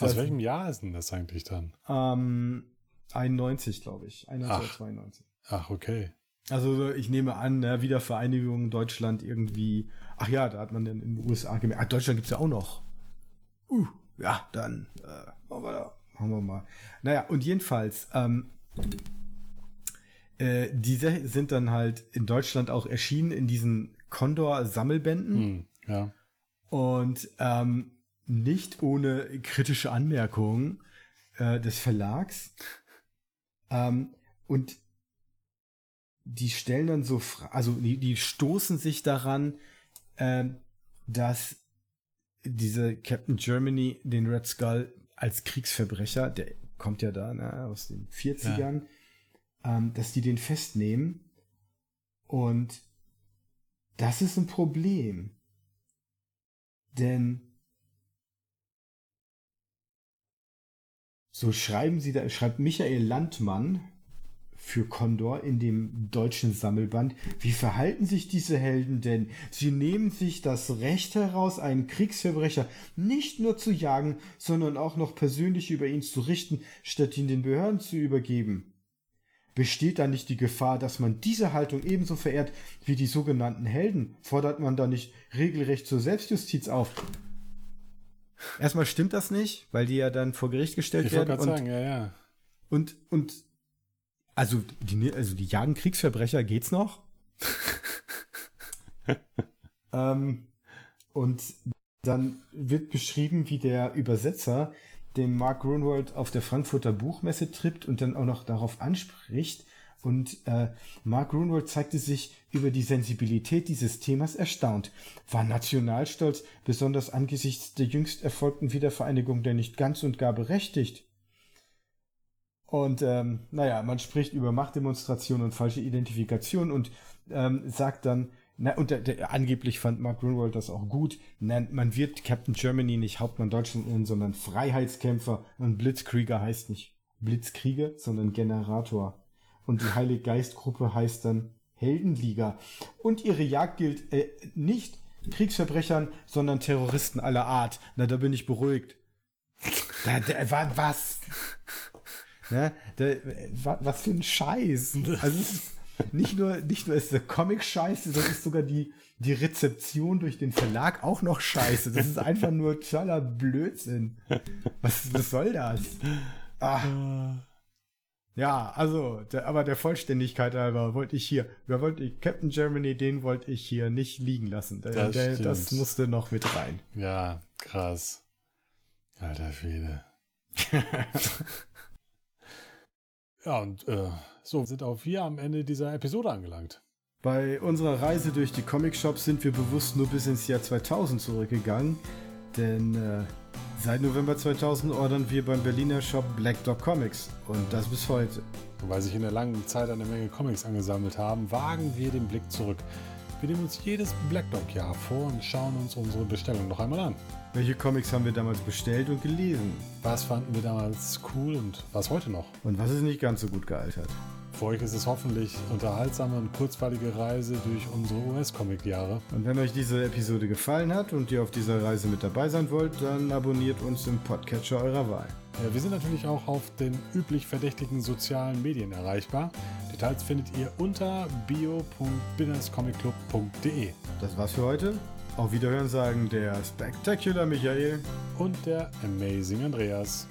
Aus welchem Jahr ist denn das eigentlich dann? ähm, 91, glaube ich. 91 Ach. oder 92. Ach, okay. Also so, ich nehme an, ne, Wiedervereinigung Deutschland irgendwie. Ach ja, da hat man dann in den USA gemerkt. Ah, Deutschland gibt's ja auch noch. Uh, ja, dann äh, machen wir da. Machen wir mal. Naja, und jedenfalls, ähm, äh, diese sind dann halt in Deutschland auch erschienen in diesen Condor-Sammelbänden. Hm, ja. Und ähm, nicht ohne kritische Anmerkungen äh, des Verlags. Ähm, und die stellen dann so, also die, die stoßen sich daran, ähm, dass diese Captain Germany den Red Skull als Kriegsverbrecher, der kommt ja da ne, aus den 40ern, ähm, dass die den festnehmen. Und das ist ein Problem. Denn so schreiben sie da, schreibt Michael Landmann für Condor in dem deutschen Sammelband. Wie verhalten sich diese Helden denn? Sie nehmen sich das Recht heraus, einen Kriegsverbrecher nicht nur zu jagen, sondern auch noch persönlich über ihn zu richten, statt ihn den Behörden zu übergeben. Besteht da nicht die Gefahr, dass man diese Haltung ebenso verehrt wie die sogenannten Helden? Fordert man da nicht regelrecht zur Selbstjustiz auf? Erstmal stimmt das nicht, weil die ja dann vor Gericht gestellt Ich wollte werden. gerade Und, sagen, ja, ja. und, und also die, also die jagen Kriegsverbrecher geht's noch. ähm, und dann wird beschrieben, wie der Übersetzer den Mark Grunwald auf der Frankfurter Buchmesse trippt und dann auch noch darauf anspricht. Und äh, Mark Grunwald zeigte sich über die Sensibilität dieses Themas erstaunt. War Nationalstolz, besonders angesichts der jüngst erfolgten Wiedervereinigung, der nicht ganz und gar berechtigt? Und ähm, naja, man spricht über Machtdemonstration und falsche Identifikation und ähm, sagt dann, na, und der, der, angeblich fand Mark Grunwald das auch gut, na, man wird Captain Germany nicht Hauptmann Deutschland nennen, sondern Freiheitskämpfer und Blitzkrieger heißt nicht Blitzkrieger, sondern Generator. Und die Heilige Geistgruppe heißt dann Heldenliga. Und ihre Jagd gilt äh, nicht Kriegsverbrechern, sondern Terroristen aller Art. Na, da bin ich beruhigt. Da, da, wa- was? Ne? Da, wa- was für ein Scheiß. Also, nicht nur, nicht nur ist der Comic scheiße, das ist sogar die, die Rezeption durch den Verlag auch noch scheiße. Das ist einfach nur toller Blödsinn. Was, was soll das? Ah. Ja, also, der, aber der Vollständigkeit halber wollte ich hier, wer wollte ich, Captain Germany, den wollte ich hier nicht liegen lassen. Der, Das der, das musste noch mit rein. Ja, krass. Alter Schwede. ja, und äh, so sind auch wir am Ende dieser Episode angelangt. Bei unserer Reise durch die Comic-Shops sind wir bewusst nur bis ins Jahr 2000 zurückgegangen, denn äh, seit November 2000 ordern wir beim Berliner Shop Black Dog Comics und das bis heute. Und weil sich in der langen Zeit eine Menge Comics angesammelt haben, wagen wir den Blick zurück. Wir nehmen uns jedes Black Dog-Jahr vor und schauen uns unsere Bestellung noch einmal an. Welche Comics haben wir damals bestellt und gelesen? Was fanden wir damals cool und was heute noch? Und was ist nicht ganz so gut gealtert? Für euch ist es hoffentlich unterhaltsame und kurzweilige Reise durch unsere US-Comic-Jahre. Und wenn euch diese Episode gefallen hat und ihr auf dieser Reise mit dabei sein wollt, dann abonniert uns im Podcatcher eurer Wahl. Ja, wir sind natürlich auch auf den üblich verdächtigen sozialen Medien erreichbar. Details findet ihr unter bio.binnerscomicclub.de. Das war's für heute. Auf Wiederhören sagen der Spectacular Michael. Und der Amazing Andreas.